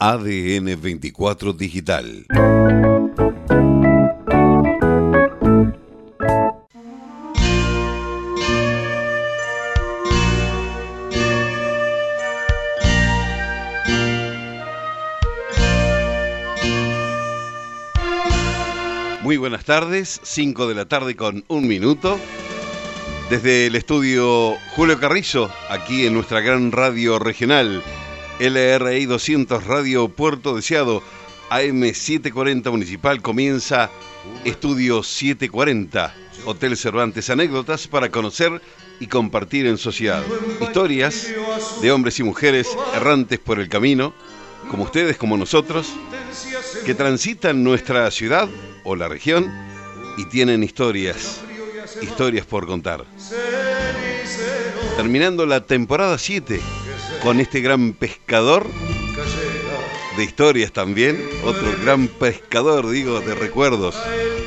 ADN 24 Digital. Muy buenas tardes, 5 de la tarde con un minuto. Desde el estudio Julio Carrizo, aquí en nuestra gran radio regional, LRI 200 Radio Puerto Deseado, AM 740 Municipal, comienza Estudio 740, Hotel Cervantes, anécdotas para conocer y compartir en sociedad. Historias de hombres y mujeres errantes por el camino, como ustedes, como nosotros, que transitan nuestra ciudad o la región y tienen historias, historias por contar. Terminando la temporada 7 con este gran pescador de historias también, otro gran pescador, digo, de recuerdos.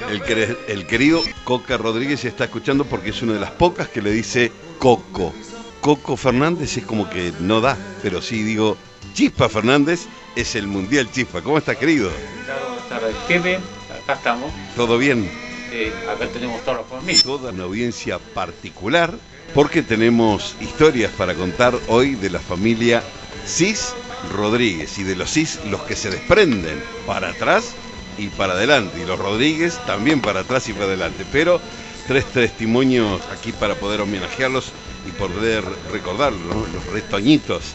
El, que- el querido Coca Rodríguez está escuchando porque es una de las pocas que le dice Coco. Coco Fernández es como que no da, pero sí digo, Chispa Fernández es el Mundial Chispa. ¿Cómo estás, querido? Buenas tardes, Pepe. Acá estamos. ¿Todo bien? Eh, acá tenemos toda la familia. Toda una audiencia particular porque tenemos historias para contar hoy de la familia Cis Rodríguez y de los Cis los que se desprenden para atrás y para adelante y los Rodríguez también para atrás y para adelante pero tres testimonios aquí para poder homenajearlos y poder recordar ¿no? los retoñitos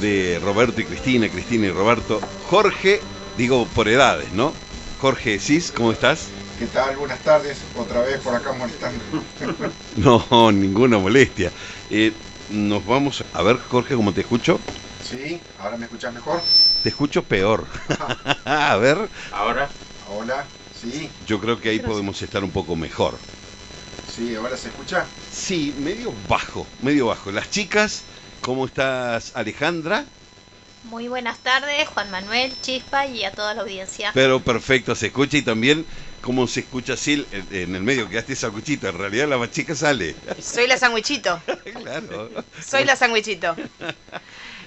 de Roberto y Cristina, Cristina y Roberto, Jorge, digo por edades, ¿no? Jorge Cis, ¿cómo estás? ¿Qué tal? Buenas tardes. Otra vez por acá molestando. No, ninguna molestia. Eh, nos vamos a ver, Jorge, cómo te escucho. Sí, ahora me escuchas mejor. Te escucho peor. a ver, Ahora, Hola. Sí, yo creo que ahí podemos estar un poco mejor. sí, ahora se escucha. Sí, medio bajo, medio bajo. Las chicas, ¿cómo estás, Alejandra? Muy buenas tardes, Juan Manuel, Chispa y a toda la audiencia. Pero perfecto, se escucha y también cómo se escucha así en, el medio, quedaste esa cuchita. En realidad la más chica sale. Soy la sandwichito. claro. Soy la sandwichito.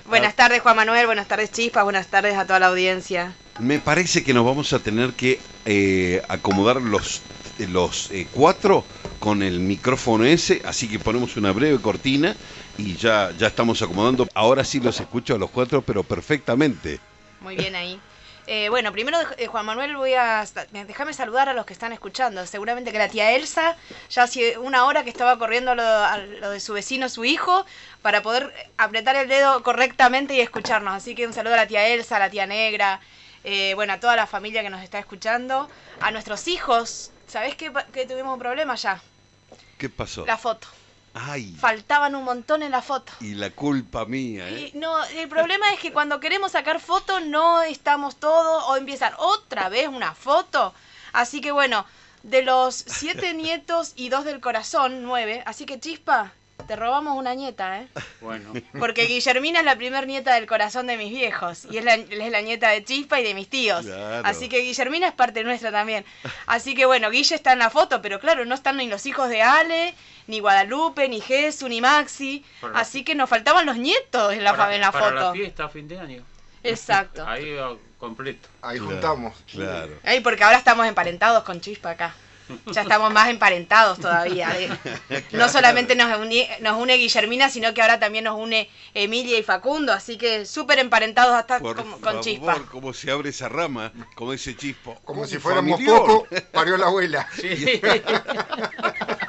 Buenas tardes, Juan Manuel. Buenas tardes, Chispa. Buenas tardes a toda la audiencia. Me parece que nos vamos a tener que eh, acomodar los, los eh, cuatro con el micrófono ese, así que ponemos una breve cortina y ya, ya estamos acomodando. Ahora sí los escucho a los cuatro, pero perfectamente. Muy bien ahí. Eh, bueno, primero, eh, Juan Manuel, voy a. Déjame saludar a los que están escuchando. Seguramente que la tía Elsa ya hace una hora que estaba corriendo lo, a lo de su vecino, su hijo, para poder apretar el dedo correctamente y escucharnos. Así que un saludo a la tía Elsa, a la tía Negra, eh, bueno, a toda la familia que nos está escuchando, a nuestros hijos. ¿Sabés que, que tuvimos un problema ya? ¿Qué pasó? La foto. Ay, Faltaban un montón en la foto. y la culpa mía, ¿eh? Y no, el problema es que cuando queremos sacar fotos no estamos todos o empiezan otra vez una foto. Así que bueno, de los siete nietos y dos del corazón, nueve. Así que chispa, te robamos una nieta, ¿eh? bueno, Porque Guillermina es la primer nieta del corazón de mis viejos y es la, es la nieta de Chispa y de mis tíos. Claro. Así que Guillermina es parte nuestra también. Así que bueno, Guille está en la foto, pero claro, no están ni los hijos de Ale, ni Guadalupe, ni Jesús, ni Maxi. Para Así que nos faltaban los nietos en la, para, en la para foto. la fiesta a fin de año. Exacto. Ahí ah, completo. Ahí Claro, juntamos. Claro. Ay, porque ahora estamos emparentados con Chispa acá. Ya estamos más emparentados todavía. ¿eh? No solamente nos une, nos une Guillermina, sino que ahora también nos une Emilia y Facundo. Así que súper emparentados hasta Por con, con favor, Chispa. cómo se abre esa rama, como ese chispo. Como si fuéramos familión. poco, parió la abuela. Sí.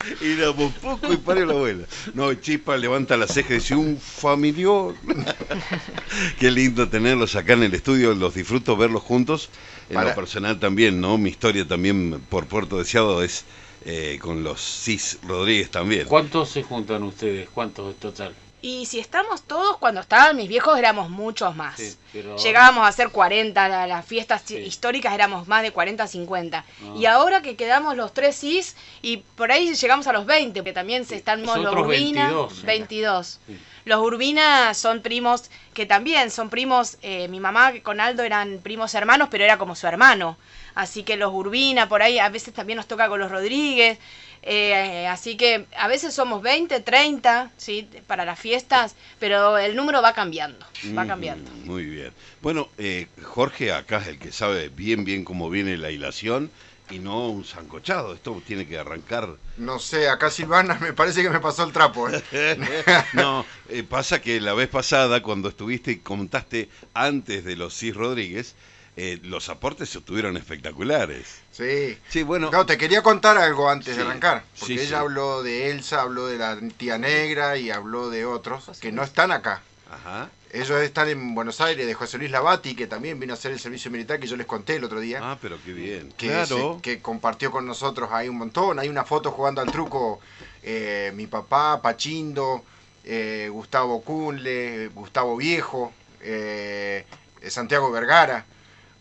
Éramos poco y parió la abuela. No, Chispa levanta la ceja y dice, un familiar. Qué lindo tenerlos acá en el estudio, los disfruto verlos juntos. En Para- lo personal también, ¿no? Mi historia también por Puerto Deseado es eh, con los Cis Rodríguez también. ¿Cuántos se juntan ustedes? ¿Cuántos en total? Y si estamos todos, cuando estaban mis viejos éramos muchos más. Sí, pero- Llegábamos a ser 40, la- las fiestas Sí. históricas éramos más de 40, 50. Ah. Y ahora que quedamos los tres cis, y por ahí llegamos a los 20, que también se están los Urbina. 22. 22. Sí. Los Urbina son primos que también son primos, eh, mi mamá con Aldo eran primos hermanos, pero era como su hermano. Así que los Urbina por ahí a veces también nos toca con los Rodríguez. Eh, así que a veces somos 20, 30, ¿sí? Para las fiestas, pero el número va cambiando, va cambiando. Muy bien. Bueno, eh, Jorge acá es el que sabe bien, bien cómo viene la hilación y no un zancochado. Esto tiene que arrancar. No sé, acá Silvana me parece que me pasó el trapo. ¿eh? no, eh, pasa que la vez pasada, cuando estuviste y contaste antes de los Cis Rodríguez, eh, los aportes estuvieron espectaculares. Sí. Sí, bueno. No, te quería contar algo antes Sí, de arrancar. Porque sí, ella sí. habló de Elsa, habló de la tía negra y habló de otros que no están acá. Ajá. Ellos están en Buenos Aires, de José Luis Lavati, que también vino a hacer el servicio militar que yo les conté el otro día. Ah, pero qué bien. que, claro. se- que compartió con nosotros ahí un montón. Hay una foto jugando al truco, eh, mi papá, Pachindo, eh, Gustavo Cunle, Gustavo Viejo, eh, Santiago Vergara.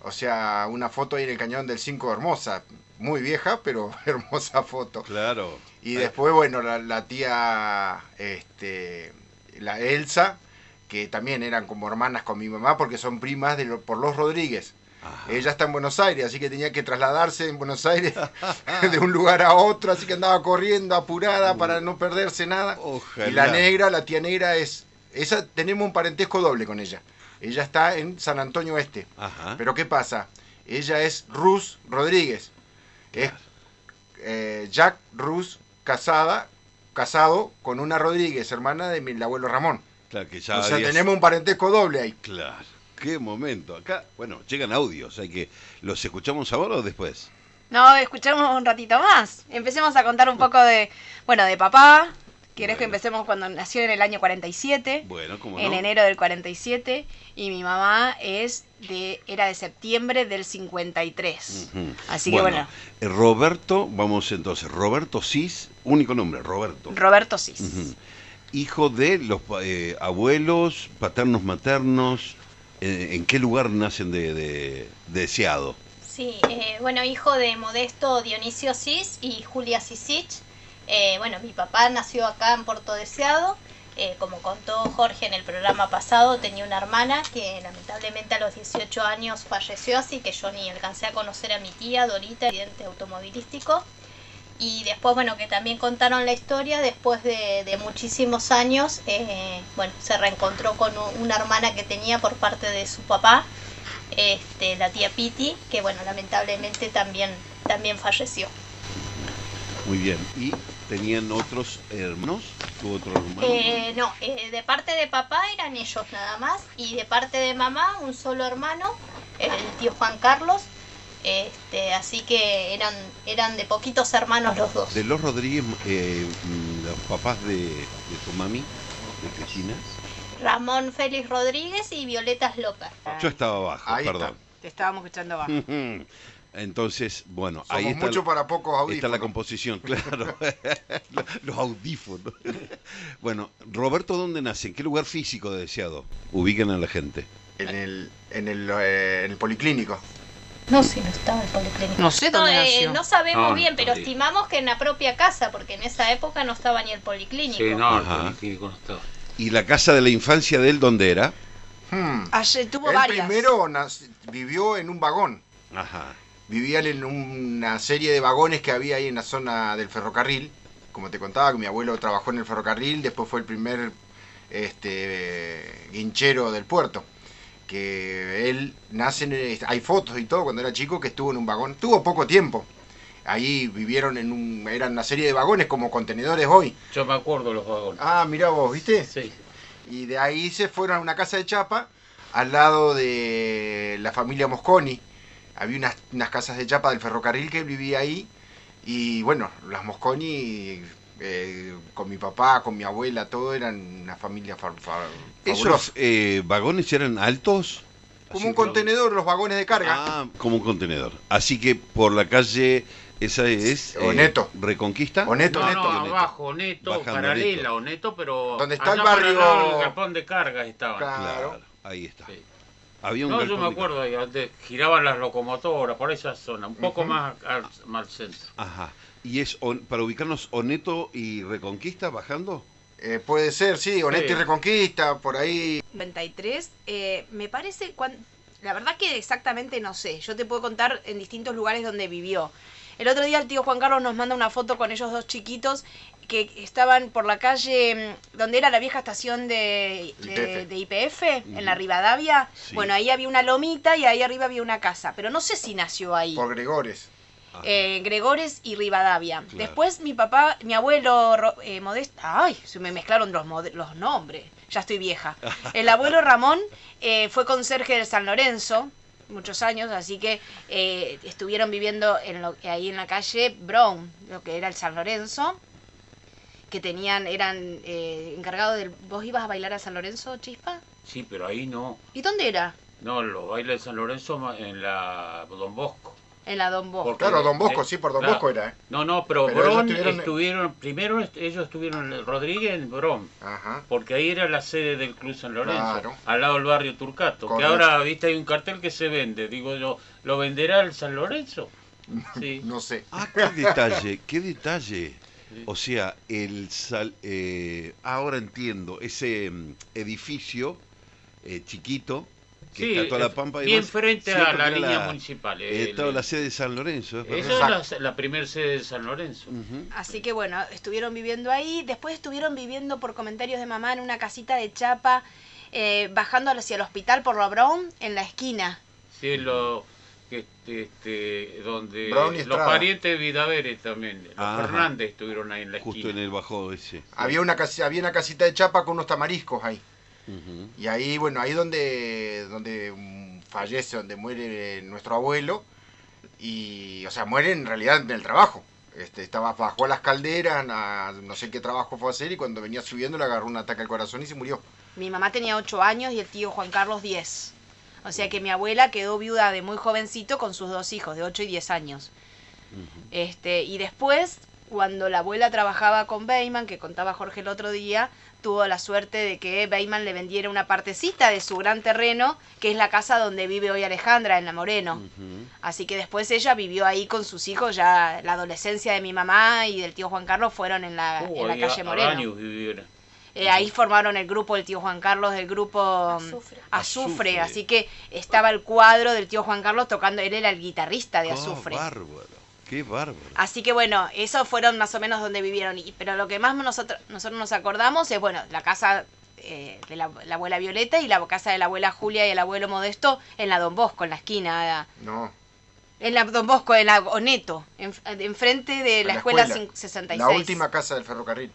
O sea, una foto ahí en el cañón del 5 hermosa. Muy vieja, pero hermosa foto. Claro. Y después, bueno, la, la tía, este, la Elsa, que también eran como hermanas con mi mamá porque son primas de lo- por los Rodríguez. ajá. Ella está en Buenos Aires, así que tenía que trasladarse en Buenos Aires de un lugar a otro, así que andaba corriendo apurada para no perderse nada. Ojalá. Y la negra, la tía negra es, esa tenemos un parentesco doble con ella. Ella está en San Antonio Este. Ajá. Pero ¿qué pasa? Ella es Rus Rodríguez. Es eh, Jack Rus casada, casado con una Rodríguez, hermana de mi abuelo Ramón. Claro que ya o sea, habías- tenemos un parentesco doble ahí. Claro. Qué momento. Acá, bueno, llegan audios. Hay que. ¿Los escuchamos ahora o después? No, escuchemos un ratito más. Empecemos a contar un poco de, bueno, de papá. ¿Quieres que empecemos cuando nació en el año 47? Bueno, como en no. enero del 47 y mi mamá es de era de septiembre del 53. Ujú. Así que bueno, eh, Roberto, vamos entonces. Roberto Cis, único nombre, Roberto. Roberto Cis. Hijo de los eh, abuelos, paternos, maternos. eh, ¿En qué lugar nacen de, de- deseado? Sí, eh, bueno, hijo de Modesto Dionisio Cis y Julia Sisich. Eh, bueno, mi papá nació acá en Puerto Deseado. Eh, como contó Jorge en el programa pasado, tenía una hermana que lamentablemente a los 18 años falleció, así que yo ni alcancé a conocer a mi tía Dorita, accidente automovilístico. Y después, bueno, que también contaron la historia, después de, muchísimos años, eh, bueno, se reencontró con una hermana que tenía por parte de su papá, este, la tía Piti, que bueno, lamentablemente también, también falleció. Muy bien. ¿Y tenían otros hermanos? ¿Tuvo otro hermano? Eh, no, eh, de parte de papá eran ellos nada más, y de parte de mamá un solo hermano, el tío Juan Carlos, este, así que eran, eran de poquitos hermanos los dos. De los Rodríguez, eh, los papás de, de tu mami, de Cristina. Ramón Félix Rodríguez y Violetas López. Yo estaba abajo, Ahí perdón. Te estábamos escuchando abajo. Entonces, bueno, Somos ahí está, mucho para pocos está audífonos. la composición, claro. Los audífonos. Bueno, Roberto, ¿dónde nace? ¿En qué lugar físico de deseado? Ubican a la gente. En el, en el, eh, en el policlínico. No, si no estaba el policlínico. No sé No, dónde eh, nació. no sabemos No, bien, no pero estimamos que en la propia casa, porque en esa época no estaba ni el policlínico. Sí, no, el policlínico no estaba. ¿Y la casa de la infancia de él dónde era? Hmm. Ayer tuvo varias. primero vivió en un vagón. Ajá. Vivían en una serie de vagones que había ahí en la zona del ferrocarril. Como te contaba, que mi abuelo trabajó en el ferrocarril, después fue el primer este, guinchero del puerto. Que él nace, en el- hay fotos y todo cuando era chico que estuvo en un vagón. Tuvo poco tiempo. Ahí vivieron en un, eran una serie de vagones como contenedores hoy. Yo me acuerdo los vagones. Ah, mira vos, ¿viste? Sí. Y de ahí se fueron a una casa de chapa al lado de la familia Mosconi. Había unas, unas casas de chapa del ferrocarril que él vivía ahí. Y bueno, las Mosconi, eh, con mi papá, con mi abuela, todo eran una familia fa- fa- ¿Esos eh, vagones eran altos? Como Así un contenedor, los vagones de carga. Ah, como un contenedor. Así que por la calle, esa es... eh, Oneto. Reconquista. Oneto, No, Oneto. no, Oneto. abajo, neto, Bajando paralela, Oneto. Oneto, pero... Donde está el barrio- del galpón de cargas estaban. Claro. Claro, ahí está. Sí. Había un No, yo me acuerdo, ahí, antes giraban las locomotoras por esa zona, un poco más al, más al centro. Ajá. ¿Y es on- para ubicarnos Oneto y Reconquista bajando? Eh, puede ser, sí, Oneto Sí. y Reconquista, por ahí. 93, eh, me parece, cuan- la verdad que exactamente no sé, yo te puedo contar en distintos lugares donde vivió. El otro día el tío Juan Carlos nos manda una foto con ellos dos chiquitos que estaban por la calle mm, donde era la vieja estación de, de, YPF. de YPF, en la Rivadavia. Sí. Bueno, ahí había una lomita y ahí arriba había una casa, pero no sé si nació ahí. Por Gregores. Eh, Gregores y Rivadavia. Claro. Después mi papá, mi abuelo eh, Modesto, ay, se me mezclaron los, nombres, ya estoy vieja. El abuelo Ramón eh, fue conserje del San Lorenzo muchos años, así que eh, estuvieron viviendo en lo, ahí en la calle Brown, lo que era el San Lorenzo, que tenían, eran eh, encargados del... ¿Vos ibas a bailar a San Lorenzo, Chispa? Sí, pero ahí no. ¿Y dónde era? No, los bailes de San Lorenzo en la Don Bosco. En la Don Bosco. Porque- Claro, Don Bosco, eh, sí, por Don claro. Bosco era, ¿eh? No, no, pero, Pero Bron estuvieron- estuvieron, primero est- ellos estuvieron en Rodríguez en Bron, Ajá. porque ahí era la sede del Club San Lorenzo, Claro. al lado del barrio Turcato, que ahora, viste, hay un cartel que se vende, digo yo, ¿lo venderá el San Lorenzo? Sí. No sé. Ah, qué detalle, qué detalle. O sea, el sal, eh, ahora entiendo, ese mm, edificio eh, chiquito que Sí, está toda la pampa y bien demás, frente a la línea municipal, eh, estaba la sede de San Lorenzo, es verdad. Esa es la, la primer sede de San Lorenzo. Así que bueno, estuvieron viviendo ahí. Después estuvieron viviendo por comentarios de mamá en una casita de chapa, eh, bajando hacia el hospital por la Brown, en la esquina. Sí, lo, que, este, este, donde Brown los Estrada. parientes de Vidaveres también, los Ajá. Fernández estuvieron ahí en la Justo esquina. en el bajo ese. Había una, casi- había una casita de chapa con unos tamariscos ahí. Ujú. Y ahí, bueno, ahí donde, donde mm, fallece, donde muere nuestro abuelo. Y, o sea, muere en realidad en el trabajo. Este, estaba bajó a las calderas, a- no sé qué trabajo fue a hacer, y cuando venía subiendo le agarró un ataque al corazón y se murió. Mi mamá tenía 8 años y el tío Juan Carlos 10. O sea que mi abuela quedó viuda de muy jovencito con sus dos hijos, de 8 y 10 años. Este, y después, cuando la abuela trabajaba con Beyman, que contaba Jorge el otro día, tuvo la suerte de que Beyman le vendiera una partecita de su gran terreno, que es la casa donde vive hoy Alejandra, en La Moreno. Así que después ella vivió ahí con sus hijos, ya la adolescencia de mi mamá y del tío Juan Carlos fueron en la, Uh, en la ahí calle Moreno. años. Eh, ahí formaron el grupo del tío Juan Carlos, del grupo mm, Azufre. Azufre, Azufre. así que estaba el cuadro del tío Juan Carlos tocando, él era el guitarrista de Azufre. bárbaro, qué bárbaro. Así que bueno, esos fueron más o menos donde vivieron. Y, pero lo que más nosotros, nosotros nos acordamos es, bueno, la casa eh, de la, la abuela Violeta y la casa de la abuela Julia y el abuelo Modesto en la Don Bosco, en la esquina. No. En la Don Bosco, en la Oneto, en- enfrente de la, la escuela, escuela. cin- 66. La última casa del ferrocarril.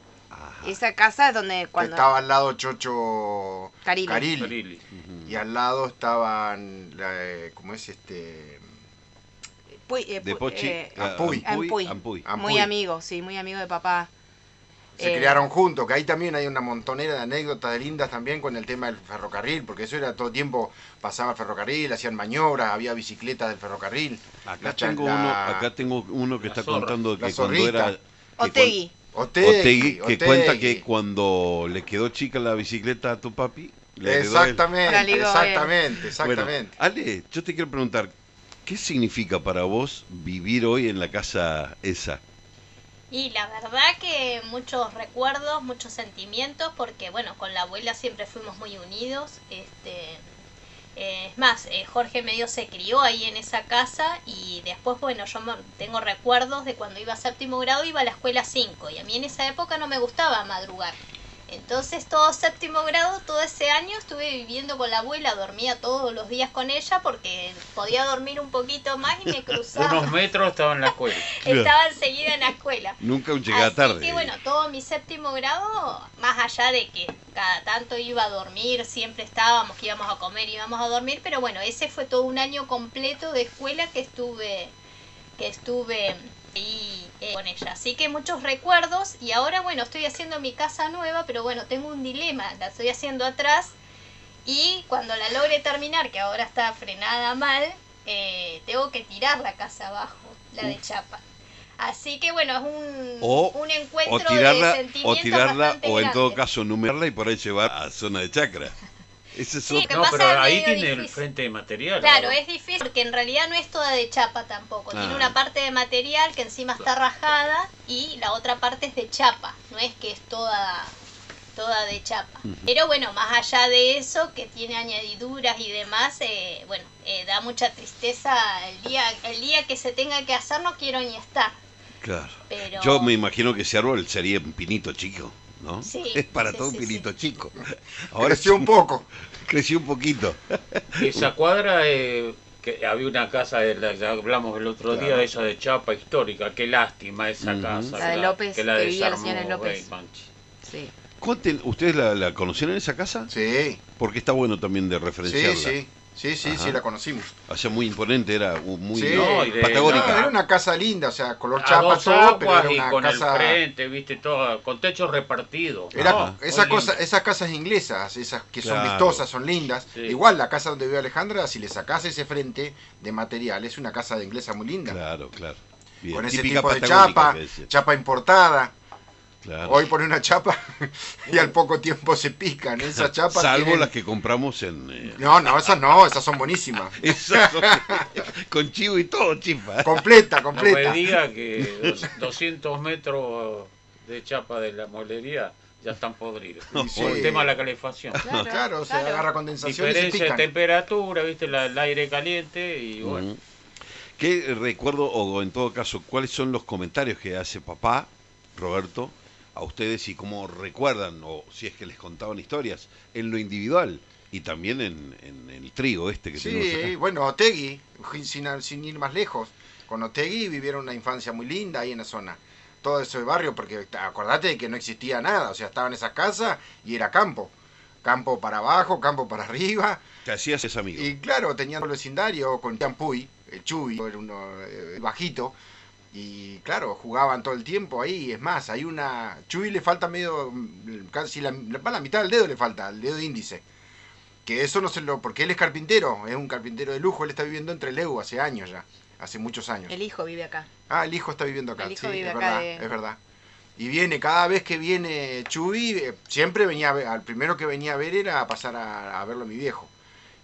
Esa casa es donde cuando... estaba al lado Chocho Carili. Carili. Carili. Ujú. Y al lado estaban, la, eh, ¿cómo es este? Puy- eh, De Pochi, eh, a- Ampuy. Ampuy. Ampuy. Ampuy. Muy amigo, sí, muy amigo de papá. Se Eh, criaron juntos, que ahí también hay una montonera de anécdotas de lindas también con el tema del ferrocarril, porque eso era todo el tiempo, pasaba el ferrocarril, hacían maniobras, había bicicletas del ferrocarril. Acá La tengo la- uno, acá tengo uno que está zorra, contando que cuando era que Otegui. cuan- Otegui, Otegui, que Otegui. cuenta que cuando le quedó chica la bicicleta a tu papi, le heredó él. Exactamente, La ligó, exactamente, Bueno, exactamente. Ale, yo te quiero preguntar, ¿qué significa para vos vivir hoy en la casa esa? Y la verdad que muchos recuerdos, muchos sentimientos, porque bueno, con la abuela siempre fuimos muy unidos. Este, eh, es más, eh, Jorge medio se crió ahí en esa casa y después, bueno, yo tengo recuerdos de cuando iba a séptimo grado, iba a la escuela 5 y a mí en esa época no me gustaba madrugar. Entonces todo séptimo grado, todo ese año estuve viviendo con la abuela, dormía todos los días con ella porque podía dormir un poquito más y me cruzaba. Unos metros estaba en la escuela. Estaba enseguida en la escuela. Nunca llega Así tarde. que bueno, todo mi séptimo grado, más allá de que cada tanto iba a dormir, siempre estábamos, que íbamos a comer, íbamos a dormir, pero bueno, ese fue todo un año completo de escuela que estuve, que estuve ahí eh, con ella. Así que muchos recuerdos y ahora bueno, estoy haciendo mi casa nueva, pero bueno, tengo un dilema, la estoy haciendo atrás y cuando la logre terminar, que ahora está frenada mal, eh, tengo que tirar la casa abajo, la de chapa. Así que bueno, es un, O- un encuentro O tirarla, de o sentimientos tirarla, bastante o en todo caso numerarla y por ahí llevar a zona de chacra. Ese es Sí, otro- No, pero ahí tiene el frente de material. Claro, ahora. es difícil porque en realidad no es toda de chapa tampoco. Tiene una parte de material que encima está rajada y la otra parte es de chapa. No es que es toda toda de chapa. Pero bueno, más allá de eso, que tiene añadiduras y demás, eh, bueno, eh, da mucha tristeza el día, el día que se tenga que hacer, no quiero ni estar. Claro. Pero... Yo me imagino que ese árbol sería un pinito chico, ¿no? Sí, es para sí, todo sí, un pinito sí. chico. Creció un poco. Creció un poquito. Esa cuadra, eh, que había una casa, de la, ya hablamos el otro día, Claro. esa de chapa histórica. Qué lástima esa casa. La de López, que la que vivía la señora López. Weidmann. Sí. Cuenten, ¿ustedes la, la conocieron esa casa? Sí, Porque está bueno también de referenciarla. sí. Sí, sí, Ajá. sí, la conocimos. O sea, muy imponente, era muy Sí. No, de- patagónica. No, era una casa linda, o sea, color A chapa dos todo, pero era y una con casa... el frente, viste, todo, con techo repartido. Era No, esa cosa, lindo. esas casas inglesas, esas que son vistosas, son lindas. Sí. Igual la casa donde vive Alejandra, si le sacás ese frente de material, es una casa de inglesa muy linda. Claro, claro. Bien, Con ese típica tipo de chapa, chapa importada. Claro. Hoy pone una chapa y al poco tiempo se pican. Esas chapas Salvo tienen- las que compramos en... eh, No, no, esas no, esas son buenísimas. esas son- con chivo y todo, chifa. Completa, No me completa. diga que dos- 200 metros de chapa de la molería ya están podridos. Sí. Por el tema de la calefacción. Claro, Claro, se claro. agarra condensación y se Diferencia de temperatura, viste, la- el aire caliente y bueno. ¿Qué recuerdo, o en todo caso, cuáles son los comentarios que hace papá, Roberto, a ustedes y cómo recuerdan, o si es que les contaban historias, en lo individual y también en, en el trío este que tenemos Sí, acá? bueno, Otegui, sin, sin ir más lejos. Con Otegui vivieron una infancia muy linda ahí en la zona. Todo ese barrio, porque acordate de que no existía nada, o sea, estaban esas casas y era campo. Campo para abajo, campo para arriba. ¿Qué hacías ese amigo? Y claro, tenían el vecindario con Champuy, el Chuy, era uno eh, bajito. Y claro, jugaban todo el tiempo ahí. Es más, hay una. Chuy le falta medio. mm, casi la, la mitad del dedo le falta, el dedo índice. Que eso no se lo. Porque él es carpintero, es un carpintero de lujo. Él está viviendo entre Leu hace años ya. Hace muchos años. El hijo vive acá. Ah, el hijo está viviendo acá. El hijo sí, vive es acá verdad, de- es verdad. Y viene, cada vez que viene Chuy, eh, siempre venía a ver, al primero que venía a ver era a pasar a, a verlo a mi viejo.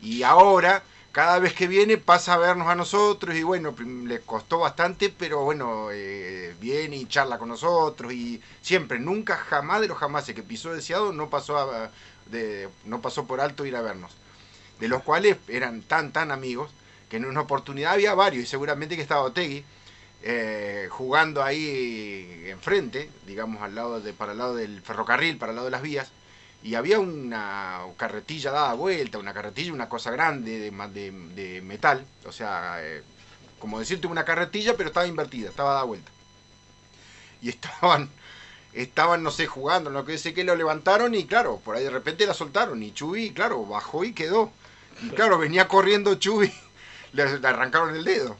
Y ahora, cada vez que viene, pasa a vernos a nosotros y bueno, le costó bastante, pero bueno, eh, viene y charla con nosotros y siempre, nunca, jamás de los jamás que pisó deseado no pasó, a- de, no pasó por alto ir a vernos. De los cuales eran tan, tan amigos que en una oportunidad había varios y seguramente que estaba Otegui eh, jugando ahí enfrente, digamos al lado de, para el lado del ferrocarril, para el lado de las vías, y había una carretilla dada vuelta, una carretilla, una cosa grande de, de, de metal, o sea, eh, como decirte una carretilla, pero estaba invertida, estaba dada vuelta. Y estaban, estaban, no sé, jugando, lo que sé que lo levantaron y claro, por ahí de repente la soltaron y Chubi, claro, bajó y quedó. Y claro, venía corriendo Chubi, le, le arrancaron el dedo.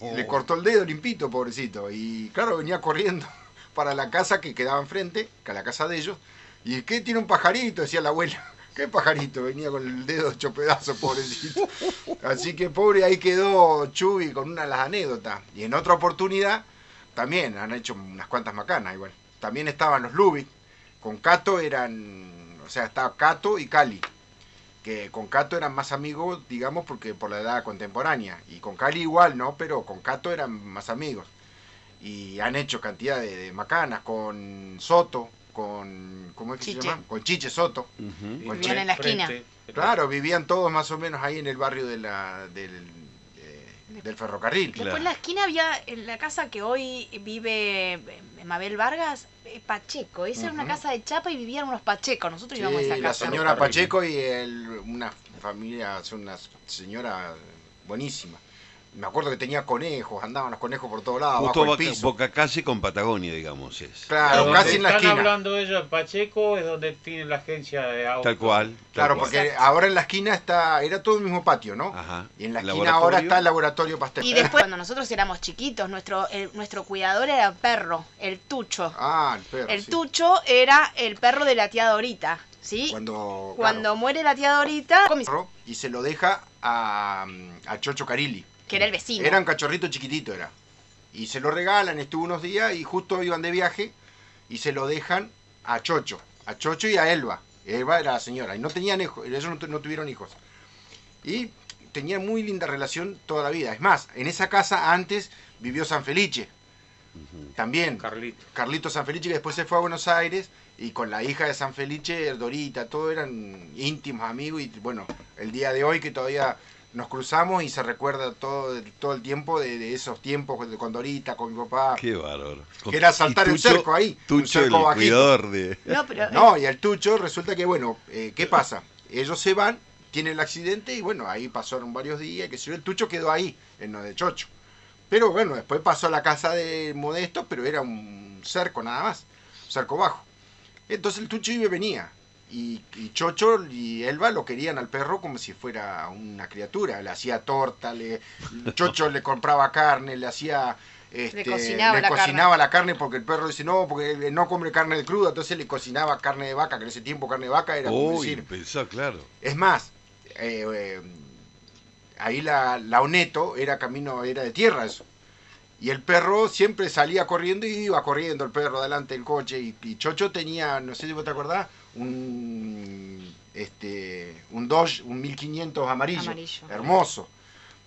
Le cortó el dedo limpito, pobrecito. Y claro, venía corriendo para la casa que quedaba enfrente, que la casa de ellos. ¿Y qué tiene un pajarito? Decía la abuela. ¿Qué pajarito? Venía con el dedo hecho pedazo, pobrecito. Así que pobre, ahí quedó Chubi con una de las anécdotas. Y en otra oportunidad, también han hecho unas cuantas macanas igual. También estaban los Lubick. Con Cato eran, o sea, estaba Cato y Cali. Que con Cato eran más amigos, digamos, porque por la edad contemporánea. Y con Cali igual, ¿no? Pero con Cato eran más amigos. Y han hecho cantidad de, de macanas con Soto, con. ¿Cómo es que Chiche. se llama? Con Chiche Soto. Con Vivían en la esquina. Frente. Claro, vivían todos más o menos ahí en el barrio de la, del, eh, del ferrocarril. Claro. Después en la esquina había en la casa que hoy vive eh, Mabel Vargas, eh, Pacheco. Esa era una casa de chapa y vivían unos Pachecos. Nosotros Sí, íbamos a esa la casa. señora Ferrocarril. Pacheco y el- una familia, una señora buenísima. Me acuerdo que tenía conejos, andaban los conejos por todos lados, Justo bajo el boca, piso. boca calle con Patagonia, digamos, es. Claro, casi en la están esquina. hablando ellos en Pacheco es donde tiene la agencia de autos. Tal cual. tal Claro, cual. porque ahora en la esquina está, era todo el mismo patio, ¿no? Ajá. Y en la esquina ahora está el laboratorio pastel. Y después, cuando nosotros éramos chiquitos, nuestro, el- nuestro cuidador era perro, el Tucho. Ah, el perro. el sí. Tucho era el perro de la tía Dorita, ¿sí? Cuando, Cuando claro, muere la tía Dorita, y se lo deja a, a Chocho Carilli. Que era el vecino. Era un cachorrito chiquitito, era. Y se lo regalan, estuvo unos días y justo iban de viaje y se lo dejan a Chocho. A Chocho y a Elba. Elba era la señora. Y no tenían hijos, ellos no, tu- no tuvieron hijos. Y tenían muy linda relación toda la vida. Es más, en esa casa antes vivió San Felice. También. Carlito. Carlito San Felice, que después se fue a Buenos Aires y con la hija de San Felice, Dorita, todo eran íntimos amigos y bueno, el día de hoy que todavía nos cruzamos y se recuerda todo, todo el tiempo de, de esos tiempos de- con Dorita, con mi papá. Qué bárbaro. Que era saltar Y el cerco ahí, un Tucho, cerco el bajito. cuidador de... No, pero. No, y el Tucho resulta que, bueno, eh, ¿qué pasa? Ellos se van, tienen el accidente y bueno, ahí pasaron varios días, que se el Tucho quedó ahí, en lo de Chocho. Pero bueno, después pasó a la casa de Modesto, pero era un cerco nada más, un cerco bajo. Entonces el Tucho iba y venía. Y, y Chocho y Elba lo querían al perro como si fuera una criatura. Le hacía torta, le, Chocho le compraba carne, le hacía... Este, cocinaba le la cocinaba la carne porque el perro dice no, porque no come carne de cruda, entonces le cocinaba carne de vaca, que en ese tiempo carne de vaca era como decir. pensá, claro. Es más, eh, eh, ahí la, la Oneto era camino, era de tierra eso. Y el perro siempre salía corriendo y iba corriendo el perro delante del coche. Y, y Chocho tenía, no sé si vos te acordás, un, este, un Dodge, un 1500 amarillo, Amarillo. hermoso.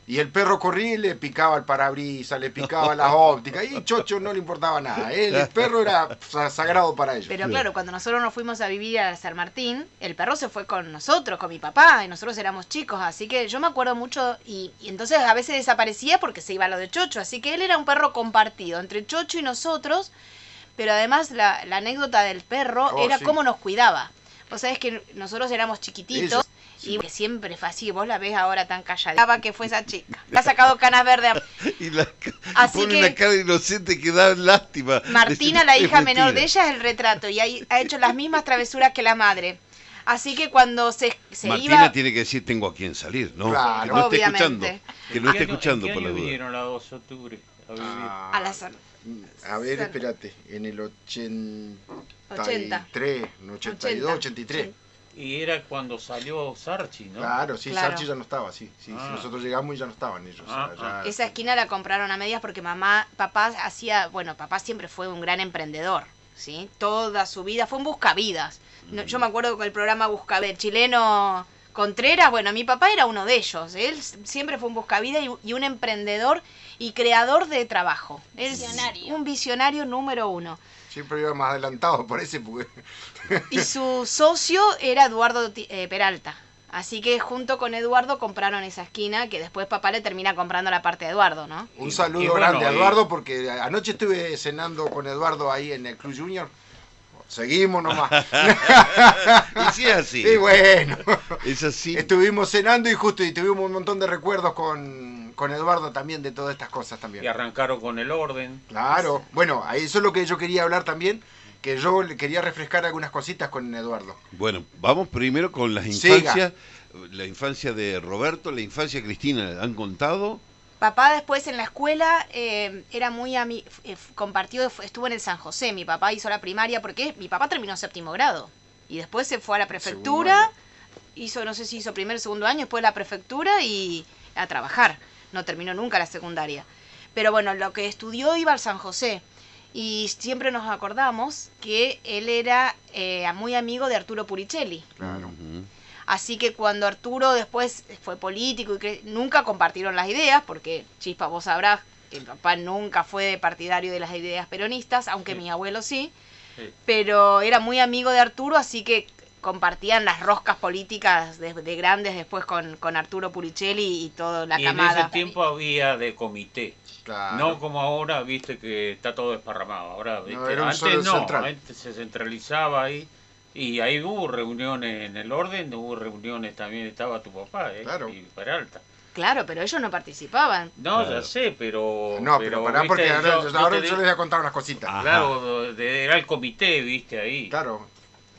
Y el perro corría y le picaba el parabrisas, le picaba las ópticas. Y Chocho no le importaba nada. Él, el perro era sa- sagrado para ellos. Pero claro, cuando nosotros nos fuimos a vivir a San Martín, el perro se fue con nosotros, con mi papá, y nosotros éramos chicos, así que yo me acuerdo mucho, y, y entonces a veces desaparecía porque se iba a lo de Chocho, así que él era un perro compartido entre Chocho y nosotros, pero además la, la anécdota del perro Oh, era sí. cómo nos cuidaba. Vos sabés que nosotros éramos chiquititos. Eso, Y que siempre fue así, vos la ves ahora tan callada. que fue esa chica. Le ha sacado canas verdes. a- Y la, Así pone que- una cara inocente que da lástima. Martina, la "Es hija menor de mentira". ella, es el retrato y ahí ha hecho las mismas travesuras que la madre. Así que cuando se, se Martina iba... tiene que decir tengo a quien salir, ¿no? Claro. que no esté escuchando. Que no ¿En qué esté escuchando ¿En por la duda. vinieron a 2 de octubre a vivir? Ah, A la zona. A ver, espérate, en el 83, 80. en 82, 80. 83. Y era cuando salió Sarchi, ¿no? Claro, sí, Claro. Sarchi ya no estaba, sí. sí, Ah. Nosotros llegamos y ya no estaban ellos. Ah, ya- Esa esquina la compraron a medias porque mamá, papá hacía, bueno, papá siempre fue un gran emprendedor, ¿sí? Toda su vida fue un buscavidas. Yo me acuerdo con el programa Buscavidas, el chileno Contreras, bueno, mi papá era uno de ellos. Él siempre fue un buscavidas y, y un emprendedor y creador de trabajo. Es Visionario. un visionario número uno. Siempre iba más adelantado por ese, porque Y su socio era Eduardo eh, Peralta. Así que junto con Eduardo compraron esa esquina que después papá le termina comprando la parte de Eduardo, ¿no? un saludo y bueno, grande a Eduardo, porque anoche estuve cenando con Eduardo ahí en el Club Junior. Seguimos nomás. Y sí es así. y bueno, Es así. estuvimos cenando y justo y tuvimos un montón de recuerdos con, con Eduardo también de todas estas cosas también. Y arrancaron con el orden. Claro, bueno, ahí eso es lo que yo quería hablar también, que yo le quería refrescar algunas cositas con Eduardo. Bueno, vamos primero con las Siga. infancias. La infancia de Roberto, la infancia de Cristina, ¿han contado? Papá después en la escuela eh, era muy ami eh, compartido, estuvo en el San José. Mi papá hizo la primaria porque mi papá terminó séptimo grado. Y después se fue a la prefectura, hizo, no sé si hizo primer, segundo año, después la prefectura y a trabajar. No terminó nunca la secundaria. Pero bueno, lo que estudió iba al San José. Y siempre nos acordamos que él era eh, muy amigo de Arturo Puricelli. Claro. Así que cuando Arturo después fue político y que nunca compartieron las ideas, porque Chispa, vos sabrás que mi papá nunca fue partidario de las ideas peronistas, aunque Sí. mi abuelo sí, Sí. pero era muy amigo de Arturo, así que compartían las roscas políticas de, de grandes después con, con Arturo Puricelli y toda la y en ese tiempo había de comité. Claro. No como ahora, viste que está todo desparramado. Ahora, viste, era un antes no, central. antes se centralizaba ahí. Y ahí hubo reuniones en el orden, hubo reuniones también, estaba tu papá, ¿eh? Claro. Y Peralta. Claro, pero ellos no participaban. No, Claro. ya sé, pero... No, pero, pará, viste, porque ahora, yo- te les voy a contar unas cositas. Claro, era el comité, viste, ahí. Claro,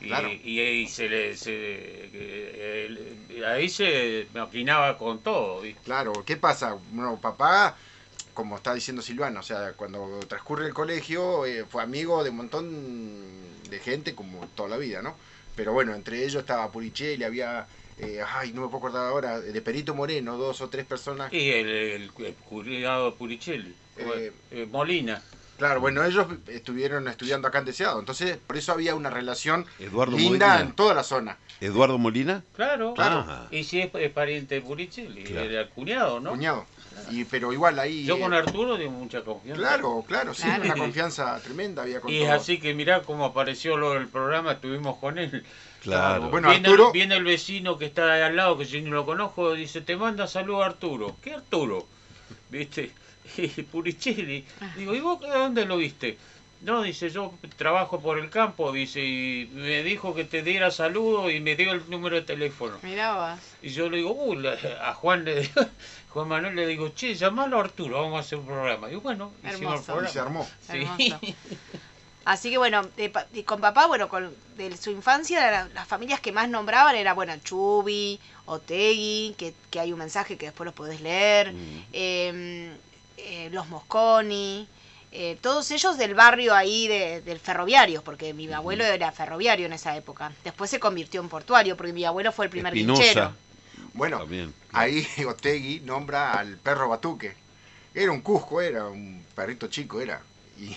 Y, claro. y se le... se- ahí se maquinaba con todo, viste. claro. ¿Qué pasa? Bueno, papá, como está diciendo Silvana, o sea, cuando transcurre el colegio, eh, fue amigo de un montón de gente, como toda la vida, ¿no? Pero bueno, entre ellos estaba Puricelli, había, eh, ay, no me puedo acordar ahora, de Perito Moreno, dos o tres personas. Y el, el, el cuidado Eh, eh, Molina. Claro, bueno, ellos estuvieron estudiando acá en Deseado, entonces por eso había una relación Eduardo linda Molina. en toda la zona. ¿Eduardo Molina? Claro, Claro. Ajá. Y si es, es pariente de Puricelli, Claro. era el cuñado, ¿no? Cuñado. Y, pero igual ahí... Yo con eh, Arturo tengo mucha confianza. Claro, claro, sí, Claro. una confianza tremenda había con Y es todos. así que mirá cómo apareció lo del programa, estuvimos con él. Claro. Bueno, viene, Arturo- viene el vecino que está ahí al lado, que yo ni lo conozco, dice, te manda saludo Arturo. ¿Qué Arturo? ¿Viste? Puricelli. Digo, ¿y vos a dónde lo viste? No, dice, yo trabajo por el campo, dice, y me dijo que te diera saludo y me dio el número de teléfono. Mirá. Y yo le digo, uh, a Juan le digo, Juan Manuel le digo, che, llamalo a Arturo, vamos a hacer un programa. Y bueno, hicimos el Y se programa. armó. Sí. Hermoso. Así que bueno, de con papá, bueno, con, de su infancia, la- las familias que más nombraban era, bueno, Chubi, Otegui, que, que hay un mensaje que después los podés leer, Mm. eh, eh, los Mosconi, eh, todos ellos del barrio ahí de- del ferroviario, porque mi abuelo era ferroviario en esa época. Después se convirtió en portuario, porque mi abuelo fue el primer Espinosa. guinchero. Bueno, También. ahí Otegui nombra al perro Batuque. Era un cusco, era un perrito chico, era. Y,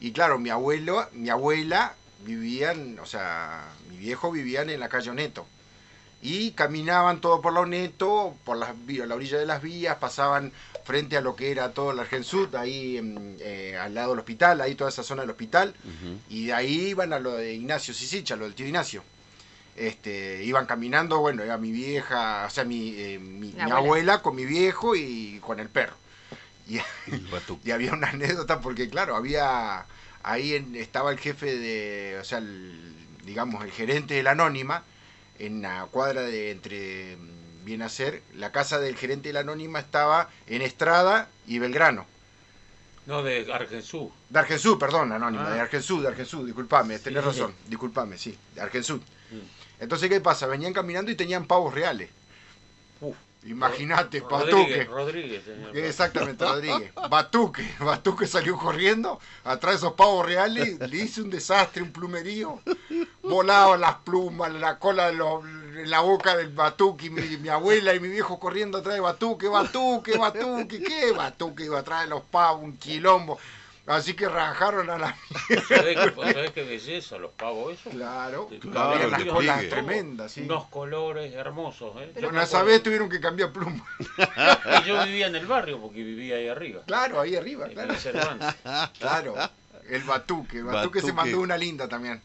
y claro, mi abuelo, mi abuela vivían, o sea, mi viejo vivían en la calle Oneto. Y caminaban todo por la Oneto, por las, la orilla de las vías, pasaban frente a lo que era todo el Argensud, ahí en, eh, al lado del hospital, ahí toda esa zona del hospital. Y de ahí iban a lo de Ignacio Sisicha, lo del tío Ignacio. Este, iban caminando, bueno, era mi vieja, o sea, mi, eh, mi, La mi abuela. abuela con mi viejo y con el perro. Y, había una anécdota porque, claro, había, ahí en- estaba el jefe de, o sea, el- digamos, el gerente de la Anónima, en la cuadra de entre, mm, ser, la casa del gerente de la Anónima estaba en Estrada y Belgrano. No, de Argensú. De Argensud, perdón, anónima, Ah. de Argensud, de Argensud, disculpame, tenés Sí. razón, disculpame, sí, de Argensud. Mm. Entonces, ¿qué pasa? Venían caminando y tenían pavos reales. Uf. Imagínate, Batuque. Rodríguez, señor. Exactamente, Rodríguez. Batuque, Batuque salió corriendo atrás de esos pavos reales, le hizo un desastre, un plumerío. Volaban las plumas, la cola de los- la boca del Batuque, y mi, mi abuela y mi viejo corriendo atrás de Batuque, Batuque, Batuque, ¿qué? Batuque iba atrás de los pavos, un quilombo. Así que rajaron a la ¿Sabés sabés qué belleza los pavos esos? Claro, Claro, las colas tremendas, sí. Unos colores hermosos. ¿eh? Vez tuvieron que cambiar pluma. Y yo vivía en el barrio porque vivía ahí arriba. Claro, ahí arriba, en claro. el. Claro. El Batuque, el Batuque se mandó una linda también.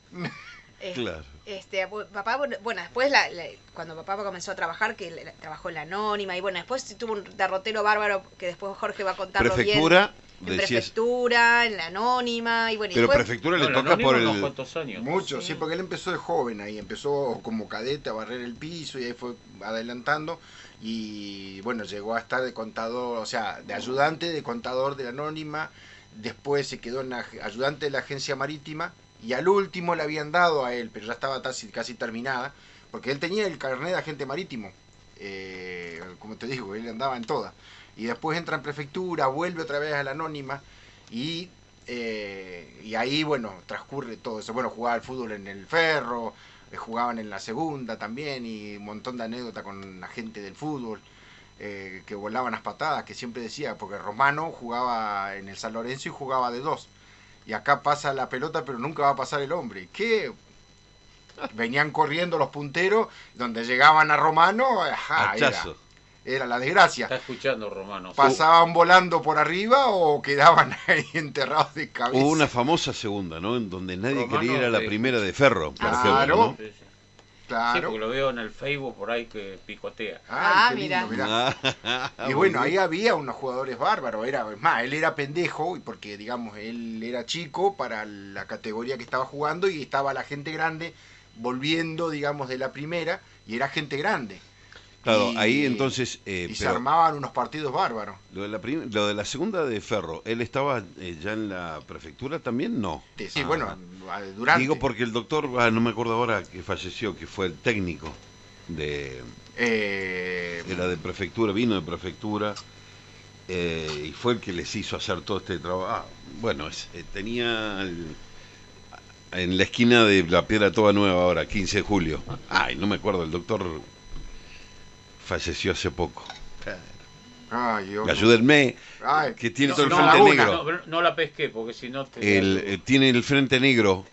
Eh, Claro. Este, papá, bueno, bueno, después la- la- cuando papá comenzó a trabajar, que la- trabajó en la anónima, y bueno, después tuvo un derrotero bárbaro que después Jorge va a contarlo Prefectura, bien. En prefectura, en la anónima, y bueno, y Pero después- prefectura le toca por el. cuantos años. Mucho, Sí. sí, porque él empezó de joven ahí, empezó como cadete a barrer el piso y ahí fue adelantando y bueno, llegó a estar de contador, o sea, de ayudante de contador de la anónima, después se quedó en la ayudante de la agencia marítima y al último le habían dado a él, pero ya estaba casi, casi terminada, porque él tenía el carnet de agente marítimo, eh, como te digo, él andaba en todas. Y después entra en prefectura, vuelve otra vez a la anónima y, eh, y ahí, bueno, transcurre todo eso. Bueno, jugaba al fútbol en el ferro, eh, jugaban en la segunda también y un montón de anécdotas con la gente del fútbol. eh, que volaban las patadas, que siempre decía, porque Romano jugaba en el San Lorenzo y jugaba de dos. Y acá pasa la pelota, pero nunca va a pasar el hombre. ¿Qué? Venían corriendo los punteros, donde llegaban a Romano, ajá. Era la desgracia. Está escuchando, Romano. Pasaban volando por arriba o quedaban ahí enterrados de cabeza. Hubo una famosa segunda, ¿no? En donde nadie Romano quería ir a la de- primera de ferro, por Claro. ejemplo, ¿no? Sí, sí. Sí, Claro. porque lo veo en el Facebook por ahí que picotea. Ay, Ah, lindo, mirá. Ah, Y bueno, ahí había unos jugadores bárbaros. Era, es más, él era pendejo, y porque digamos, él era chico para la categoría que estaba jugando y estaba la gente grande volviendo, digamos, de la primera, y era gente grande. Claro, Y- ahí entonces. eh, y se armaban unos partidos bárbaros. lo, de la lo de la segunda de ferro, ¿él estaba eh, ya en la prefectura también? No. Sí, Ah. bueno, durante. Digo porque el doctor, ah, no me acuerdo ahora que falleció, que fue el técnico de. eh, Era de prefectura, vino de prefectura. eh, y fue el que les hizo hacer todo este trabajo. Ah, bueno, es- tenía el- en la esquina de la Piedra Toda Nueva ahora, 15 de julio. Ay, no me acuerdo, el doctor falleció hace poco. ay, Dios. Ayúdenme, Ay, que tiene no, todo el no, frente Laguna. negro. No, no la pesqué porque si no te. El, eh, tiene el frente negro,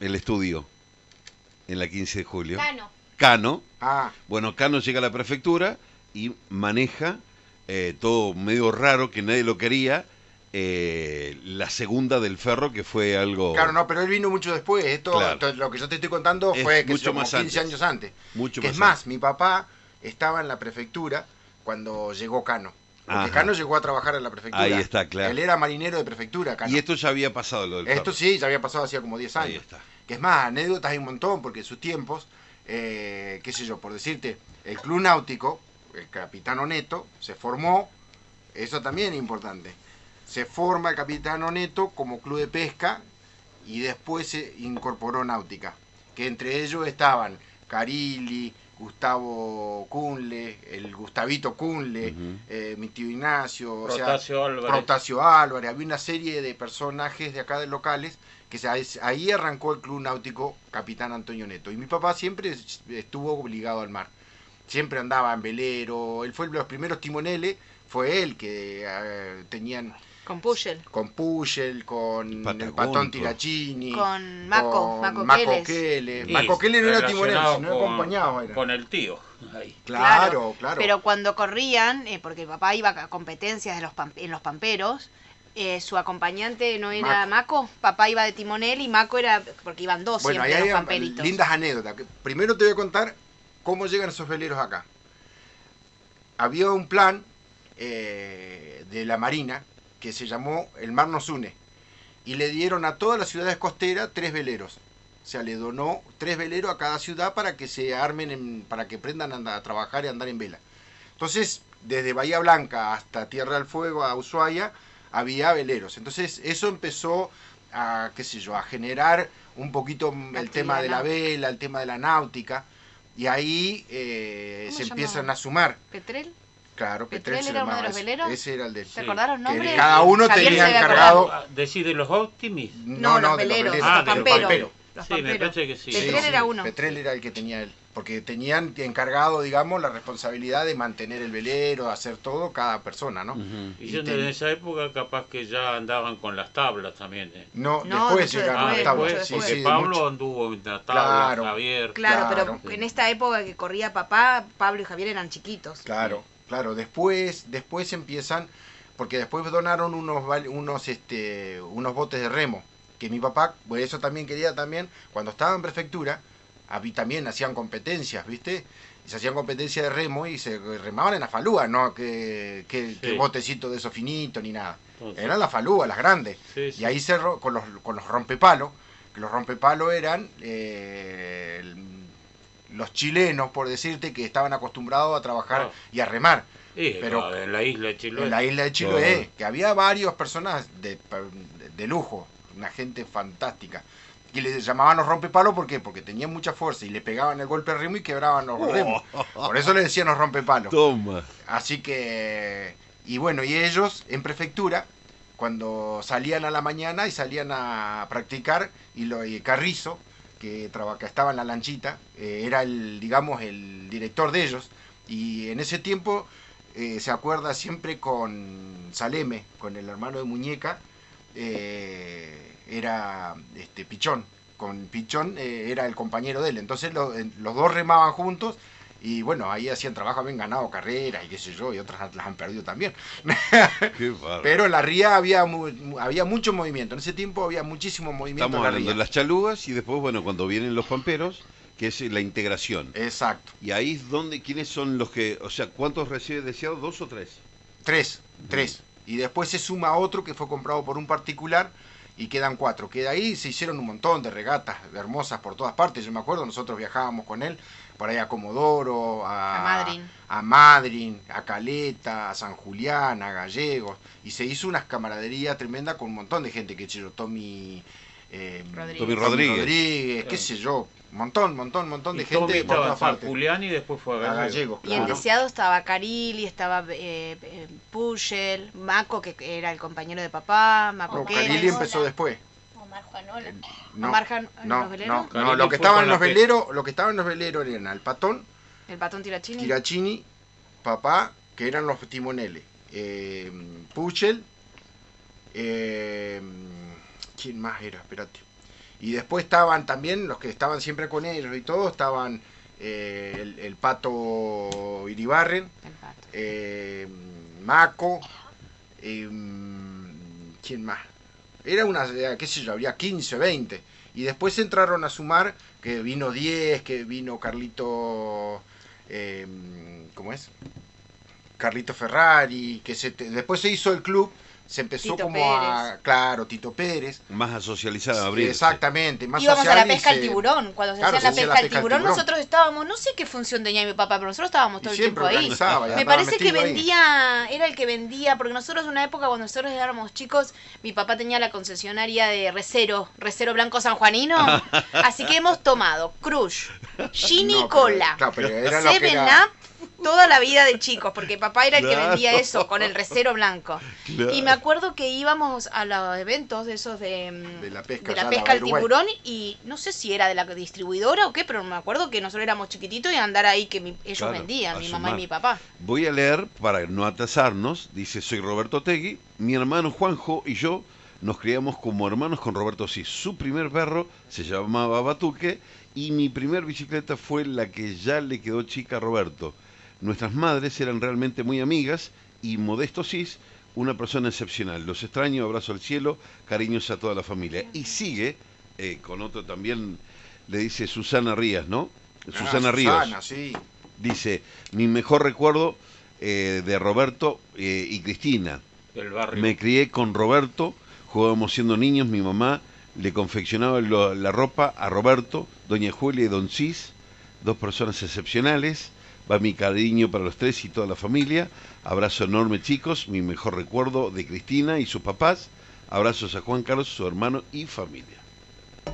el estudio, en la 15 de julio. Cano. Cano, Ah, bueno, Cano llega a la prefectura y maneja eh, todo medio raro, que nadie lo quería. eh, la segunda del Ferro, que fue algo Claro, no, pero él vino mucho después. Esto, Claro. esto- lo que yo te estoy contando Es fue que mucho más 15 antes. años antes. mucho Que más. es más, antes. mi papá estaba en la prefectura cuando llegó Cano. Porque Ajá. Cano llegó a trabajar en la prefectura. Ahí está, claro. Él era marinero de prefectura, Cano. Y esto ya había pasado lo del Esto sí, ya había pasado hacía como 10 Ahí años. está. Que es más, anécdotas hay un montón, porque en sus tiempos, eh, qué sé yo, por decirte, el club náutico, el capitán Oneto, se formó, eso también es importante, se forma el capitán Oneto como club de pesca y después se incorporó náutica, que entre ellos estaban Carilli, Gustavo Cunle, el Gustavito Cunle, eh, mi tío Ignacio, o sea, Protasio Álvarez. Protasio Álvarez, había una serie de personajes de acá de locales que se- ahí arrancó el club náutico Capitán Antonio Neto. Y mi papá siempre estuvo obligado al mar. Siempre andaba en velero, él fue de los primeros timoneles, fue él que eh, tenían Con Pushel. con Pushel, con el Patón. Tirachini, Con Maco, con Maco Keles. Maco Keles no era sino con- acompañado era. Con el tío. Ahí. Claro, claro. Pero cuando corrían, eh, porque papá iba a competencias de los pam- en los pamperos, eh, su acompañante no era Maco. papá iba de timonel y Maco era, porque iban dos Bueno, ahí siempre los pamperitos. lindas anécdotas. Primero te voy a contar cómo llegan esos veleros acá. Había un plan eh, de la Marina que se llamó El Mar nos une y le dieron a todas las ciudades costeras tres veleros. O sea, le donó tres veleros a cada ciudad para que se armen, en- para que aprendan a, trabajar y andar en vela. Entonces, desde Bahía Blanca hasta Tierra del Fuego, a Ushuaia, había veleros. Entonces, eso empezó a, qué sé yo, a generar un poquito el tema de la vela, el tema de la náutica. Y ahí eh, ¿Cómo se empiezan a sumar. ¿Petrel? Claro, ¿Petrel Petrel era uno de los ese. veleros? Ese era el de... ¿Te acordás los que nombres? cada uno Javier tenía encargado... Ah, ¿Decís de los Optimis? No, los de veleros, Ah, los de los pamperos. pamperos. Los Sí, me parece que sí. Petrel era uno. Petrel era el que tenía él. Porque tenían encargado, digamos, la responsabilidad de mantener el velero, de hacer todo cada persona, ¿no? Y Y yo ten- en esa época capaz que ya andaban con las tablas también. eh. No, No, después llegaron Ah, las tablas. porque sí, Pablo mucho. anduvo en la tabla, Claro. Javier. Claro, Claro. pero en esta época que corría papá, Pablo y Javier eran chiquitos. Claro, claro. Después, después empiezan, porque después donaron unos, val- unos, este, unos botes de remo, que mi papá, por eso también quería también, cuando estaba en prefectura, habí- también hacían competencias, ¿viste? Y se hacían competencias de remo y se remaban en la falúa, no que, que, que Sí. botecito de esos finitos ni nada. Entonces, Eran las falúas, las grandes. sí, sí. Y ahí se ro- con los, con los rompepalos, que los rompepalos eran eh, el- los chilenos, por decirte, que estaban acostumbrados a trabajar Ah. y a remar Y, pero- en la isla de Chiloé. en la isla de Chiloé, que había varias personas de, lujo, una gente fantástica. Y le llamaban los rompepalos, ¿por qué? Porque tenían mucha fuerza y le pegaban el golpe al remo y quebraban los remos. Por eso le decían los rompepalos. Toma. Así que, y bueno, y ellos en prefectura, cuando salían a la mañana y salían a practicar, y, lo, y Carrizo, que, estaba en la lanchita, eh, era el, digamos, el director de ellos, y en ese tiempo eh, se acuerda siempre con Saleme, con el hermano de Muñeca, eh, era este Pichón, con Pichón era el compañero de él, entonces lo- los dos remaban juntos y bueno, ahí hacían trabajo, habían ganado carreras y qué sé yo, y otras las han perdido también. Qué. Pero en la ría había, mu- había mucho movimiento, en ese tiempo había muchísimo movimiento Estamos en la hablando ría. de las chalugas y después, bueno, cuando vienen los pamperos, que es la integración. Exacto, Y ahí es donde, ¿quiénes son los que, o sea, cuántos recibe deseado? ¿Dos o tres? tres, tres. Y después se suma otro que fue comprado por un particular y quedan cuatro. Que de ahí se hicieron un montón de regatas hermosas por todas partes. Yo me acuerdo, nosotros viajábamos con él por ahí a Comodoro, a, A Madryn. a Madryn, a Caleta, a San Julián, a Gallegos. Y se hizo unas camaraderías tremendas con un montón de gente que yo, Tommy, eh, Rodríguez. Tommy Rodríguez. Rodríguez, qué sé yo, un montón, montón, montón de y gente Tommy por estaba San. Julián y después fue a A Gallego. Gallegos, Y en. Deseado estaba Carilli, estaba eh, eh, Maco, que era el compañero de papá, Maco No, Keles. Carilli empezó después. Omar Juanola. No, Omar Jan- en no, los veleros. no, lo que fue estaba con en la los veleros, lo que estaba en los veleros eran el patón, El patón Tirachini. Tirachini, papá, que eran los timoneles, eh, Puchel, eh, ¿quién más era? Espérate. Y después estaban también los que estaban siempre con ellos y todo, estaban eh, el, el pato Iribarren, El pato. eh, Maco, ¿quién más? Era una, eh, qué sé yo, habría 15, 20. Y después entraron a sumar que vino 10, que vino Carlito, em, ¿cómo es? Carlito Ferrari, que se después se hizo el club, se empezó Tito como a, claro, Tito Pérez. Más a socializar, a Sí, abrir. Exactamente, más Íbamos a la pesca al tiburón. Cuando se Claro, hacía la se pesca, la al pesca al tiburón, tiburón. nosotros estábamos, no sé qué función tenía mi papá, pero nosotros estábamos todo Y el tiempo ahí. Me parece que ahí. vendía, era el que vendía, porque nosotros en una época cuando nosotros éramos chicos, mi papá tenía la concesionaria de Recero, Recero Blanco Sanjuanino, así que hemos tomado Crush, Gin y Cola, Seven Up, toda la vida de chicos, porque papá era el que vendía eso con el Recero Blanco. Claro. Y me acuerdo que íbamos a los eventos de esos de, mm, De la pesca, de la pesca al tiburón y no sé si era de la distribuidora o qué, pero me acuerdo que nosotros éramos chiquititos y andar ahí que mi- ellos Claro, vendían, mi mamá y mi papá. Voy a leer para no atrasarnos. Dice, soy Roberto Tegui, mi hermano Juanjo y yo nos criamos como hermanos con Roberto Cis. Su primer perro se llamaba Batuque y mi primer bicicleta fue la que ya le quedó chica a Roberto. Nuestras madres eran realmente muy amigas y Modesto Cis, una persona excepcional. Los extraño, abrazo al cielo, cariños a toda la familia. Y sigue eh, con otro también, le dice Susana Rías, ¿no? Ah, Susana Ríos. Susana, sí. Dice, mi mejor recuerdo eh, de Roberto eh, y Cristina. Del barrio. Me crié con Roberto, jugábamos siendo niños, mi mamá le confeccionaba lo- la ropa a Roberto, doña Julia y don Cis, dos personas excepcionales. Va mi cariño para los tres y toda la familia. Abrazo enorme chicos, mi mejor recuerdo de Cristina y sus papás. Abrazos a Juan Carlos, su hermano y familia.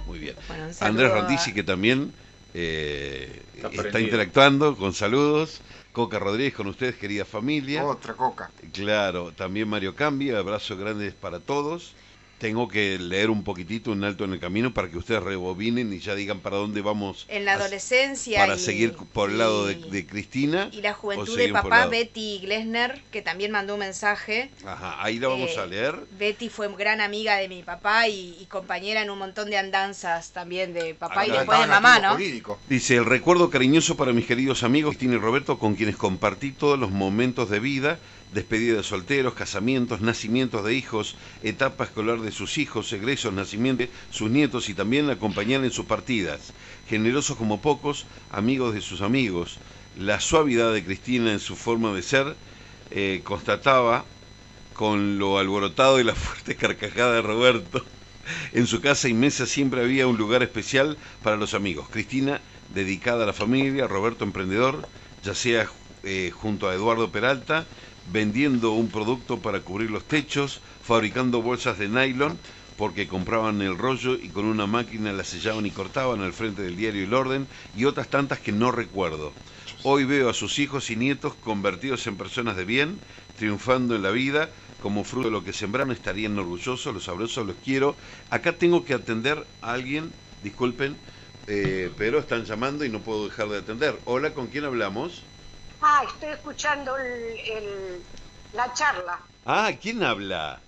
Muy bien. Bueno, Andrés a- Randisi que también eh, Está está, interactuando con saludos. Coca Rodríguez con ustedes, querida familia. Otra coca. Claro, también Mario Cambia, abrazos grandes para todos. Tengo que leer un poquitito un alto en el camino para que ustedes rebobinen y ya digan para dónde vamos En la a- adolescencia. para y- seguir por el lado de, y- de Cristina. Y la juventud de papá, Betty Glesner, que también mandó un mensaje. Ajá, ahí la vamos Eh, a leer. Betty fue gran amiga de mi papá y, y compañera en un montón de andanzas también de papá y después de mamá, ¿no? jurídico. Dice, el recuerdo cariñoso para mis queridos amigos Cristina y Roberto, con quienes compartí todos los momentos de vida, despedida de solteros, casamientos, nacimientos de hijos, etapa escolar de sus hijos, egresos, nacimientos, sus nietos y también acompañar en sus partidas. Generosos como pocos, amigos de sus amigos. La suavidad de Cristina en su forma de ser eh, constataba con lo alborotado y la fuerte carcajada de Roberto. En su casa inmensa siempre había un lugar especial para los amigos. Cristina, dedicada a la familia, Roberto, emprendedor, ya sea eh, junto a Eduardo Peralta, vendiendo un producto para cubrir los techos, fabricando bolsas de nylon, porque compraban el rollo y con una máquina la sellaban y cortaban al frente del diario El Orden, y otras tantas que no recuerdo. Hoy veo a sus hijos y nietos convertidos en personas de bien, triunfando en la vida, como fruto de lo que sembraron, estarían orgullosos, los abrazo, los quiero. Acá tengo que atender a alguien, disculpen, eh, pero están llamando y no puedo dejar de atender. Hola, ¿con quién hablamos? Ah, estoy escuchando el- el- la charla. Ah, ¿quién habla?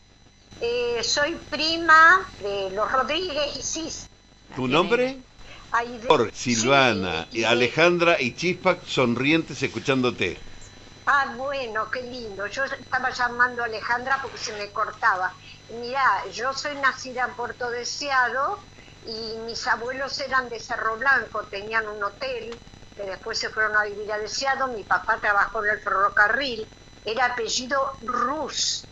Eh, soy prima de los Rodríguez y Cis. ¿Tu nombre? Aide- Por Silvana, Sí, y Alejandra y Chispa sonrientes escuchándote. Ah, bueno, qué lindo. Yo estaba llamando a Alejandra porque se me cortaba. Mirá, yo soy nacida en Puerto Deseado y mis abuelos eran de Cerro Blanco, tenían un hotel que después se fueron a vivir a Deseado. Mi papá trabajó en el ferrocarril, era apellido Rus.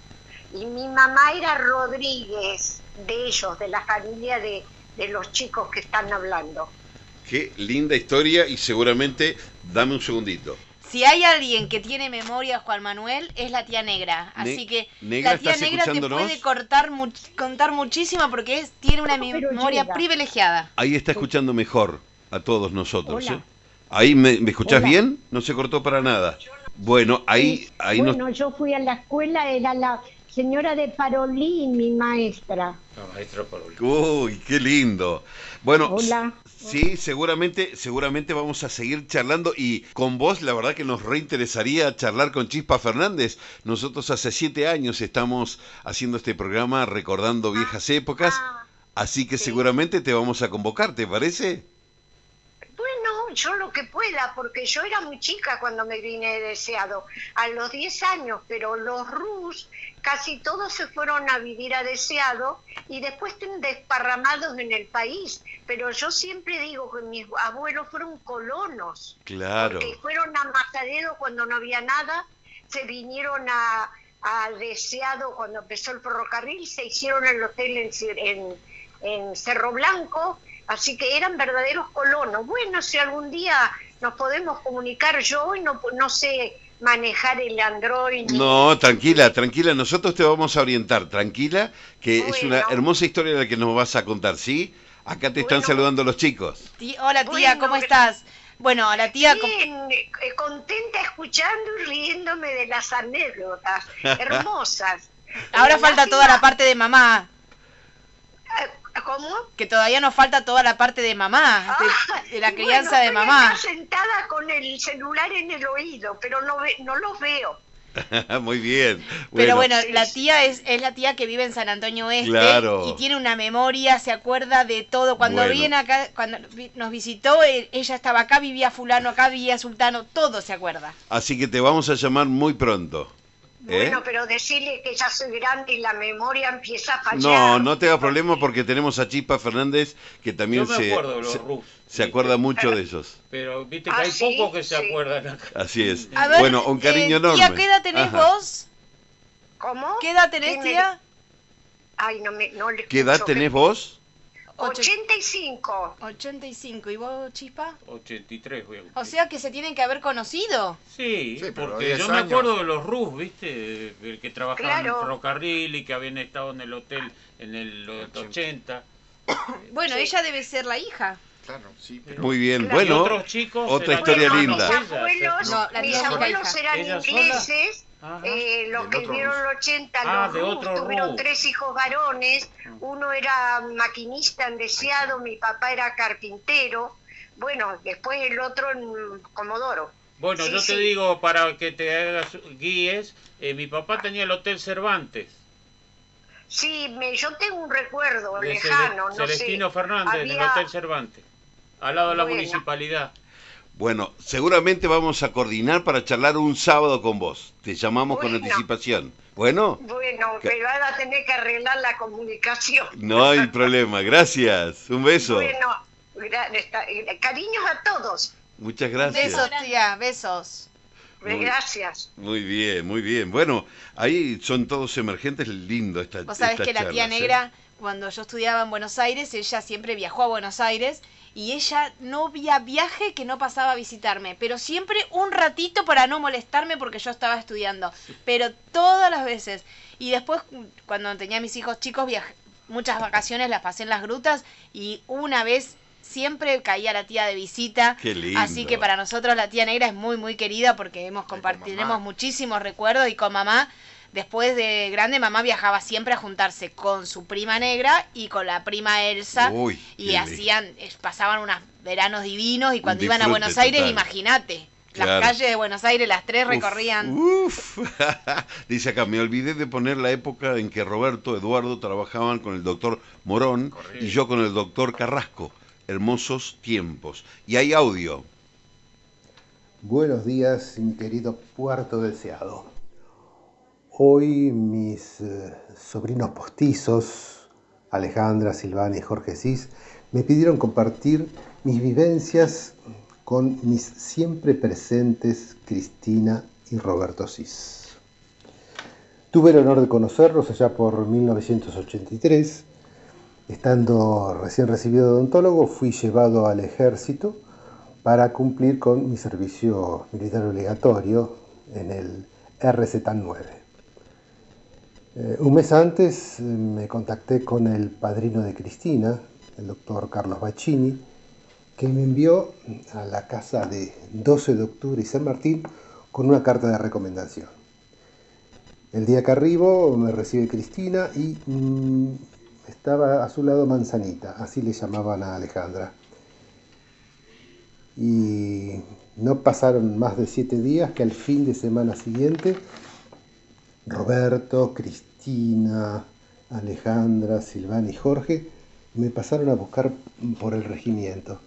Y mi mamá era Rodríguez, de ellos, de la familia de, de los chicos que están hablando. Qué linda historia y seguramente, dame un segundito. Si hay alguien que tiene memoria, Juan Manuel, es la tía negra. Así Ne- que Negra, la tía ¿estás negra te puede cortar much- contar muchísimo porque es, tiene una memoria privilegiada. Ahí está escuchando mejor a todos nosotros. Hola. ¿eh? Ahí me, ¿me escuchás Hola. bien? No se cortó para nada. Bueno, ahí, ahí nos- bueno, yo fui a la escuela, era la señora de Parolín, mi maestra. La maestra. Uy, qué lindo. Bueno, Hola. sí, seguramente, seguramente vamos a seguir charlando y con vos la verdad que nos reinteresaría charlar con Chispa Fernández. Nosotros hace siete años estamos haciendo este programa recordando viejas épocas, Ah, así que sí. seguramente te vamos a convocar, ¿te parece? Yo lo que pueda, porque yo era muy chica cuando me vine deseado, a los 10 años, pero los Rus casi todos se fueron a vivir a deseado y después están desparramados en el país. Pero yo siempre digo que mis abuelos fueron colonos. Claro. Porque fueron a Mazadedo cuando no había nada, se vinieron a, a Deseado cuando empezó el ferrocarril, se hicieron el hotel en, en, en Cerro Blanco, así que eran verdaderos colonos. Bueno, si algún día nos podemos comunicar, yo hoy no, no sé manejar el Android. No, tranquila, tranquila, nosotros te vamos a orientar, tranquila, que es una hermosa historia la que nos vas a contar, ¿sí? Acá te están Bueno. saludando los chicos. Tí- Hola tía, Bueno, ¿cómo estás? Bueno, la tía... Bien, eh, contenta escuchando y riéndome de las anécdotas hermosas. Ahora falta toda la parte de mamá, ¿Cómo? que todavía nos falta toda la parte de mamá, de, Ah, de la crianza bueno, de estoy mamá. acá sentada con el celular en el oído, pero no, ve- no los veo. Muy bien. Pero bueno, la tía es, es la tía que vive en San Antonio Claro. y tiene una memoria, se acuerda de todo. Cuando Bueno. viene acá, cuando vi- nos visitó, eh, ella estaba acá, vivía fulano, acá vivía sultano, todo se acuerda. Así que te vamos a llamar muy pronto. ¿Eh? Bueno, pero decirle que ya soy grande y la memoria empieza a fallar. No, no te hagas problema porque tenemos a Chispa Fernández que también Yo me se, acuerdo de los se, Rus. se acuerda mucho de ellos. Pero viste que Ah, hay sí, pocos que se sí. acuerdan acá. Así es. A ver, bueno, un cariño eh, enorme. Tía, ¿qué edad tenés Ajá. vos? ¿Cómo? ¿Qué edad tenés, ¿Quién me- tía? Ay, no me... No le ¿Qué edad tenés vos? Ocho- 85. 85. ¿Y vos, Chispa? 83, voy a O sea que se tienen que haber conocido. Sí, Sí, porque 10 yo me años. acuerdo de los Rus, ¿viste? El que trabajaban en el Claro. ferrocarril y que habían estado en el hotel en el 80. Bueno, Sí. ella debe ser la hija. Claro, sí, pero... Muy bien. Claro. Bueno, otros chicos otra historia hermanos linda. Mis abuelos, No, la mis abuelos eran ingleses. Eh, los que vivieron el 80, Ah, los de Rus, tuvieron Rus. tres hijos varones, uno era maquinista en Deseado, mi papá era carpintero, bueno, después el otro en Comodoro. Bueno, Sí, yo te sí. digo, para que te hagas guíes, eh, mi papá tenía el Hotel Cervantes. Sí, me, yo tengo un recuerdo de lejano, Cele- no Celestino sé. Fernández, en el Hotel Cervantes. Al lado de la Bueno. municipalidad. Bueno, seguramente vamos a coordinar para charlar un sábado con vos. Te llamamos con anticipación. Bueno, Bueno, ¿Qué? pero ahora tener que arreglar la comunicación. no hay problema. Gracias. Un beso. Bueno, eh, cariños a todos. Muchas gracias. Besos, tía, besos. Muy- Gracias. Muy bien, muy bien. Bueno, ahí son todos emergentes, lindo esta Vos sabés que la tía ¿eh? negra, cuando yo estudiaba en Buenos Aires, ella siempre viajó a Buenos Aires y ella no había viaje que no pasaba a visitarme, pero siempre un ratito para no molestarme porque yo estaba estudiando, pero todas las veces. Y después, cuando tenía mis hijos chicos, viajé, muchas vacaciones las pasé en las grutas y una vez siempre caía la tía de visita. Qué lindo. Así que para nosotros la tía negra es muy, muy querida porque hemos tenemos muchísimos recuerdos y con mamá, después de grande, mamá viajaba siempre a juntarse con su prima negra y con la prima Elsa. Uy, y hacían, pasaban unos veranos divinos y cuando iban a Buenos Aires, imagínate. Claro. Las calles de Buenos Aires, las tres Uf, recorrían. uf. Dice acá, me olvidé de poner la época en que Roberto, Eduardo trabajaban con el doctor Morón Correcto. y yo con el doctor Carrasco. Hermosos tiempos. Y hay audio. Buenos días, mi querido Puerto Deseado. Hoy mis eh, sobrinos postizos, Alejandra, Silvana y Jorge Cis, me pidieron compartir mis vivencias con mis siempre presentes Cristina y Roberto Cis. Tuve el honor de conocerlos allá por 1983. Estando recién recibido odontólogo, fui llevado al ejército para cumplir con mi servicio militar obligatorio en el RZ9. Eh, un mes antes eh, me contacté con el padrino de Cristina, el doctor Carlos Bacchini, que me envió a la casa de 12 de octubre y San Martín con una carta de recomendación. El día que arribo me recibe Cristina y mm, estaba a su lado Manzanita, así le llamaban a Alejandra. Y no pasaron más de siete días que al fin de semana siguiente, Roberto, Cristina, Alejandra, Silvana y Jorge me pasaron a buscar por el regimiento.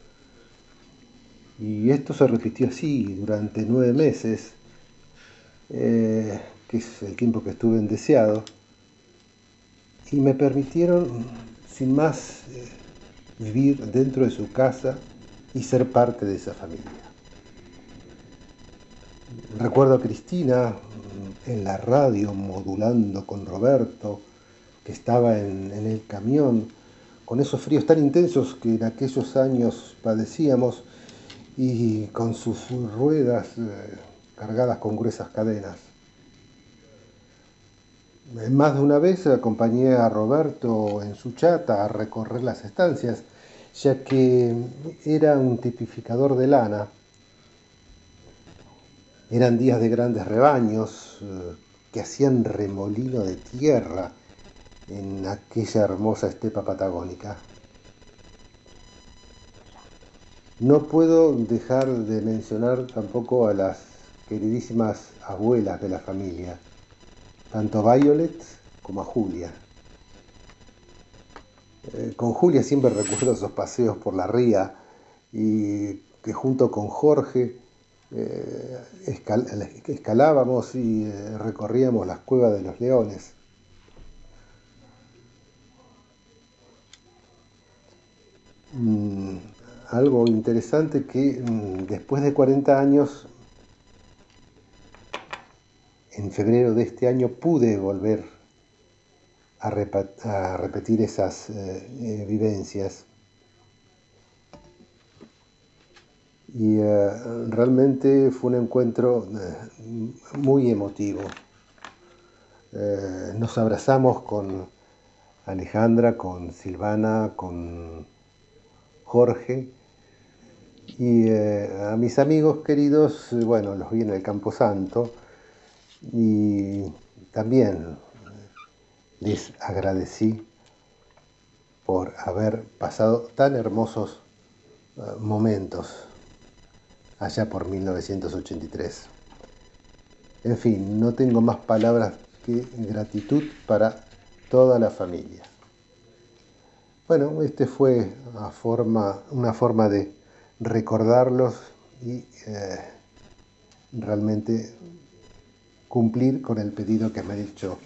Y esto se repitió así durante nueve meses, eh, que es el tiempo que estuve en deseado, y me permitieron, sin más, eh, vivir dentro de su casa y ser parte de esa familia. Recuerdo a Cristina en la radio modulando con Roberto, que estaba en, el camión, con esos fríos tan intensos que en aquellos años padecíamos y con sus ruedas eh, cargadas con gruesas cadenas. Más de una vez acompañé a Roberto en su chata a recorrer las estancias, ya que era un tipificador de lana. Eran días de grandes rebaños eh, que hacían remolino de tierra en aquella hermosa estepa patagónica. No puedo dejar de mencionar tampoco a las queridísimas abuelas de la familia, tanto a Violet como a Julia. Eh, con Julia siempre recuerdo esos paseos por la ría y que junto con Jorge eh, escalábamos y eh, recorríamos las cuevas de los leones. Mm, algo interesante que mm, después de 40 años en febrero de este año pude volver a, repetir esas eh, vivencias. Y eh, realmente fue un encuentro muy emotivo. nos abrazamos con Alejandra, con Silvana, con Jorge. Y a mis amigos queridos, bueno, los vi en el Campo Santo y también les agradecí por haber pasado tan hermosos eh, momentos allá por 1983. En fin, no tengo más palabras que gratitud para toda la familia. Bueno, este fue una forma, una forma de recordarlos y eh, realmente cumplir con el pedido que me han hecho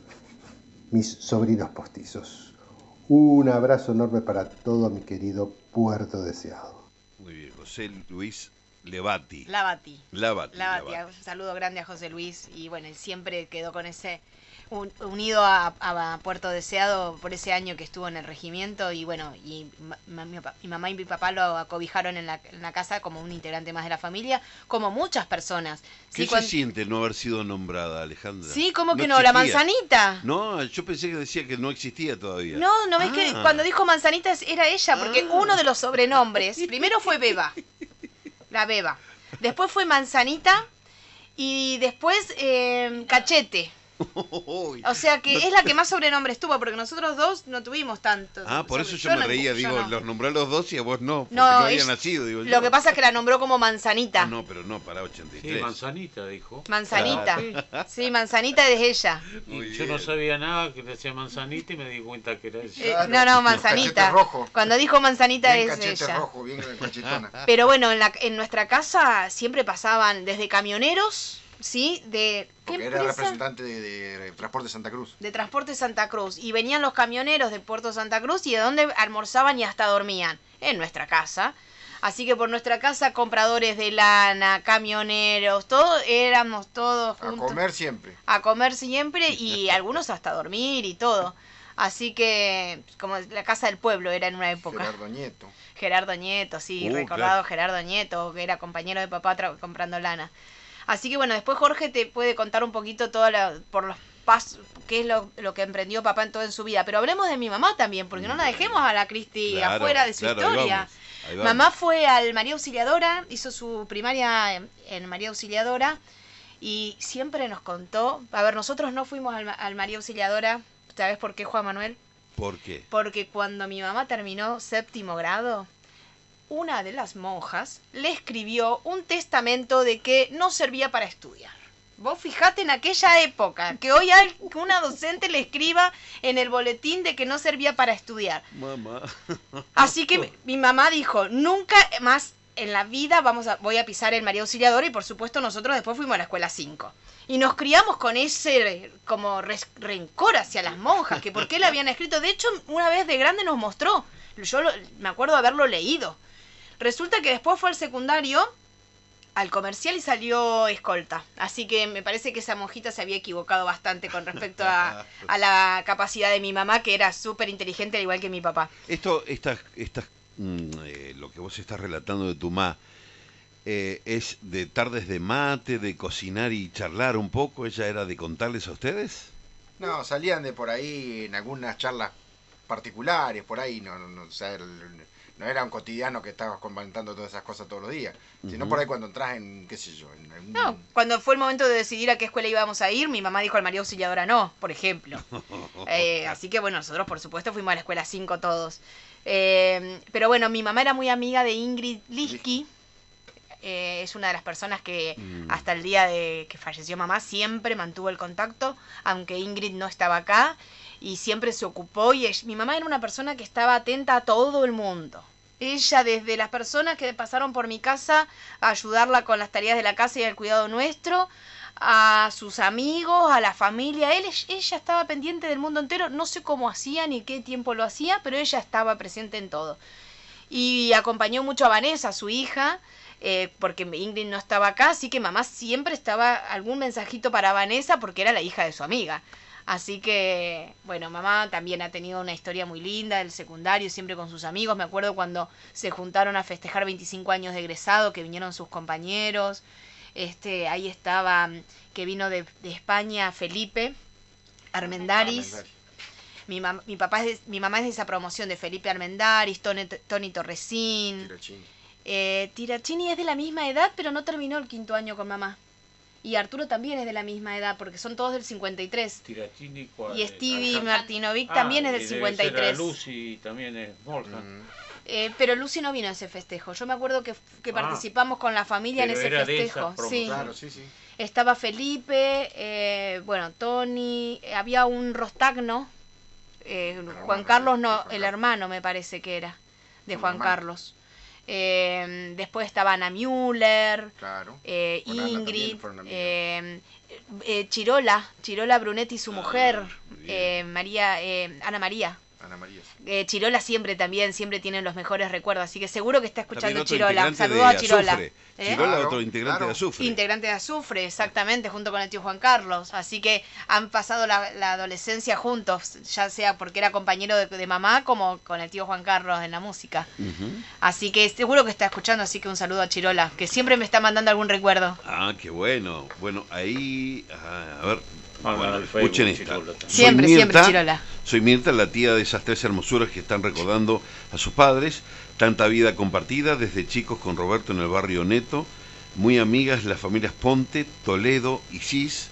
mis sobrinos postizos. Un abrazo enorme para todo mi querido Puerto Deseado. Muy bien, José Luis Levati. Lavati. Lavati. Lavati. Un saludo grande a José Luis y bueno, siempre quedó con ese unido a, Puerto Deseado por ese año que estuvo en el regimiento y bueno, y mi, mamá y mi papá lo acobijaron en la, casa como un integrante más de la familia, como muchas personas. ¿Qué se siente no haber sido nombrada, Alejandra? Sí, como que no? La manzanita. No, yo pensé que decía que no existía todavía. No, no ves que ah. cuando dijo manzanita era ella, porque ah. uno de los sobrenombres, primero fue Beba, la Beba, después fue manzanita y después eh, cachete. O sea que es la que más sobrenombres tuvo, porque nosotros dos no tuvimos tantos. Ah, por eso yo, me reía, digo, los nombré a los dos y a vos no, porque no, había nacido. Digo, lo que pasa es que la nombró como Manzanita. no, pero no, para 83. Sí, Manzanita dijo. Manzanita. sí. Manzanita es ella. Y yo no sabía nada que decía Manzanita y me di cuenta que era ella. Eh, no, no, Manzanita. Cuando dijo Manzanita es ella. Rojo, bien pero bueno, en, la, en nuestra casa siempre pasaban desde camioneros ¿sí? De, ¿qué era representante de, Transporte Santa Cruz. De Transporte Santa Cruz. Y venían los camioneros de Puerto Santa Cruz y de dónde almorzaban y hasta dormían. En nuestra casa. Así que por nuestra casa, compradores de lana, camioneros, todos éramos todos juntos. A comer siempre. A comer siempre y algunos hasta dormir y todo. Así que, como la casa del pueblo era en una época. Gerardo Nieto. Gerardo Nieto, sí, uh, recordado Gerardo Nieto, que era compañero de papá comprando lana. Así que bueno, después Jorge te puede contar un poquito todo por los pasos, qué es lo, que emprendió papá en todo en su vida. Pero hablemos de mi mamá también, porque no la dejemos a la Cristi afuera de su historia. Mamá fue al María Auxiliadora, hizo su primaria en, María Auxiliadora y siempre nos contó, a ver, nosotros no fuimos al, al María Auxiliadora, ¿sabes por qué, Juan Manuel? ¿Por qué? Porque cuando mi mamá terminó séptimo grado, una de las monjas le escribió un testamento de que no servía para estudiar. Vos fijate en aquella época, que hoy hay, una docente le escriba en el boletín de que no servía para estudiar. Mamá. Así que mi mamá dijo, nunca más en la vida vamos a, voy a pisar el María Auxiliadora y por supuesto nosotros después fuimos a la escuela 5. Y nos criamos con ese como res- rencor hacia las monjas, que por qué le habían escrito. De hecho, una vez de grande nos mostró. Yo lo- me acuerdo haberlo leído. Resulta que después fue al secundario, al comercial y salió escolta. Así que me parece que esa monjita se había equivocado bastante con respecto a, a la capacidad de mi mamá, que era súper inteligente al igual que mi papá. Esto, estas, estas, mm, eh, lo que vos estás relatando de tu ma, eh, es de tardes de mate, de cocinar y charlar un poco. ¿Ella era de contarles a ustedes? No, salían de por ahí en algunas charlas particulares, por ahí, no, no, no, o sea, el- no era un cotidiano que estabas comentando todas esas cosas todos los días, sino por ahí cuando entras en, qué sé yo, en algún- No, cuando fue el momento de decidir a qué escuela íbamos a ir, mi mamá dijo al María Auxiliadora no, por ejemplo. Eh, así que bueno, nosotros por supuesto fuimos a la escuela 5 todos. Eh, pero bueno, mi mamá era muy amiga de Ingrid Liski. Eh, es una de las personas que Mm. hasta el día de que falleció mamá siempre mantuvo el contacto, aunque Ingrid no estaba acá y siempre se ocupó y ella- mi mamá era una persona que estaba atenta a todo el mundo. Ella desde las personas que pasaron por mi casa a ayudarla con las tareas de la casa y el cuidado nuestro, a sus amigos, a la familia, él, ella estaba pendiente del mundo entero, no sé cómo hacía ni qué tiempo lo hacía, pero ella estaba presente en todo. Y acompañó mucho a Vanessa, su hija, eh, porque Ingrid no estaba acá, así que mamá siempre estaba algún mensajito para Vanessa porque era la hija de su amiga. Así que, bueno, mamá también ha tenido una historia muy linda del secundario, siempre con sus amigos. Me acuerdo cuando se juntaron a festejar 25 años de egresado, que vinieron sus compañeros. Este, ahí estaba, mm, que vino de, de España, Felipe Armendaris. Mi, mam- mi, papá es de- mi mamá es de esa promoción de Felipe Armendaris, Tony, Tony Torresín. Tirachín. Eh, Tirachini es de la misma edad, pero no terminó el quinto año con mamá. Y Arturo también es de la misma edad, porque son todos del 53. Tirachini, ¿cuál Y es? Stevie Ah, Martinovic ah, también es y del debe ser la 53. Lucy también es Morgan. Mm. Eh, pero Lucy no vino a ese festejo. Yo me acuerdo que, que Ah. participamos con la familia en ese era festejo. Sí. Claro, sí, sí. Estaba Felipe, eh, bueno, Tony, eh, había un Rostagno, eh, Juan Carlos no, el hermano me parece que era, de Juan hermano. Carlos. Eh, después estaba Ana Müller, Claro. eh, también Ingrid, fueron amigas. eh, Chirola, Chirola Brunetti y su Ah, mujer, bien. eh, María, eh, Ana María. Ana María. sí. Eh, Chirola siempre también, siempre tienen los mejores recuerdos, así que seguro que está escuchando Chirola. integrante Saludo de a Chirola. Azufre. ¿Eh? Chirola, Claro, otro integrante claro. de Azufre. Integrante de Azufre, exactamente, junto con el tío Juan Carlos. Así que han pasado la, la adolescencia juntos, ya sea porque era compañero de, de mamá como con el tío Juan Carlos en la música. Así que seguro que está escuchando, así que un saludo a Chirola, que siempre me está mandando algún recuerdo. Ah, qué bueno. Bueno, ahí, ah, a ver, Ah, bueno, escuchen esta. Soy Siempre, siempre Mirta, Chirola. Soy Mirta, la tía de esas tres hermosuras que están recordando a sus padres. Tanta vida compartida desde chicos con Roberto en el barrio Neto. Muy amigas las familias Ponte, Toledo y Cis.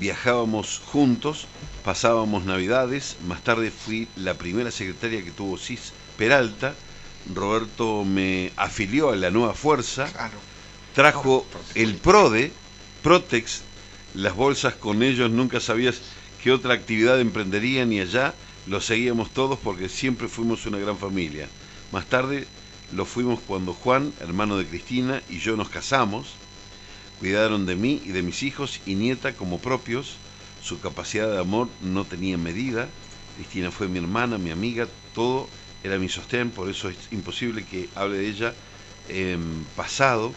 Viajábamos juntos, pasábamos navidades. Más tarde fui la primera secretaria que tuvo Cis Peralta. Roberto me afilió a la nueva fuerza Claro. trajo el PRODE, Protex, las bolsas con ellos, nunca sabías qué otra actividad emprenderían y allá lo seguíamos todos porque siempre fuimos una gran familia. Más tarde lo fuimos cuando Juan, hermano de Cristina, y yo nos casamos. Cuidaron de mí y de mis hijos y nieta como propios. Su capacidad de amor no tenía medida. Cristina fue mi hermana, mi amiga, todo era mi sostén, por eso es imposible que hable de ella en pasado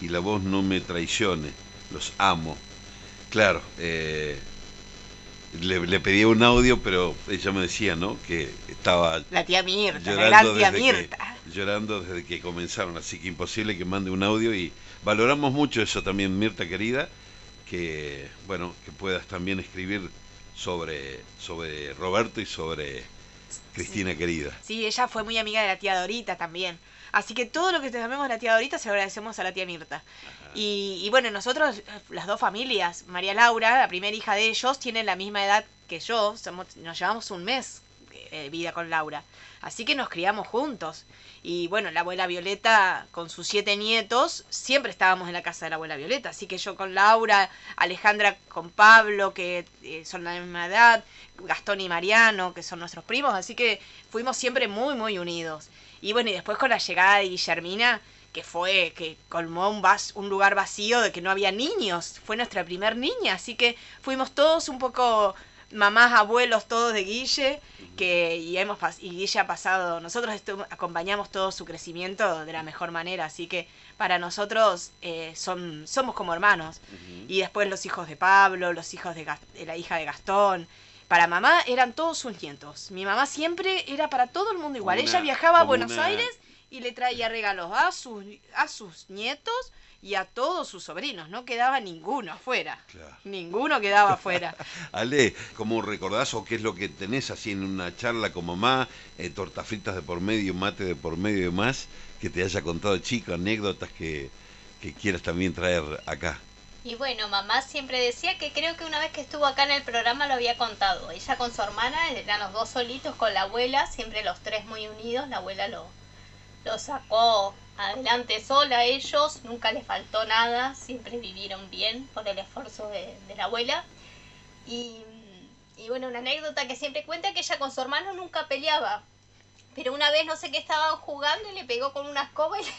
y la voz no me traicione. Los amo. Claro, eh, le, le pedía un audio, pero ella me decía, ¿no? Que estaba La tía Mirta, la llorando gran tía desde, que, Mirta. llorando desde que comenzaron, así que imposible que mande un audio y valoramos mucho eso también, Mirta querida, que bueno, que puedas también escribir sobre, sobre Roberto y sobre Cristina querida. Sí, ella fue muy amiga de la tía Dorita también. Así que todo lo que te de la tía Dorita se lo agradecemos a la tía Mirta. Y, y bueno, nosotros, eh, las dos familias, María Laura, la primera hija de ellos, tienen la misma edad que yo, somos, nos llevamos un mes eh, de vida con Laura. Así que nos criamos juntos. Y bueno, la abuela Violeta con sus siete nietos, siempre estábamos en la casa de la abuela Violeta. Así que yo con Laura, Alejandra con Pablo, que eh, son de la misma edad, Gastón y Mariano, que son nuestros primos. Así que fuimos siempre muy, muy unidos. Y bueno, y después con la llegada de Guillermina, que fue, que colmó un, vas, un lugar vacío de que no había niños. Fue nuestra primer niña, así que fuimos todos un poco mamás, abuelos, todos de Guille, que y hemos y Guille ha pasado, nosotros acompañamos todo su crecimiento de la mejor manera, así que para nosotros eh, son, somos como hermanos. Y después los hijos de Pablo, los hijos de, la hija de Gastón. Para mamá eran todos sus nietos. Mi mamá siempre era para todo el mundo igual. Ella viajaba a Buenos una- Aires y le traía regalos a sus, a sus nietos y a todos sus sobrinos. No quedaba ninguno afuera. Claro. Ninguno quedaba afuera. Ale, ¿cómo recordás o qué es lo que tenés así en una charla con mamá? Eh, tortas fritas de por medio, mate de por medio y demás, que te haya contado chico, anécdotas que, que quieras también traer acá. Y bueno, mamá siempre decía que creo que una vez que estuvo acá en el programa lo había contado. Ella con su hermana eran los dos solitos con la abuela, siempre los tres muy unidos. La abuela lo, lo sacó adelante sola a ellos, nunca les faltó nada, siempre vivieron bien por el esfuerzo de, de la abuela. Y, y bueno, una anécdota que siempre cuenta que ella con su hermano nunca peleaba. Pero una vez no sé qué estaban jugando y le pegó con una escoba y le,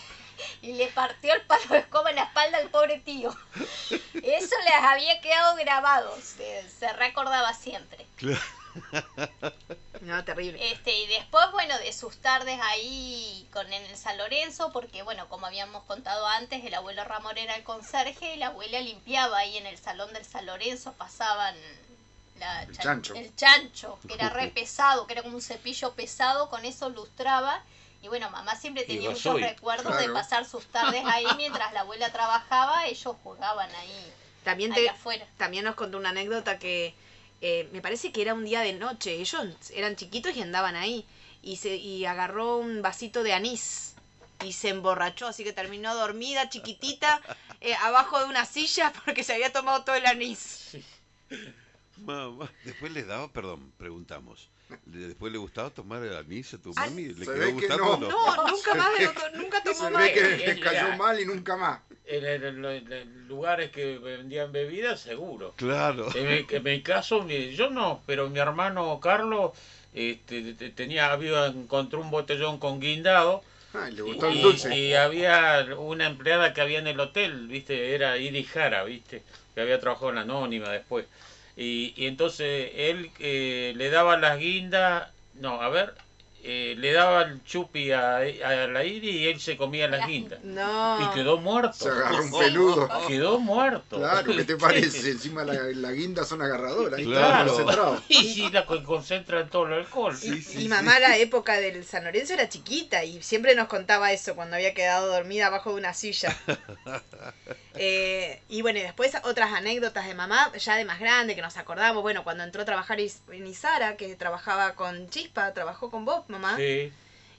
y le partió el palo de escoba en la espalda al pobre tío. Eso les había quedado grabado, se, se recordaba siempre. No, terrible. Este, y después, bueno, de sus tardes ahí con en el San Lorenzo, porque bueno, como habíamos contado antes, el abuelo Ramón era el conserje y la abuela limpiaba ahí en el salón del San Lorenzo, pasaban la El chan- chancho. el chancho, que era re pesado, que era como un cepillo pesado, con eso lustraba. Y bueno, mamá siempre tenía muchos recuerdos de pasar sus tardes ahí mientras la abuela trabajaba, ellos jugaban ahí, También, ahí te, afuera. también nos contó una anécdota que eh, me parece que era un día de noche. Ellos eran chiquitos y andaban ahí. Y, se, y agarró un vasito de anís y se emborrachó, así que terminó dormida, chiquitita, eh, abajo de una silla porque se había tomado todo el anís. Mamá, después le daba, perdón, preguntamos. ¿Le- ¿Después le gustaba tomar el anís a tu Ah, mami? ¿Le se quedó gustando? no. nunca más, nunca tomó Se más. ve que les cayó ya. mal y nunca más. En, el- en los- en los lugares que vendían bebidas, seguro. Claro. En mi, en mi caso, yo no, pero mi hermano Carlos este, te- tenía, había, encontró un botellón con guindado Ay, le y, gustó el dulce. y había una empleada que había en el hotel, viste, era Iris Jara, viste, que había trabajado en la Anónima después. Y, y entonces él eh, le daba las guindas, no, a ver, eh, le daba el chupi a, a la Iris y él se comía las guindas. No. Y quedó muerto. Se agarró un peludo. Quedó muerto. Claro, ¿qué te parece? Encima la, la guinda son agarradoras. Ahí está Claro. concentrado. Y sí, la con- concentra todo el alcohol. Sí, sí, y sí. mamá la época del San Lorenzo era chiquita y siempre nos contaba eso cuando había quedado dormida abajo de una silla. Eh, y bueno, y después otras anécdotas de mamá, ya de más grande, que nos acordamos, bueno, cuando entró a trabajar Isara, que trabajaba con Chispa, trabajó con vos, mamá. Sí.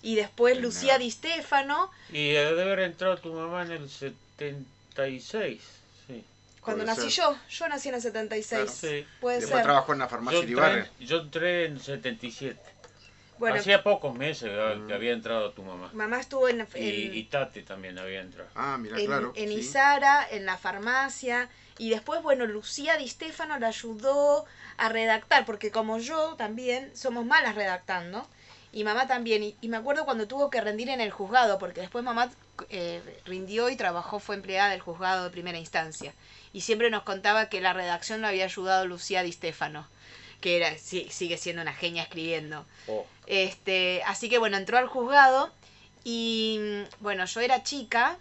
Y después Lucía. Di Stefano, Y debe haber entrado tu mamá en el 76. Sí. cuando Puede nací ser. yo, yo nací en el 76. Claro. Sí. Puede Después ser. trabajó en la Yo farmacia entré, Iribarren. yo entré en 77. Bueno, Hacía pocos meses que- Mm. que había entrado tu mamá. mamá estuvo en, Y, en- y Tati también había entrado. Ah, mira, en, claro. en sí. Isara, en la farmacia, y después, bueno, Lucía Di Stefano la ayudó a redactar, porque como yo también somos malas redactando, y mamá también, y, y me acuerdo cuando tuvo que rendir en el juzgado, porque después mamá eh, rindió y trabajó, fue empleada del juzgado de primera instancia, y siempre nos contaba que la redacción la había ayudado Lucía Di Stefano, que era, sí, sigue siendo una genia escribiendo. Oh, Este, así que bueno, entró al juzgado y mm, bueno, yo era chica,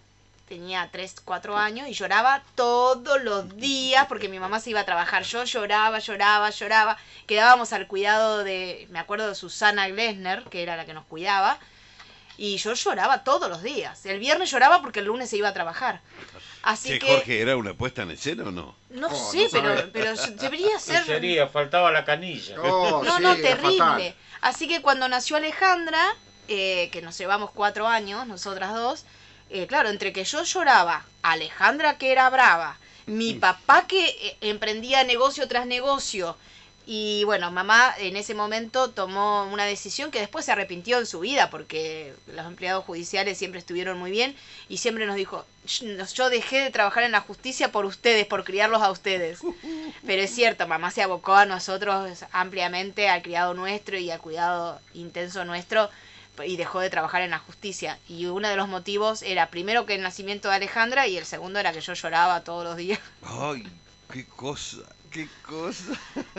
tenía 3, 4 años y lloraba todos los días porque mi mamá se iba a trabajar. Yo lloraba, lloraba, lloraba. Quedábamos al cuidado de, me acuerdo de Susana Glesner, que era la que nos cuidaba. Y yo lloraba todos los días. El viernes lloraba porque el lunes se iba a trabajar. Así que, Jorge, ¿era una puesta en escena o no? no Oh, sé, no pero, pero debería ser... sería, faltaba la canilla. Oh, No, sí, no, terrible. fatal. Así que cuando nació Alejandra, eh, que nos llevamos cuatro años, nosotras dos, eh, claro, entre que yo lloraba, Alejandra que era brava, mi papá que eh, emprendía negocio tras negocio, y bueno, mamá en ese momento tomó una decisión que después se arrepintió en su vida, porque los empleados judiciales siempre estuvieron muy bien y siempre nos dijo, "Yo- yo dejé de trabajar en la justicia por ustedes, por criarlos a ustedes. Pero es cierto, mamá se abocó a nosotros ampliamente, al criado nuestro y al cuidado intenso nuestro, y dejó de trabajar en la justicia. Y uno de los motivos era primero que el nacimiento de Alejandra y el segundo era que yo lloraba todos los días. Ay, qué cosa, qué cosa.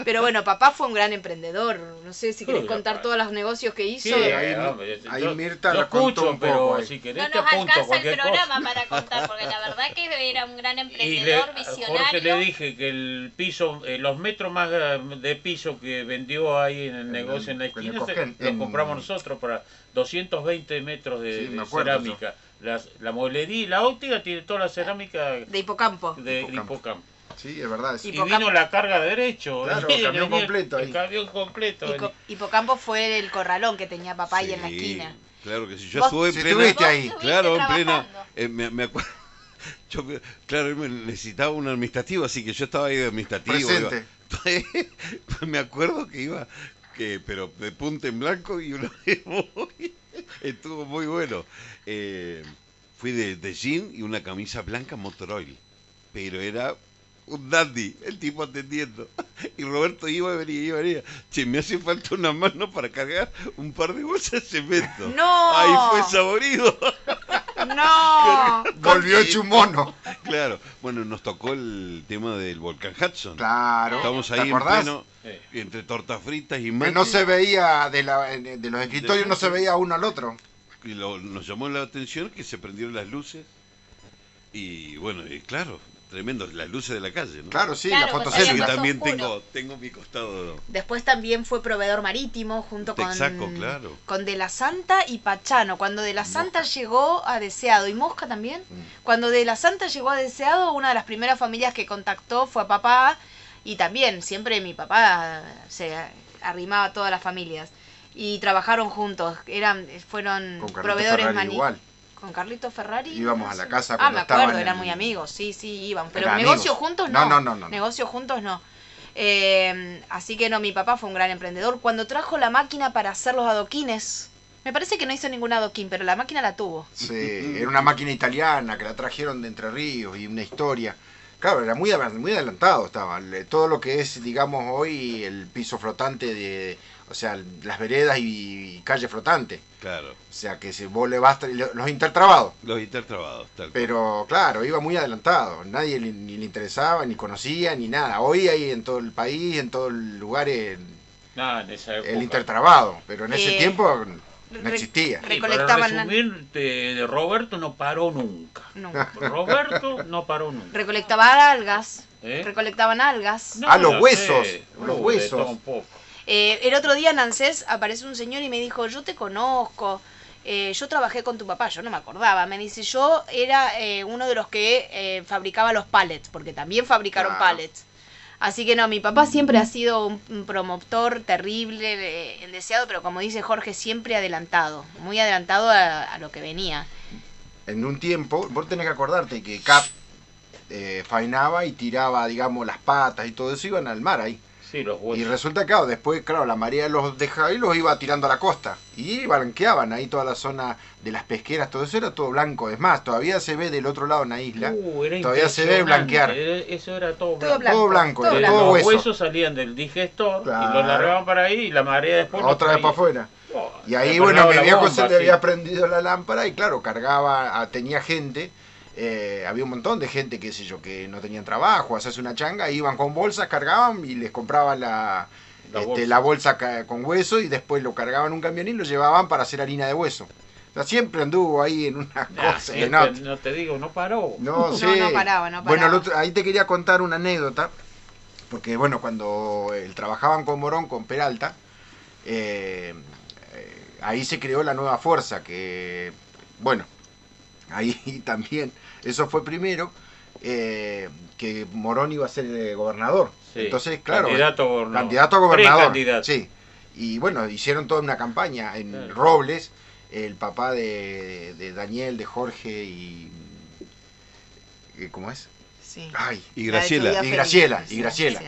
Pero bueno, papá fue un gran emprendedor. No sé si querés contar todos los negocios que hizo. Sí, ahí- ahí yo- Mirta yo nos contó escucho, un poco pero ahí. si querés No te nos apunto alcanza el programa cosa. para contar, porque la verdad que era un gran Y le, emprendedor, a Jorge visionario. le dije que el piso, eh, los metros más de piso que vendió ahí en el En negocio en la en el esquina, se- Cosquén, los en- compramos nosotros para 220 metros de, Sí, me de acuerdo cerámica. Las- la mueblería y la óptica tiene toda la cerámica De hipocampo. de Hipocampo. Hipocampo. Sí, es verdad. Y Y vino la carga derecho. Claro, venía camión completo El ahí. camión completo. Hipo- hipocampo fue el corralón que tenía papá ahí en la esquina. Claro que sí, yo estuve en Si plena... estuviste ahí. Claro, en plena. eh, me, me acuerdo. Yo, claro, necesitaba un administrativo, así que yo estaba ahí de administrativo. Me acuerdo que iba, que pero de punta en blanco y una vez voy, estuvo muy bueno. Eh, fui de, de jean y una camisa blanca Motorola, pero era un dandy, el tipo atendiendo. Y Roberto iba y venía, iba y venía. Che, me hace falta una mano para cargar un par de bolsas de cemento. ¡No! Ahí fue saborido. ¡No! Volvió hecho un mono. Claro, bueno, nos tocó el tema del volcán Hudson. Claro. Estamos ¿Te ahí en acordás? pleno, entre tortas fritas y Que mate. no se veía de, la, de los escritorios, no se veía uno al otro. Y lo- nos llamó la atención que se prendieron las luces. Y bueno, y claro, tremendo, las luces de la calle, ¿no? Claro, sí, Claro, la pues fotoserie. que más también oscuro. tengo, tengo mi costado. Después también fue proveedor marítimo junto con, claro. con De la Santa y Pachano. Cuando De la Santa llegó a Deseado, y Mosca también. Mm. Cuando De la Santa llegó a Deseado, una de las primeras familias que contactó fue a papá. Y también, siempre mi papá se arrimaba a todas las familias. Y trabajaron juntos. Eran, fueron proveedores mani- igual. Con Carlito Ferrari. Íbamos a la casa Ah, cuando me estaban acuerdo, eran muy amigos, sí, sí, iban. Pero Eran negocio amigos. juntos No, no. no, no, no. Negocio juntos no. Eh, así que no, mi papá fue un gran emprendedor. Cuando trajo la máquina para hacer los adoquines, me parece que no hizo ningún adoquín, pero la máquina la tuvo. Sí, era una máquina italiana que la trajeron de Entre Ríos y una historia. Claro, era muy, muy adelantado estaba. Todo lo que es, digamos, hoy el piso flotante de, o sea, las veredas y, y calle flotante. Claro, O sea, que si vos le basta, los intertrabados. los intertrabados, tal cual. Pero claro, iba muy adelantado. Nadie le- ni le interesaba, ni conocía, ni nada. Hoy hay en todo el país, en todo el lugar, el, Nada, en esa época. el intertrabado. Pero en ese Eh, tiempo no Re- existía. Sí, para resumir, de, Roberto no paró nunca. No. Roberto no paró nunca. Recolectaban algas. ¿Eh? Recolectaban algas. No, Ah, los huesos, sé. los huesos. todo un poco. Eh, el otro día en ANSES apareció un señor y me dijo, yo te conozco, eh, yo trabajé con tu papá, yo no me acordaba. Me dice, yo era eh, uno de los que eh, fabricaba los pallets, porque también fabricaron Claro. pallets. Así que no, mi papá siempre ha sido un, promotor terrible, deseado, pero como dice Jorge, siempre adelantado, muy adelantado a, a lo que venía. En un tiempo, vos tenés que acordarte que Cap eh, faenaba y tiraba, digamos, las patas y todo eso, iban al mar ahí. Sí, los Y resulta, claro, después, claro, la marea los dejaba y los iba tirando a la costa. Y blanqueaban ahí toda la zona de las pesqueras, todo eso era todo blanco. Es más, todavía se ve del otro lado en la isla. Uh, era Todavía se ve blanquear. Era- Eso era todo Todo blanco. Todo blanco, todo era blanco. todo los hueso. huesos salían del digestor y los largaban para ahí y la marea después los Otra vez para afuera. Oh, Y ahí, bueno, mi viejo bomba, se le sí. había prendido la lámpara y, claro, cargaba, a- tenía gente. Eh, había un montón de gente, qué sé yo, que no tenían trabajo, hacerse una changa, iban con bolsas, cargaban y les compraban la, La este, bolsa. la bolsa con hueso y después lo cargaban en un camión y lo llevaban para hacer harina de hueso. O sea, siempre anduvo ahí en una cosa. siempre, no, no te digo, no paró. no, No, sí. no paraba, no Bueno, el paraba. otro- ahí te quería contar una anécdota, porque bueno, cuando él trabajaban con Morón, con Peralta, eh, eh, ahí se creó la nueva fuerza, que bueno, ahí también, eso fue primero, eh, que Morón iba a ser eh, gobernador. Sí, Entonces, claro, candidato a gobernador. candidato a gobernador. Sí. Y bueno, hicieron toda una campaña en Claro. Robles, el papá de, de Daniel, de Jorge y... ¿Cómo es? Sí. Ay, Y Graciela. Y. Graciela, y Graciela.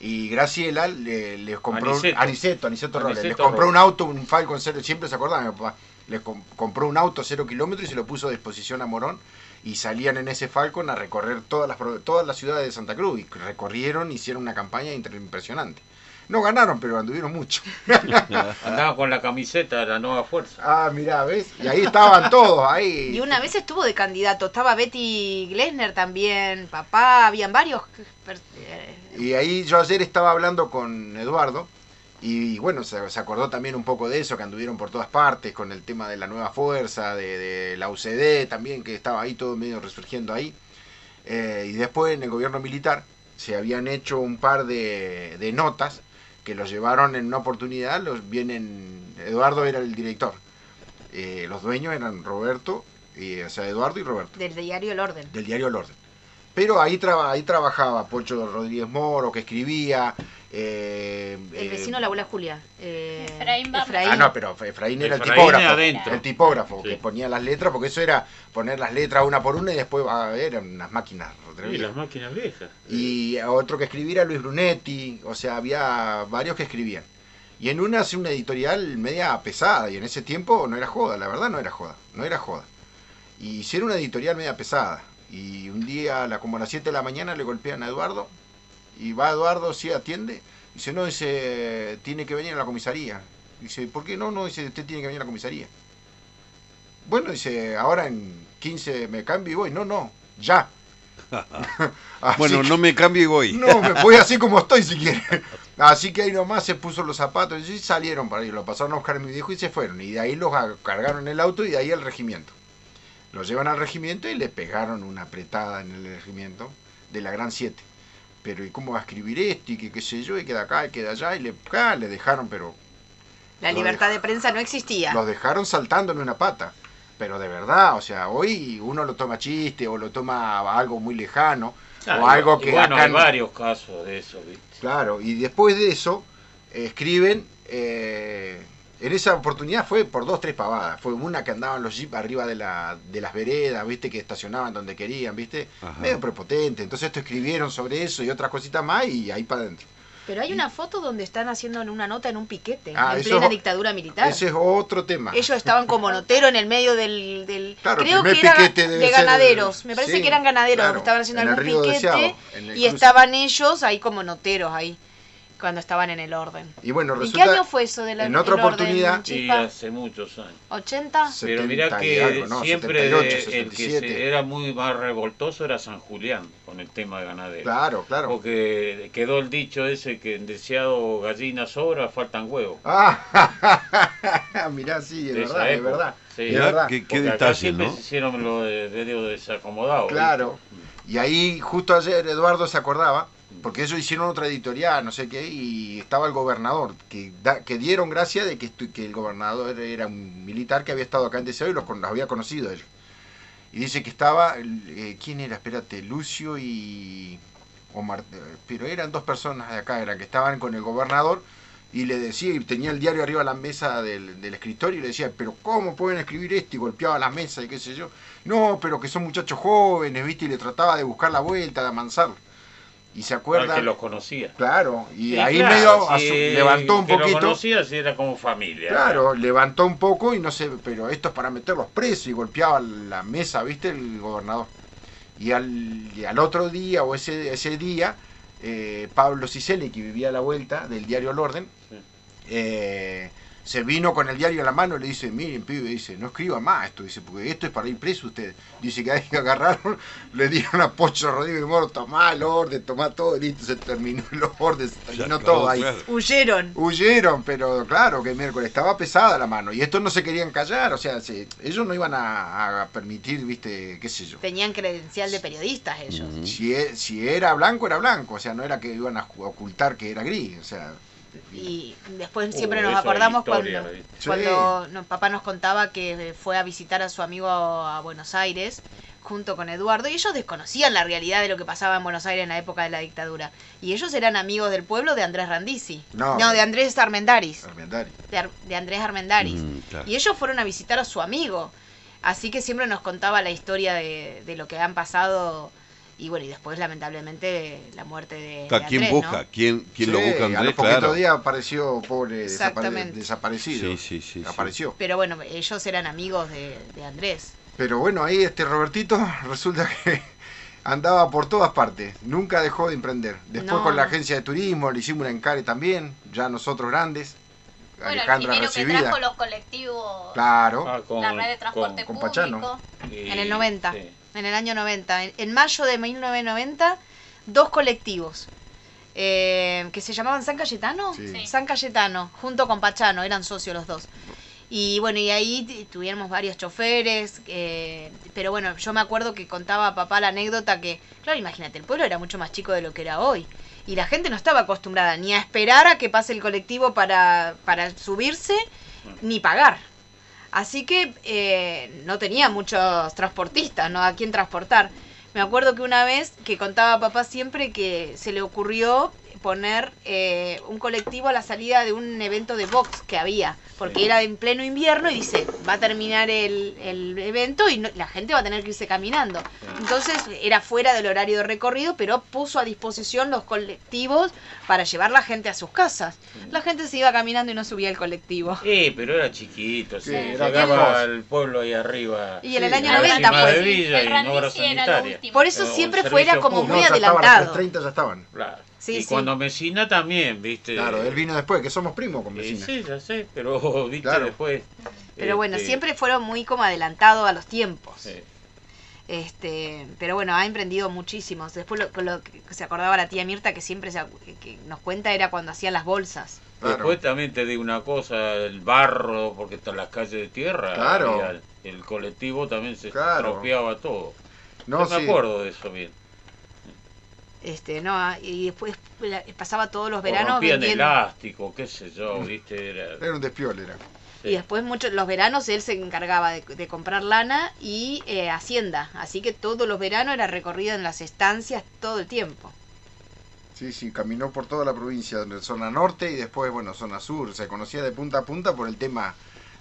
y Graciela le- les compró Aniceto. Aniceto, Aniceto Robles, les compró Robles. un auto, un Falcon cero, siempre se acordaba mi papá, les com- compró un auto cero kilómetros y se lo puso a disposición a Morón y salían en ese Falcon a recorrer todas las pro- todas las ciudades de Santa Cruz y recorrieron, hicieron una campaña impresionante. No ganaron, pero anduvieron mucho. Andaba con la camiseta de la nueva fuerza. Ah, mirá, ¿ves? Y ahí estaban todos, ahí. Y una vez estuvo de candidato, estaba Betty Glesner también, papá, habían varios. eh, Y ahí yo ayer estaba hablando con Eduardo y bueno, se, se acordó también un poco de eso, que anduvieron por todas partes con el tema de la nueva fuerza, de, de la UCD también, que estaba ahí todo medio resurgiendo ahí. Eh, y después en el gobierno militar se habían hecho un par de, de notas que los llevaron en una oportunidad, los vienen, Eduardo era el director, Eh, los dueños eran Roberto, y, o sea, Eduardo y Roberto del diario El Orden. del diario El Orden. Pero ahí, traba- ahí trabajaba Pocho Rodríguez Moro, que escribía. Eh, El eh, vecino de la abuela Julia. eh, Efraín. Ah, no, pero Efraín era el tipógrafo. adentro. El tipógrafo, Sí. que ponía las letras, porque eso era poner las letras una por una y después a ver, eran unas máquinas. Y las máquinas viejas. Y otro que escribía era Luis Brunetti, o sea, había varios que escribían. Y en una hace una editorial media pesada, y en ese tiempo no era joda, la verdad no era joda, no era joda. Y hicieron una editorial media pesada. Y un día, como a las 7 de la mañana, le golpean a Eduardo, y va Eduardo, sí atiende, dice, no, dice, tiene que venir a la comisaría. Dice, ¿por qué no? No, dice, usted tiene que venir a la comisaría. Bueno, dice, ahora en 15 me cambio y voy. No, no, ya. Bueno, que- no me cambio y voy. no, me voy así como estoy si quiere. Así que ahí nomás se puso los zapatos y salieron para ir. Lo pasaron a buscar a mi viejo y se fueron. Y de ahí los cargaron en el auto y de ahí al regimiento. Los llevan al regimiento y le pegaron una apretada en el regimiento de la Gran 7. Pero ¿y cómo va a escribir esto? Y que qué sé yo, y queda acá, y queda allá. Y le, ah, le dejaron, pero La libertad de prensa no existía. los dejaron saltando en una pata. Pero de verdad, o sea, hoy uno lo toma chiste o lo toma algo muy lejano. Ah, o algo que bueno, acá hay varios casos de eso, ¿viste? Claro, y después de eso, escriben, eh, en esa oportunidad fue por dos, tres pavadas. Fue una que andaban los jeeps arriba de, la, de las veredas, viste, que estacionaban donde querían, viste, Ajá. medio prepotente. Entonces esto escribieron sobre eso y otras cositas más y ahí para adentro. Pero hay una foto donde están haciendo una nota en un piquete, Ah, en plena es- dictadura militar. Ese es otro tema. Ellos estaban como notero en el medio del... del- Claro, el creo que era de ser- ganaderos. Me parece sí, que eran ganaderos claro, que estaban haciendo algún piquete y cruce. estaban ellos ahí como noteros ahí cuando estaban en el orden. Y bueno, ¿En qué año fue eso de la en otra el orden, oportunidad- Sí, Chifa? hace muchos años. ¿80? Pero mirá 70 y que algo, ¿no? siempre 78, de- el que 77. se- era muy más revoltoso era San Julián con el tema de ganadero. Claro, claro. Porque quedó el dicho ese que en deseado gallina sobra, faltan huevos. Ah, mirá, sí, es De verdad, es verdad. Sí. es Mirá, verdad. qué, qué Porque acá detalle, siempre ¿no? se hicieron lo de desacomodado. Claro. Y ahí justo ayer Eduardo se acordaba, porque ellos hicieron otra editorial, no sé qué, y estaba el gobernador, que, que dieron gracia de que, que el gobernador era un militar que había estado acá en Deseo y los, los había conocido él. Y dice que estaba, eh, ¿quién era? Espérate, Lucio y Omar, eh, pero eran dos personas de acá, eran que estaban con el gobernador y le decía, y tenía el diario arriba de la mesa del, del escritorio y le decía, pero ¿cómo pueden escribir esto? Y golpeaba la mesa y qué sé yo. No, pero que son muchachos jóvenes, ¿viste? Y le trataba de buscar la vuelta, de amansarlo. Y se acuerda. que los conocía. Claro, y Sí, ahí claro, medio sí, asu- levantó un que Lo poquito. conocía, sí, era como familia. Claro, levantó un poco y no sé, pero esto es para meterlos presos y golpeaba la mesa, ¿viste? El gobernador. Y al, y al otro día o ese, ese día, eh, Pablo Cicelli, que vivía a la vuelta del diario El Orden, Sí. eh, se vino con el diario en la mano y le dice, miren, pibe, dice, no escriba más esto, dice, porque esto es para ir preso usted. Dice que ahí agarraron, le dieron a Pocho Rodríguez Moro, tomá el orden, tomá todo, y listo, se terminó el orden, se terminó todo ahí. claro. Huyeron. Huyeron, pero claro que miércoles estaba pesada la mano. Y estos no se querían callar, o sea, se- ellos no iban a, a permitir, viste, qué sé yo. Tenían credencial de periodistas ellos. Ujú. Si, e- si era blanco, era blanco, o sea, no era que iban a ocultar que era gris, o sea. Y después Uh, siempre nos acordamos historia, cuando, cuando no, papá nos contaba que fue a visitar a su amigo a, Buenos Aires junto con Eduardo y ellos desconocían la realidad de lo que pasaba en Buenos Aires en la época de la dictadura. Y ellos eran amigos del pueblo de Andrés Randisi. No. de Andrés Armendaris. Armendáriz. De, Ar- de Andrés Armendaris. Mm, claro. Y ellos fueron a visitar a su amigo. Así que siempre nos contaba la historia de, de lo que han pasado. Y bueno, y después lamentablemente la muerte de, de ¿Quién Andrés, busca? ¿no? ¿Quién, quién lo busca A Andrés? los poquitos Claro. días apareció, pobre, desapare- desaparecido. Sí, sí, sí, sí. Apareció. Pero bueno, ellos eran amigos de, de Andrés. Pero bueno, ahí este Robertito resulta que Andaba por todas partes, nunca dejó de emprender. Después No. con la agencia de turismo le hicimos una encare también, ya nosotros grandes. Bueno, el Alejandra primero que recibida. trajo los colectivos, Claro, Ah, con- la red de transporte con Pachano. público. y- En el 90. sí. En el año 90. En, en mayo de 1990, dos colectivos. eh, que se llamaban San Cayetano. Sí. San Cayetano, junto con Pachano, eran socios los dos. Y bueno, y ahí tuvimos varios choferes, eh, pero bueno, yo me acuerdo que contaba a papá la anécdota que, claro, imagínate, el pueblo era mucho más chico de lo que era hoy. Y la gente no estaba acostumbrada ni a esperar a que pase el colectivo para, para subirse, ni pagar. Así que eh, no tenía muchos transportistas, ¿no? A quién transportar. Me acuerdo que una vez que contaba papá siempre que se le ocurrió poner eh, un colectivo a la salida de un evento de box que había, porque Sí. era en pleno invierno y dice, va a terminar el, el evento y no- la gente va a tener que irse caminando. Entonces era fuera del horario de recorrido, pero puso a disposición los colectivos para llevar la gente a sus casas. La gente se iba caminando y no subía el colectivo. Eh, pero era chiquito, sí, Sí, era llegaba al pueblo ahí arriba. Y en el año a la 90 cima fue. de Villa El y en obra Randisi era lo sanitaria. último. Por eso O siempre el fuera como muy adelantado. las 30 ya estaban. Claro. Sí, y sí. cuando Mesina también, viste. Claro, él vino después, que somos primos con vecina. sí, ya sé, pero viste Claro. después. Pero bueno, este, siempre fueron muy como adelantados a los tiempos. sí. Este, pero bueno, ha emprendido muchísimos. Después lo, con lo que se acordaba la tía Mirta que siempre se acu- que nos cuenta era cuando hían las bolsas. Claro. Después también te digo una cosa, el barro, porque están las calles de tierra, Claro. el colectivo también se Claro. estropeaba todo. No, Yo me sí. acuerdo de eso bien. Este, no, ah, y después la- pasaba todos los veranos rompían vendiendo. elástico, qué sé yo, viste, era... Era un despiole, era. sí. Y después muchos los veranos él se encargaba de, de comprar lana y eh, hacienda, así que todos los veranos era recorrido en las estancias todo el tiempo. Sí, sí, caminó por toda la provincia, zona norte y después, bueno, zona sur. Se conocía de punta a punta por el tema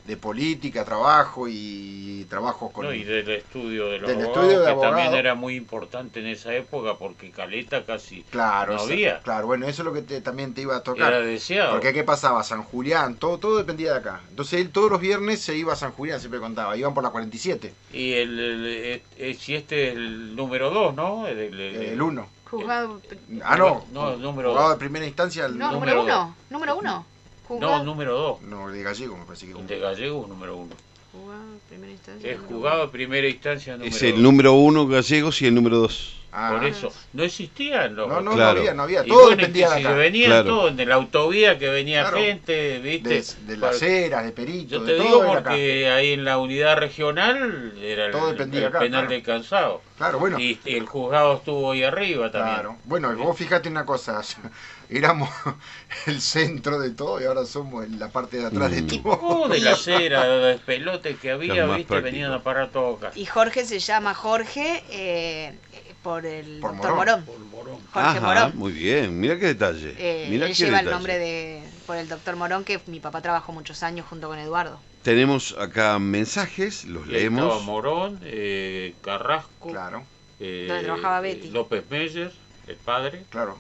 de política, trabajo y trabajos con... No, y del estudio de los del abogados, estudio de que también era muy importante en esa época porque Caleta casi claro, no había. Claro, bueno, eso es lo que te, también te iba a tocar. Era deseado. Porque ¿qué pasaba? San Julián, todo, todo dependía de acá. Entonces él todos los viernes se iba a San Julián, siempre contaba, iban por la 47. Y el, el, el si este es el número 2, ¿no? El 1. Juzgado... Ah, no. no número... Juzgado de primera instancia. El... No, número 1. Número 1. Jugado. No, número 2. No, el de Gallego me parece que El de Gallego número 1. Jugado eh, primera instancia. Es jugado primera instancia número Es el número 1 Gallegos y el número 2. Ah, Por eso, no existían los... No, no, Claro. no había, no había, todo bueno, dependía de acá. venían Claro. todos en la autovía que venía Claro. gente, ¿viste? De, de las Para- eras, de Perito, Yo de te todo digo acá. porque ahí en la unidad regional era el, Todo dependía el acá, penal claro. de cansado. Claro, bueno. Y el juzgado estuvo ahí arriba también. Claro. Bueno, vos fíjate una cosa, éramos el centro de todo y ahora somos en la parte de atrás de Mm. todo. Oh, de la acera, de pelotes que había, viste, práctico. venían a parar todo acá. Y Jorge se llama Jorge eh, por el Por doctor Morón. Morón. Por Morón. Jorge Ajá, Morón. muy bien. Mira qué detalle. Eh, Mira él qué lleva el detalle. nombre de por el doctor Morón que mi papá trabajó muchos años junto con Eduardo. Tenemos acá mensajes, los Y leemos. Morón, eh, Carrasco, Claro, eh, Donde trabajaba Betty. López Meyer, el padre, claro.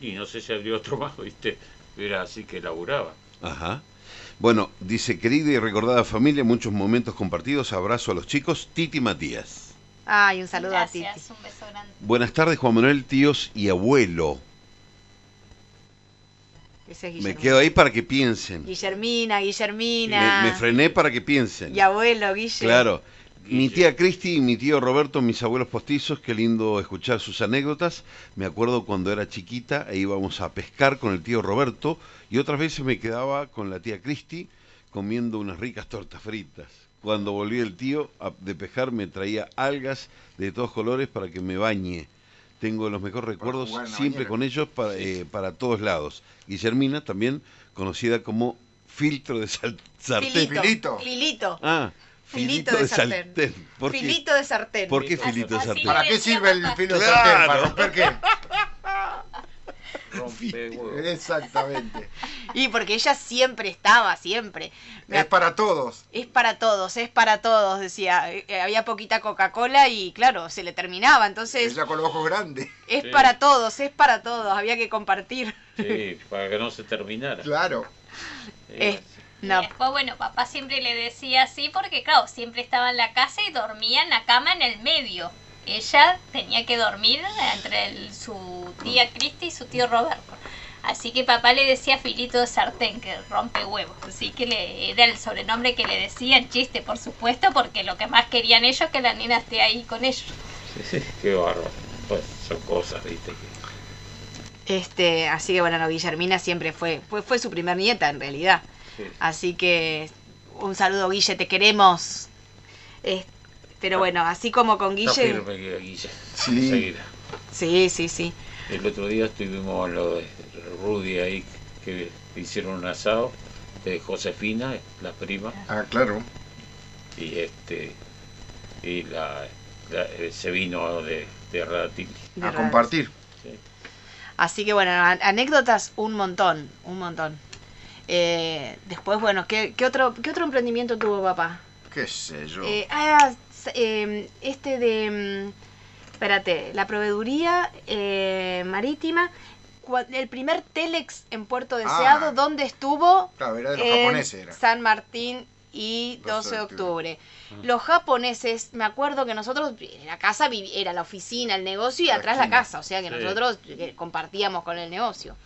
y no sé si habría otro más, viste, era así que laburaba. Ajá. Bueno, dice, querida y recordada familia, muchos momentos compartidos. Abrazo a los chicos. Titi Matías. Ay, un saludo a Titi. Gracias, un beso grande. Buenas tardes, Juan Manuel, tíos y abuelo. Ese es Me quedo ahí para que piensen. Guillermina, Guillermina. me frené para que piensen. Y abuelo, Guille. Claro. Mi tía Cristi y mi tío Roberto, mis abuelos postizos, qué lindo escuchar sus anécdotas. Me acuerdo cuando era chiquita e íbamos a pescar con el tío Roberto y otras veces me quedaba con la tía Cristi comiendo unas ricas tortas fritas. Cuando volvía el tío a- de pescar me traía algas de todos colores para que me bañe. Tengo los mejores recuerdos siempre bañera. con ellos para, eh, para todos lados. Guillermina, también conocida como filtro de sal- sartén. Filito. Filito. Filito. Ah, Filito de sartén. ¿Por qué? Filito de sartén. ¿Por qué filito de sartén? ¿Para qué sirve el filo de sartén? ¿Para romper qué? Rompe huevo. Exactamente. Y porque ella siempre estaba, siempre. Es para todos. Es para todos, es para todos, decía. Eh, eh, había poquita Coca-Cola y claro, se le terminaba. Entonces, Ella con los ojos grandes. es Sí. para todos, es para todos. Había que compartir. Sí, para que no se terminara. Claro. Eh, Y no, después, bueno, papá siempre le decía así porque, claro, siempre estaba en la casa y dormía en la cama en el medio. Ella tenía que dormir entre el- su tía Cristi y su tío Roberto. Así que papá le decía filito de sartén, que rompe huevos. Así que le, era el sobrenombre que le decían, chiste por supuesto, porque lo que más querían ellos es que la nena esté ahí con ellos. Qué bárbaro. Pues son cosas, viste. que- Este, así que bueno, no, Guillermina siempre fue, fue, fue su primer nieta en realidad. Sí. Así que un saludo Guille, te queremos. Eh, pero bueno, así como con Está Guille. firme que Guille. Sí. Sí, sí, sí. El otro día estuvimos lo de Rudy ahí, que hicieron un asado de Josefina, la prima, Ah, claro. y este y la, la- eh, se vino de, de Radatili. A compartir. Sí. Así que bueno, an- anécdotas un montón, un montón. Eh, después, bueno, ¿qué, qué otro, ¿qué otro emprendimiento tuvo papá? ¿Qué sé yo? Eh, ah, eh, este de... mm, espérate, la proveeduría eh, marítima. El primer Telex en Puerto Deseado, Ah. ¿dónde estuvo? claro, era de los en japoneses. Era. San Martín y 12 de octubre. Los japoneses, me acuerdo que nosotros, en la casa era la oficina, el negocio y La atrás la casa, o sea que Sí. nosotros eh, compartíamos con el negocio.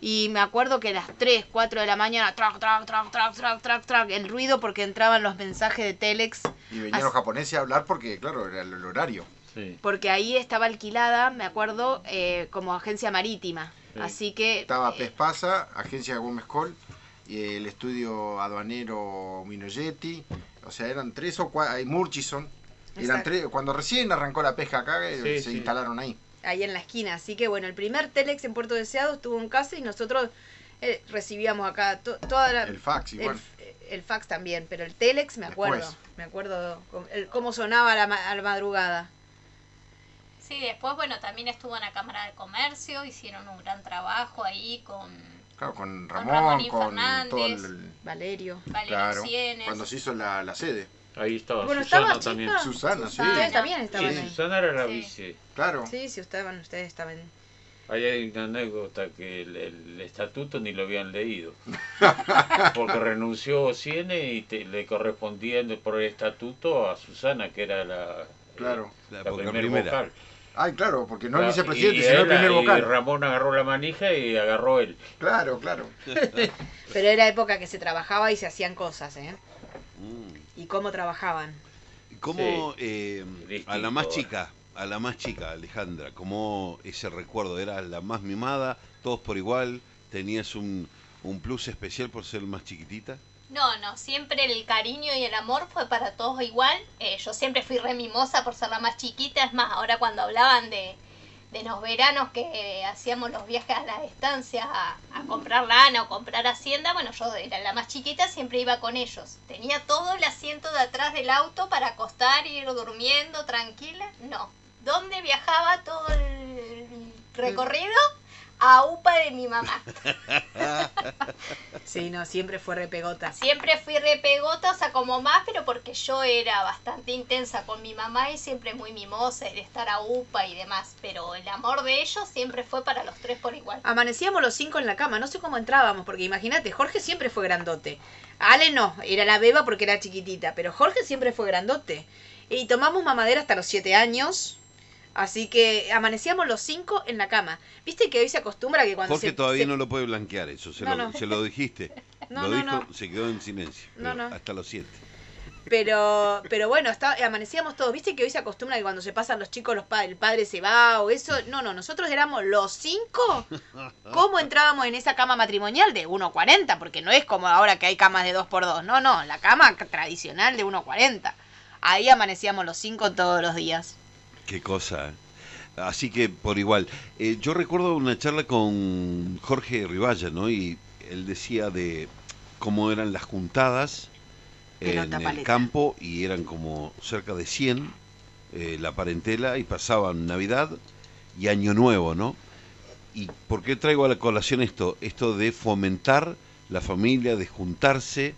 Y me acuerdo que a las 3, 4 de la mañana, trac, trac, trac, trac, trac, trac, trac, el ruido porque entraban los mensajes de Telex, Y venían los japoneses a hablar porque, claro, era el, horario. Sí. porque ahí estaba alquilada, me acuerdo, eh, como agencia marítima. Sí. Así que... Estaba eh, Pespasa, Agencia Gómez Col, y el estudio aduanero Minoyetti. O sea, eran tres o cuatro. Murchison. Eran tres. Cuando recién arrancó la pesca acá, eh, Sí, se sí. instalaron ahí. Ahí en la esquina. Así que bueno, el primer Telex en Puerto Deseado estuvo en casa y nosotros eh, recibíamos acá to- toda la... El fax, igual. el fax también, pero el Telex me acuerdo. Después. Me acuerdo cómo, el- cómo sonaba a la, ma- a la madrugada. Sí, después, bueno, también estuvo en la Cámara de Comercio, hicieron un gran trabajo ahí con Claro, con Con Ramón, con, todo el. Valerio. Valerio Claro, cuando se hizo la, la sede. Ahí estaba Bueno, Susana también. chica. Susana, sí. Susana. Ustedes también estaban Sí, ahí. Susana era la Sí. vice. Claro. Sí, sí, estaban, ustedes estaban. Ahí hay una anécdota que el, el estatuto ni lo habían leído. Porque renunció Ciene y te- le correspondía por el estatuto a Susana, que era la, Claro. la, La boca primer primera. vocal. Ay, claro, porque no el vicepresidente, y sino el él- primer y vocal. Ramón agarró la manija y agarró él. Claro, claro. Pero era época que se trabajaba y se hacían cosas, ¿eh? Mm. Y cómo trabajaban. ¿Cómo eh, a la más chica, a la más chica, Alejandra, cómo ese recuerdo era la más mimada, todos por igual, tenías un, un plus especial por ser más chiquitita? No, no, siempre el cariño y el amor fue para todos igual. Eh, yo siempre fui re mimosa por ser la más chiquita. Es más, ahora cuando hablaban de, de los veranos que eh, hacíamos los viajes a las estancias a, comprar lana o comprar hacienda, bueno, yo era la más chiquita, siempre iba con ellos. Tenía todo el asiento de atrás del auto para acostar ir durmiendo tranquila. No. ¿Dónde viajaba todo el recorrido? A UPA de mi mamá. Sí, no, siempre fue repegota. Siempre fui repegota, o sea, como más, pero porque yo era bastante intensa con mi mamá y siempre muy mimosa de estar a UPA y demás. Pero el amor de ellos siempre fue para los tres por igual. Amanecíamos los cinco en la cama, no sé cómo entrábamos, porque imagínate, Jorge siempre fue grandote. Ale no, era la beba porque era chiquitita, pero Jorge siempre fue grandote. Y tomamos mamadera hasta los siete años, así que amanecíamos los cinco en la cama. ¿Viste que hoy se acostumbra que cuando Jorge se... todavía se- no lo puede blanquear eso, se, No, lo, no. se lo dijiste. No, lo dijo, se quedó en silencio. No, pero no. Hasta los siete. Pero, pero bueno, está, amanecíamos todos. ¿Viste que hoy se acostumbra que cuando se pasan los chicos, los pa- el padre se va o eso? No, no, nosotros éramos los cinco. ¿Cómo entrábamos en esa cama matrimonial de 1,40? Porque no es como ahora que hay camas de 2x2. No, no, la cama tradicional de 1,40. Ahí amanecíamos los cinco todos los días. Qué cosa. Así que por igual. Eh, yo recuerdo una charla con Jorge Riballa, ¿no? Y él decía de cómo eran las juntadas en el campo y eran como cerca de 100 eh, la parentela y pasaban Navidad y Año Nuevo, ¿no? ¿Y por qué traigo a la colación esto? Esto de fomentar la familia, de juntarse,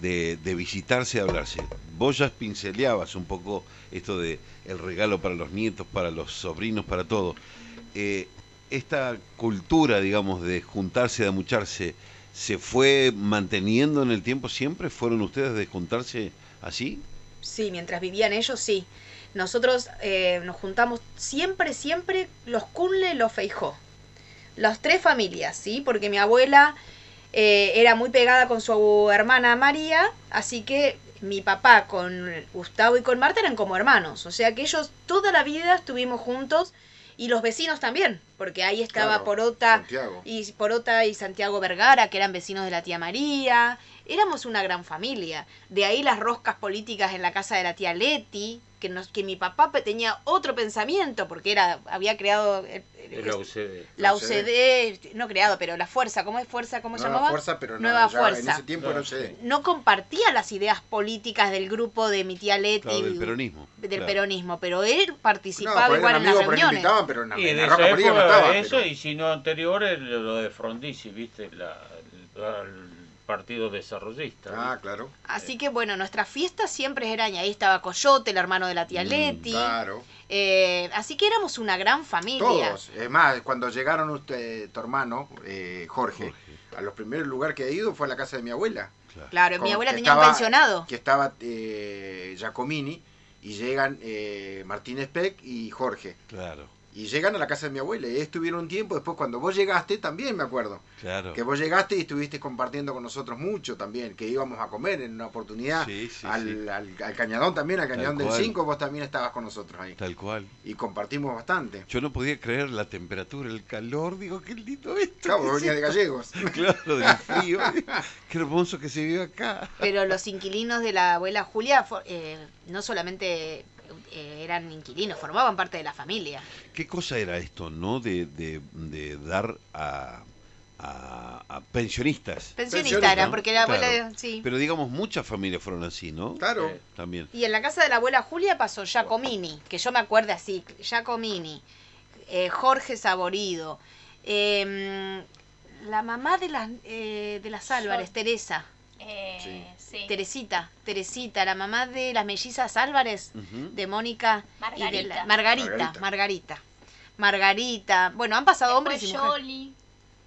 de, de visitarse, de hablarse. Vos ya pinceleabas un poco esto de el regalo para los nietos, para los sobrinos, para todo. Eh, esta cultura, digamos, de juntarse, de amucharse, ¿se fue manteniendo en el tiempo siempre? ¿Fueron ustedes de juntarse así? Sí, mientras vivían ellos, sí. nosotros eh, nos juntamos siempre, siempre los Cunle, los Feijó. Las tres familias, ¿sí? Porque mi abuela eh, era muy pegada con su hermana María, así que mi papá con Gustavo y con Marta eran como hermanos. O sea que ellos toda la vida estuvimos juntos y los vecinos también, porque ahí estaba Claro, Porota Santiago. y Porota y Santiago Vergara, que eran vecinos de la tía María. Éramos una gran familia. De ahí las roscas políticas en la casa de la tía Leti, que nos, que mi papá tenía otro pensamiento, porque era, había creado eh, eh, La UCD. la La UCD, no creado, pero la fuerza, ¿cómo es fuerza? ¿Cómo se Nueva llamaba? fuerza, pero no, Nueva ya fuerza. en ese tiempo Claro. no sé. no compartía las ideas políticas del grupo de mi tía Leti Claro, del peronismo. del claro. peronismo, pero él No, participaba por igual en las reuniones. pero en la, Y en la esa roca política no época estaba. eso, pero- y si no anterior, el- lo de Frondizi, ¿viste? La, el, el Partido Desarrollista. Ah, claro, Así que bueno, nuestras fiestas siempre eran, y ahí estaba Coyote, el hermano de la tía Mm, Leti. claro. Eh, así que éramos una gran familia. Todos. Es más, cuando llegaron usted, tu hermano, eh, Jorge, Jorge. a los primeros lugares que ha ido fue a la casa de mi abuela. Claro. Claro, Con- mi abuela que tenía un estaba- pensionado. Que estaba eh, Giacomini y llegan eh, Martínez Peck y Jorge. Claro, Y llegan a la casa de mi abuela. Y estuvieron un tiempo. Después, cuando vos llegaste, también me acuerdo. claro. Que vos llegaste y estuviste compartiendo con nosotros mucho también. Que íbamos a comer en una oportunidad. Sí, sí, al, sí. Al, al Cañadón también, al Tal Cañadón del cual. 5. Vos también estabas con nosotros ahí. Tal cual. Y compartimos bastante. Yo no podía creer la temperatura, el calor. Digo, qué lindo esto. Claro, ¿qué vos es venías de gallegos. Claro, del frío. Qué hermoso que se vive acá. Pero los inquilinos de la abuela Julia eh, no solamente eh, eran inquilinos, formaban parte de la familia. ¿Qué cosa era esto, no? De, de, de dar a, a, a pensionistas. Pensionista Pensionistas, era, ¿no? porque la abuela, Claro. sí. Pero digamos, muchas familias fueron así, ¿no? Claro. También. Y en la casa de la abuela Julia pasó Giacomini, que yo me acuerdo así, Giacomini, eh, Jorge Saborido, em, la mamá de las, eh, de las Álvarez, Yo- Teresa, Eh, Sí. sí. Teresita, Teresita, la mamá de las mellizas Álvarez, de Mónica y de la- Margarita. Margarita, Margarita. Margarita. Margarita. Bueno, han pasado hombres y mujeres. Yoli.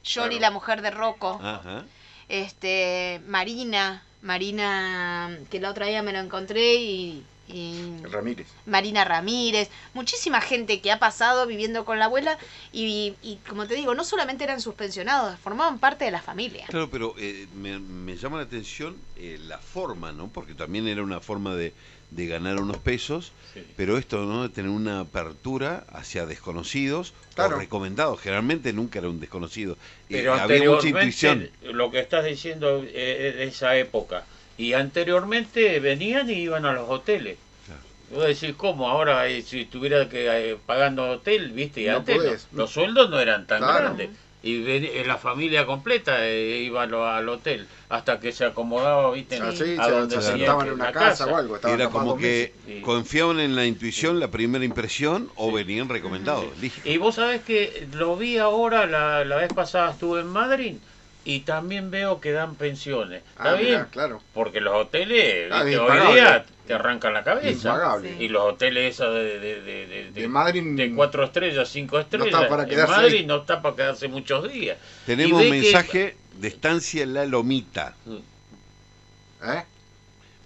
Yoli, Claro. la mujer de Rocco. Ajá. Este, Marina, Marina, que la otra día me lo encontré y, y Ramírez. Marina Ramírez, muchísima gente que ha pasado viviendo con la abuela y, y como te digo, no solamente eran sus pensionados, formaban parte de la familia. Claro, pero eh, me, me llama la atención eh, la forma, ¿no? Porque también era una forma de, de ganar unos pesos, Sí. pero esto, ¿no? De tener una apertura hacia desconocidos Claro. o recomendados. Generalmente nunca era un desconocido. Eh, Pero había mucha intuición. anteriormente, lo que estás diciendo eh, de esa época, y anteriormente venían y iban a los hoteles. Claro. Vos decís, ¿cómo? Ahora, eh, si tuviera que eh, pagando hotel, ¿viste? Y No antes podés. lo- los sueldos no eran tan Claro. grandes. Y ven- eh, la familia completa eh, iba a lo- al hotel hasta que se acomodaba, ¿viste? Ah, sí, a se, donde se tenía sentaban en una casa, o algo. Era como que. Sí. confiaban en la intuición, la primera impresión, o venían recomendados. Y vos sabés que lo vi ahora, la, la vez pasada estuve en Madrid y también veo que dan pensiones. ¿Está Ah, bien? mirá, claro. Porque los hoteles, Ah, viste, hoy día te arrancan la cabeza. Sí. Y los hoteles esos de, de, de, de, De Madrid de cuatro estrellas, cinco estrellas, para en quedarse Madrid ahí. no está para quedarse muchos días. Tenemos que- mensaje de estancia La Lomita. ¿Eh?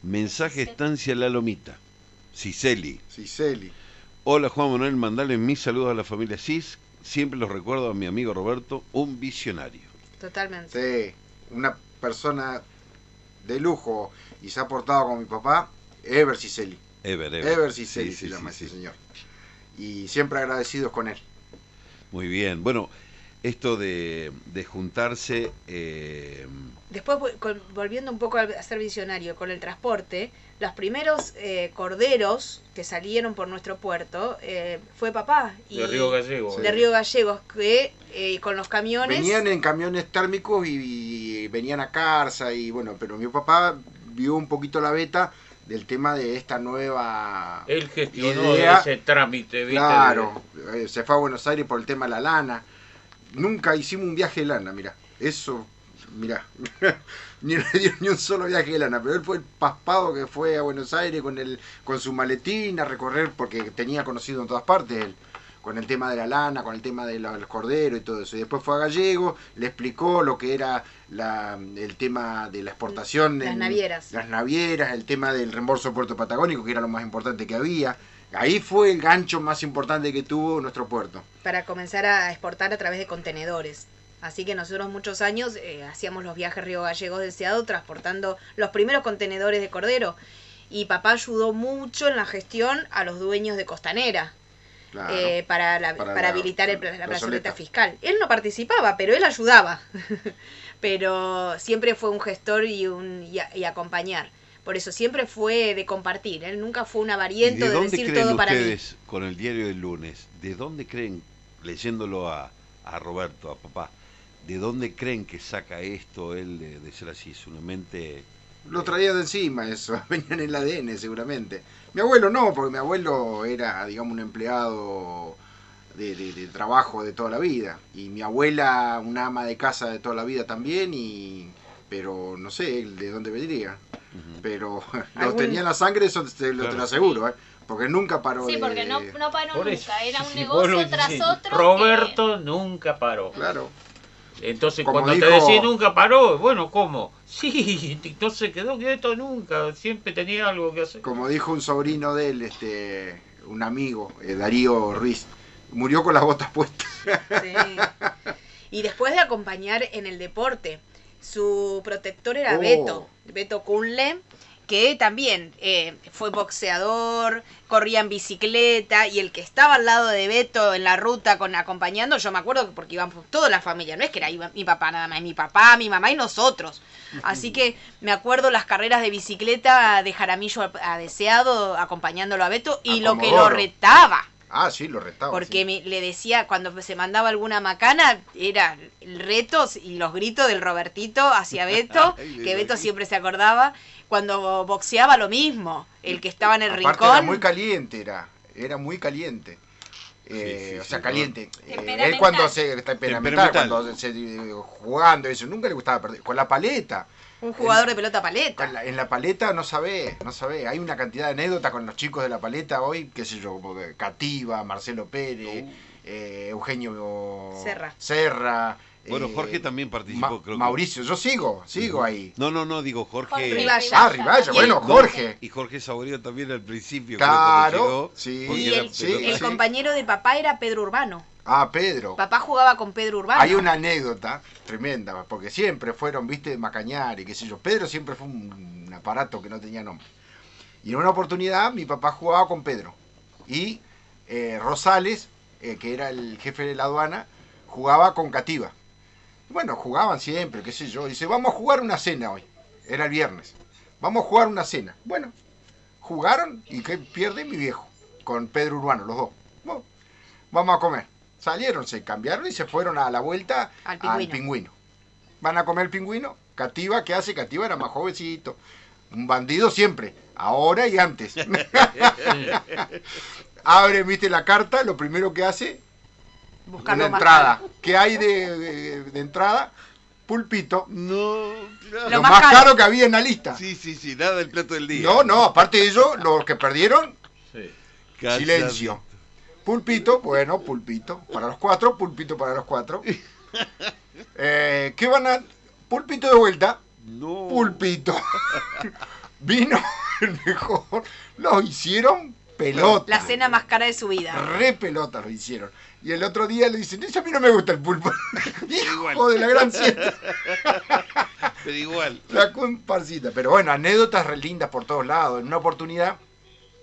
Mensaje estancia La Lomita. Ciceli. Ciceli. Hola Juan Manuel, mandale mis saludos a la familia Cis. Siempre los recuerdo a mi amigo Roberto, un visionario. Totalmente. Sí, una persona de lujo y se ha portado con mi papá, Ever Ciceli. Ever, Ever. Ever Ciceli Sí, se sí, llama sí, ese sí. señor. Y siempre agradecidos con él. Muy bien. Bueno, esto de, de juntarse. eh, Después, volviendo un poco a ser visionario con el transporte, los primeros eh, corderos que salieron por nuestro puerto eh, fue papá. Y De Río Gallego. de Río Gallegos, que eh, con los camiones... Venían en camiones térmicos y, y venían a Carza y bueno, pero mi papá vio un poquito la beta del tema de esta nueva Él gestionó idea. ese trámite, ¿viste? Claro, eh, se fue a Buenos Aires por el tema de la lana. Nunca hicimos un viaje de lana, mira. Eso, mira. ni le dio ni un solo viaje de lana, pero él fue el paspado que fue a Buenos Aires con el con su maletín a recorrer porque tenía conocido en todas partes él con el tema de la lana, con el tema del del cordero y todo eso. Y después fue a Gallego, le explicó lo que era la, el tema de la exportación. Las en- navieras. Las navieras, el tema del reembolso de Puerto Patagónico, que era lo más importante que había. Ahí fue el gancho más importante que tuvo nuestro puerto. Para comenzar a exportar a través de contenedores. Así que nosotros muchos años eh, hacíamos los viajes Río Gallegos deseado transportando los primeros contenedores de cordero. Y papá ayudó mucho en la gestión a los dueños de Costanera. Claro. eh, para, la- Para para la- habilitar el- la plazoleta. plazoleta fiscal. Él no participaba, pero él ayudaba. pero siempre fue un gestor y, un, y, a- y acompañar. Por eso siempre fue de compartir. Él nunca fue un ¿Y avariento de de, dónde decir creen todo para mí. ustedes, con el diario del lunes, de dónde creen, leyéndolo a, a Roberto, a papá, de dónde creen que saca esto él de, de ser así? Es una mente... Lo traía de encima eso, venía en el ADN seguramente. Mi abuelo no, porque mi abuelo era, digamos, un empleado de, de- de trabajo de toda la vida. Y mi abuela, una ama de casa de toda la vida también, y pero no sé él de dónde vendría. Pero lo ¿Algún- tenía en la sangre, eso te, lo, te lo aseguro, ¿eh? porque nunca paró Sí, de... porque no, no paró Por nunca, era un negocio tras otro. que- Roberto nunca paró. Claro. Entonces, Como cuando te decís nunca paró, bueno, ¿cómo? Sí, no se quedó quieto nunca, siempre tenía algo que hacer. Como dijo un sobrino de él, este, un amigo, eh, Darío Ruiz, murió con las botas puestas. Sí. Y después de acompañar en el deporte, su protector era Oh. Beto, Beto Kunle, que también eh, fue boxeador, corría en bicicleta y el que estaba al lado de Beto en la ruta con acompañando, yo me acuerdo que porque íbamos toda la familia, no es que era iba- mi papá nada más, mi papá, mi mamá y nosotros. Así que me acuerdo las carreras de bicicleta de Jaramillo a, a Deseado acompañándolo a Beto y A lo que lo retaba. Ah, sí, lo retaba. Porque sí. me- le decía, cuando se mandaba alguna macana, era el retos y los gritos del Robertito hacia Beto, Ay, que Beto. Siempre se acordaba. Cuando boxeaba lo mismo, el que estaba en el Aparte rincón. era muy caliente, era, era muy caliente. Eh, Sí, sí, o sea, sí, caliente. Eh, él cuando se está temperamental, Temperamental. cuando se eh, jugando eso, nunca le gustaba perder. Con la paleta, un jugador de pelota paleta. en la, en la paleta no sabe, no sabe. Hay una cantidad de anécdotas con los chicos de la paleta hoy, qué sé yo, como Cativa, Marcelo Pérez, eh, Eugenio Serra. Serra, Bueno, eh, Jorge también participó, Ma- creo que- Mauricio, yo sigo, sigo ahí. No, no, no, digo Jorge... Jorge Rivalla. Ah, Rivalla, bueno, Jorge. Y Jorge Saborío también al principio. Claro, creo, llegó, sí. Y el, sí, el sí. compañero de papá era Pedro Urbano. Ah, Pedro. Papá jugaba con Pedro Urbano. Hay una anécdota tremenda, porque siempre fueron, viste, de Macañar y qué sé yo. Pedro siempre fue un, un aparato que no tenía nombre. Y en una oportunidad mi papá jugaba con Pedro. Y eh, Rosales, eh, que era el jefe de la aduana, jugaba con Cativa. Bueno, jugaban siempre, qué sé yo. Dice, vamos a jugar una cena hoy. Era el viernes. Vamos a jugar una cena. Bueno, jugaron y que pierde mi viejo, con Pedro Urbano, los dos. Bueno, vamos a comer. Salieron, se cambiaron y se fueron a la vuelta Al al pingüino. pingüino. Van a comer pingüino. Cativa, ¿qué hace? Cativa era más jovencito. Un bandido siempre. Ahora y antes. Abre, viste la carta, lo primero que hace, Buscarlo una más entrada. caro. ¿Qué hay de, de- de entrada? Pulpito. No, claro. Lo, Lo más, más caro. caro que había en la lista. Sí, sí, sí, nada del plato del día. No, no, aparte de ello, los que perdieron, Sí. Silencio. Pulpito, bueno, pulpito. Para los cuatro, pulpito para los cuatro. Eh, ¿Qué van a...? Pulpito de vuelta. No. Pulpito. Vino el mejor. Lo hicieron pelota. La cena más cara de su vida. Re pelota lo hicieron. Y el otro día le dicen, "Ese a mí no me gusta el pulpo. Hijo de la gran siesta. Pero igual. La comparsita. Pero bueno, anécdotas re lindas por todos lados. En una oportunidad,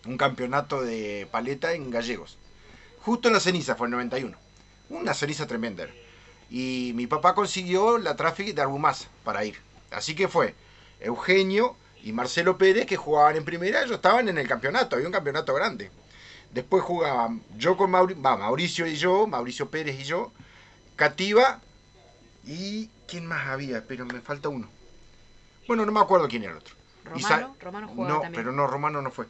un campeonato de paleta en Gallegos. Justo en la ceniza, fue el 91. Una ceniza tremenda. Y mi papá consiguió la tráfico de Arbumás para ir. Así que fue Eugenio y Marcelo Pérez que jugaban en primera. Ellos estaban en el campeonato, había un campeonato grande. Después jugaban yo con Mauri- va, Mauricio y yo, Mauricio Pérez y yo, Cativa y... ¿Quién más había? Pero me falta uno. Bueno, no me acuerdo quién era el otro. Romano, Romano jugaba no, también. pero no, Romano no fue.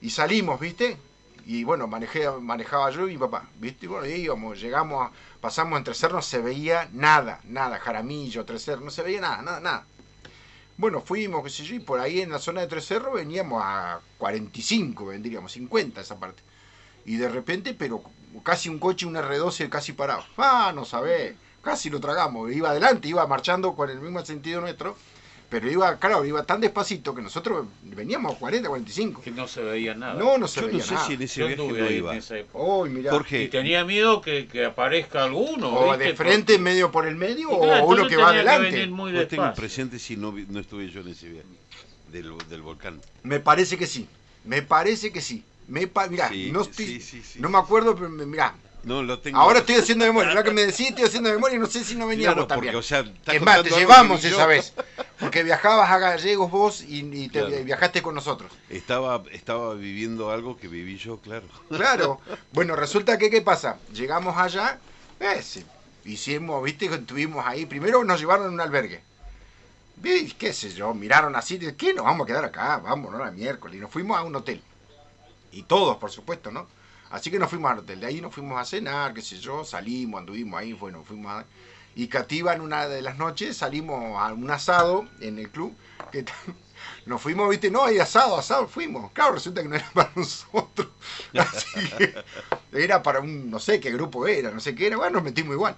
Y salimos, ¿viste? Y bueno, manejé, manejaba yo y mi papá, ¿viste? Y bueno, íbamos, llegamos, a- pasamos entre cerros, no se veía nada, nada, Jaramillo, Tres Cerros, no se veía nada, nada, nada. Bueno, fuimos, qué sé yo, y por ahí en la zona de Tres Cerros veníamos a 45, vendríamos, 50 esa parte. Y de repente, pero casi un coche, un R12 casi parado. Ah, no sabés, casi lo tragamos. Iba adelante, iba marchando con el mismo sentido nuestro. Pero iba, claro, iba tan despacito que nosotros veníamos 40, 45. Que no se veía nada. No, no se Yo no veía sé nada. si en ese Yo viaje no iba. en esa época. Oh, mirá. Y tenía miedo que, que aparezca alguno. O ¿viste? de frente, Porque- medio por el medio, claro, o uno que va adelante. no tengo presente si no, vi- no estuve yo en ese viaje del, del volcán. Me parece que sí. Me parece que sí. Me Sí, no, estoy, sí, sí, sí, no me acuerdo, pero mirá. No, lo tengo. Ahora estoy haciendo memoria. Ahora que me decís, estoy haciendo memoria y no sé si no veníamos Claro, también. porque, o sea, estás es más, te llevamos esa yo. vez. Porque viajabas a Gallegos vos y, y te Claro. viajaste con nosotros. Estaba, estaba viviendo algo que viví yo, claro. Claro. Bueno, resulta que, ¿qué pasa? Llegamos allá, eh, hicimos, viste, estuvimos ahí. Primero nos llevaron a un albergue. ¿Qué sé yo? Miraron así, ¿qué? Nos vamos a quedar acá, vamos, ¿no? Era miércoles. Y nos fuimos a un hotel. Y todos, por supuesto, ¿no? Así que nos fuimos al hotel. De ahí nos fuimos a cenar, qué sé yo, salimos, anduvimos ahí, bueno, fuimos a... Y Cativa en una de las noches salimos a un asado en el club. Que nos fuimos, viste, no, hay asado, asado, fuimos. Claro, resulta que no era para nosotros. Era para un, no sé qué grupo era, no sé qué era. Bueno, nos metimos igual.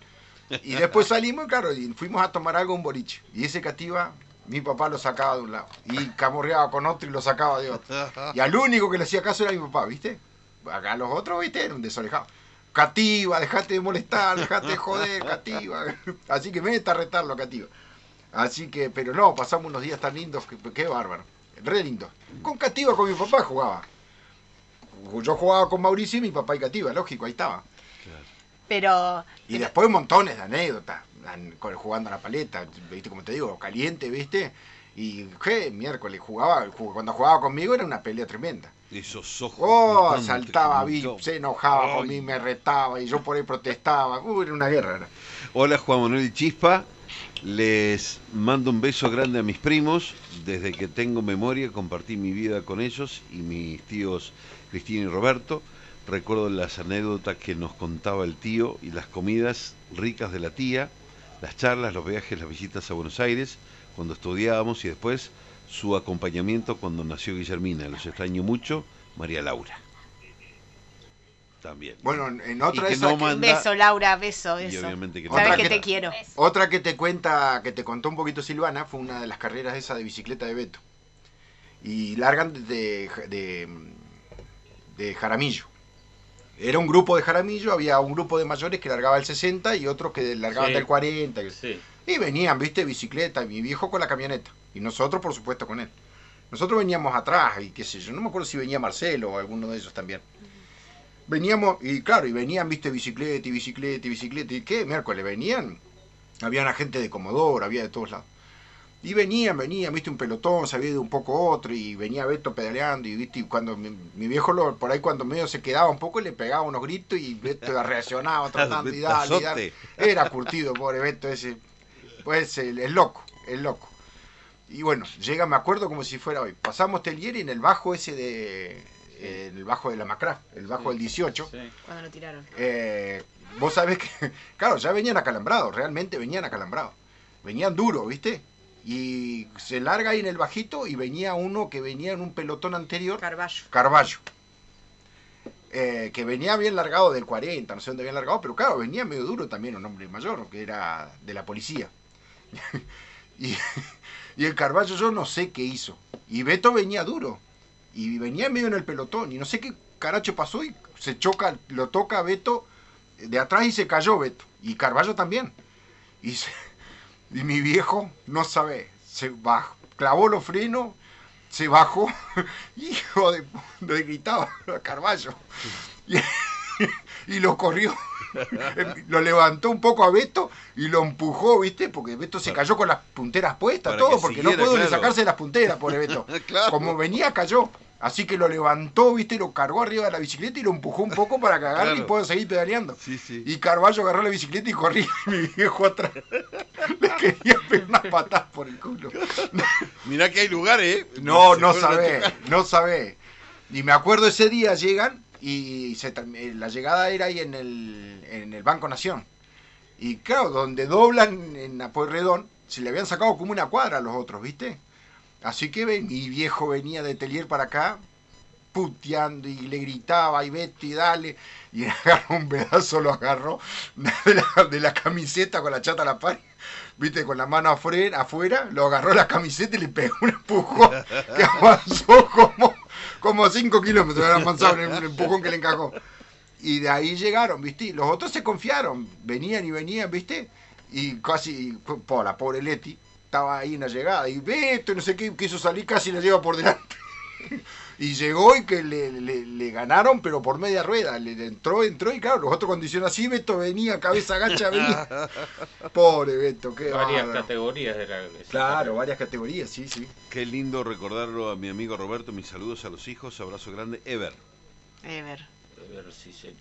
Y después salimos, claro, y fuimos a tomar algo un boliche. Y ese Cativa, mi papá lo sacaba de un lado. Y camorreaba con otro y lo sacaba de otro. Y al único que le hacía caso era mi papá, ¿viste? Acá los otros, ¿viste? Eran desorejados. Cativa, dejate de molestar, dejate de joder, Cativa. Así que meta a retarlo, Cativa. Así que, pero no, pasamos unos días tan lindos, que, qué bárbaro. Re lindo. Con Cativa, con mi papá jugaba. Yo jugaba con Mauricio y mi papá y Cativa, lógico, ahí estaba. Pero. Y después montones de anécdotas, jugando a la paleta, viste como te digo, caliente, viste. Y qué miércoles jugaba, jug- cuando jugaba conmigo era una pelea tremenda. Esos ojos. Oh, saltaba, vi, se enojaba Ay. mí, me retaba y yo por ahí protestaba. Uy, era una guerra. era. Hola Juan Manuel y Chispa, les mando un beso grande a mis primos. Desde que tengo memoria compartí mi vida con ellos y mis tíos Cristina y Roberto. Recuerdo las anécdotas que nos contaba el tío y las comidas ricas de la tía, las charlas, los viajes, las visitas a Buenos Aires cuando estudiábamos y después su acompañamiento cuando nació Guillermina. Los extraño mucho, María Laura. También. Bueno, en Y otra que de esas no manda- Beso, Laura, beso, Y beso. obviamente que Sabes te quiero. Otra que te cuenta, que te contó un poquito Silvana, fue una de las carreras esa de bicicleta de Beto. Y largan de, de, de Jaramillo. Era un grupo de Jaramillo, había un grupo de mayores que largaba el 60 y otros que largaban Sí. del 40. Sí. Y venían, viste, bicicleta, y mi viejo con la camioneta. Y nosotros, por supuesto, con él. Nosotros veníamos atrás, y qué sé yo, no me acuerdo si venía Marcelo o alguno de ellos también. Veníamos, y claro, y venían, viste, bicicleta y bicicleta y bicicleta. ¿Y qué? Miércoles venían. Había gente de Comodoro, había de todos lados. Y venían, venían, viste, un pelotón, se había ido un poco otro, y venía Beto pedaleando, y viste, y cuando mi, mi viejo lo, por ahí cuando medio se quedaba un poco, le pegaba unos gritos y Beto reaccionaba tratando y dale, y dale. Era curtido, pobre Beto ese. Pues el, el loco, el loco. Y bueno, llega, me acuerdo como si fuera hoy. Pasamos Telieri en el bajo ese de. eh, el bajo de la Macra, el bajo del 18. Sí. Cuando lo tiraron. Eh, vos sabés que, claro, ya venían acalambrados, realmente venían acalambrados. Venían duros, ¿viste? Y se larga ahí en el bajito y venía uno que venía en un pelotón anterior, Carballo. Carballo. Eh, que venía bien largado del 40, no sé dónde había largado, pero claro, venía medio duro también un hombre mayor, que era de la policía. y, y el Carballo yo no sé qué hizo. Y Beto venía duro. Y venía medio en el pelotón. Y no sé qué caracho pasó y se choca, lo toca a Beto de atrás y se cayó Beto. Y Carballo también. Y, se- y mi viejo no sabe, se bajó, clavó los frenos, se bajó, hijo de, le gritaba a Carballo. Y, y lo corrió. lo levantó un poco a Beto y lo empujó, ¿viste? Porque Beto se cayó con las punteras puestas, Para todo, que porque no pudo ni claro. sacarse las punteras, pobre Beto. Claro. Como venía, cayó. Así que lo levantó, ¿viste? Lo cargó arriba de la bicicleta y lo empujó un poco para que agarre y pueda seguir pedaleando. Sí, sí. Y Carballo agarró la bicicleta y corría y mi viejo atrás. Le quería pegar unas patadas por el culo. Mirá que hay lugares, ¿eh? No, no a sabés, no sabés. Y me acuerdo ese día llegan y se eh, la llegada era ahí en el, en el Banco Nación. Y claro, donde doblan en Apueyrredón, se le habían sacado como una cuadra a los otros, ¿viste? Así que mi viejo venía de Telier para acá, puteando y le gritaba y vete y dale. Y agarró un pedazo, lo agarró de la, de la camiseta con la chata a la par. viste, con la mano afuera, afuera, lo agarró la camiseta y le pegó un empujón que avanzó como, como 5 kilómetros, era avanzado en el empujón que le encajó. Y de ahí llegaron, viste, los otros se confiaron, venían y venían, viste, y casi, por la pobre Leti, estaba ahí en la llegada, y Beto, no sé qué, quiso salir, casi la lleva por delante. Y llegó y que le, le- le ganaron, pero por media rueda. Le entró, entró y claro, los otros condiciones así, Beto venía, cabeza gacha, venía. Pobre Beto, qué Varias bárbaro. categorías de la Claro, varias categorías, sí, sí. Qué lindo recordarlo a mi amigo Roberto. Mis saludos a los hijos. Abrazo grande. Ever. Ever. A ver si se-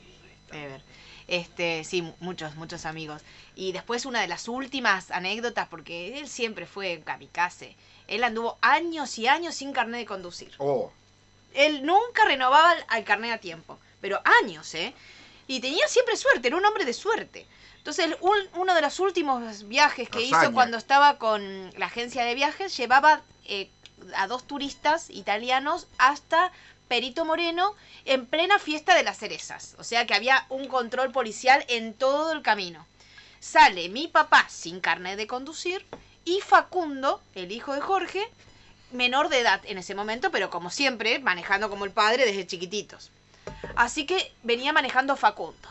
Ever. Este, sí, mu- muchos, muchos amigos. Y después una de las últimas anécdotas, porque él siempre fue kamikaze. Él anduvo años y años sin carnet de conducir. Oh, Él nunca renovaba el, al carnet a tiempo, pero años, ¿eh? Y tenía siempre suerte, era un hombre de suerte. Entonces, un- uno de los últimos viajes que hizo cuando estaba con la agencia de viajes, llevaba eh, a dos turistas italianos hasta Perito Moreno en plena fiesta de las cerezas. O sea que había un control policial en todo el camino. Sale mi papá sin carnet de conducir y Facundo, el hijo de Jorge, menor de edad en ese momento, pero como siempre, manejando como el padre desde chiquititos. Así que venía manejando Facundo.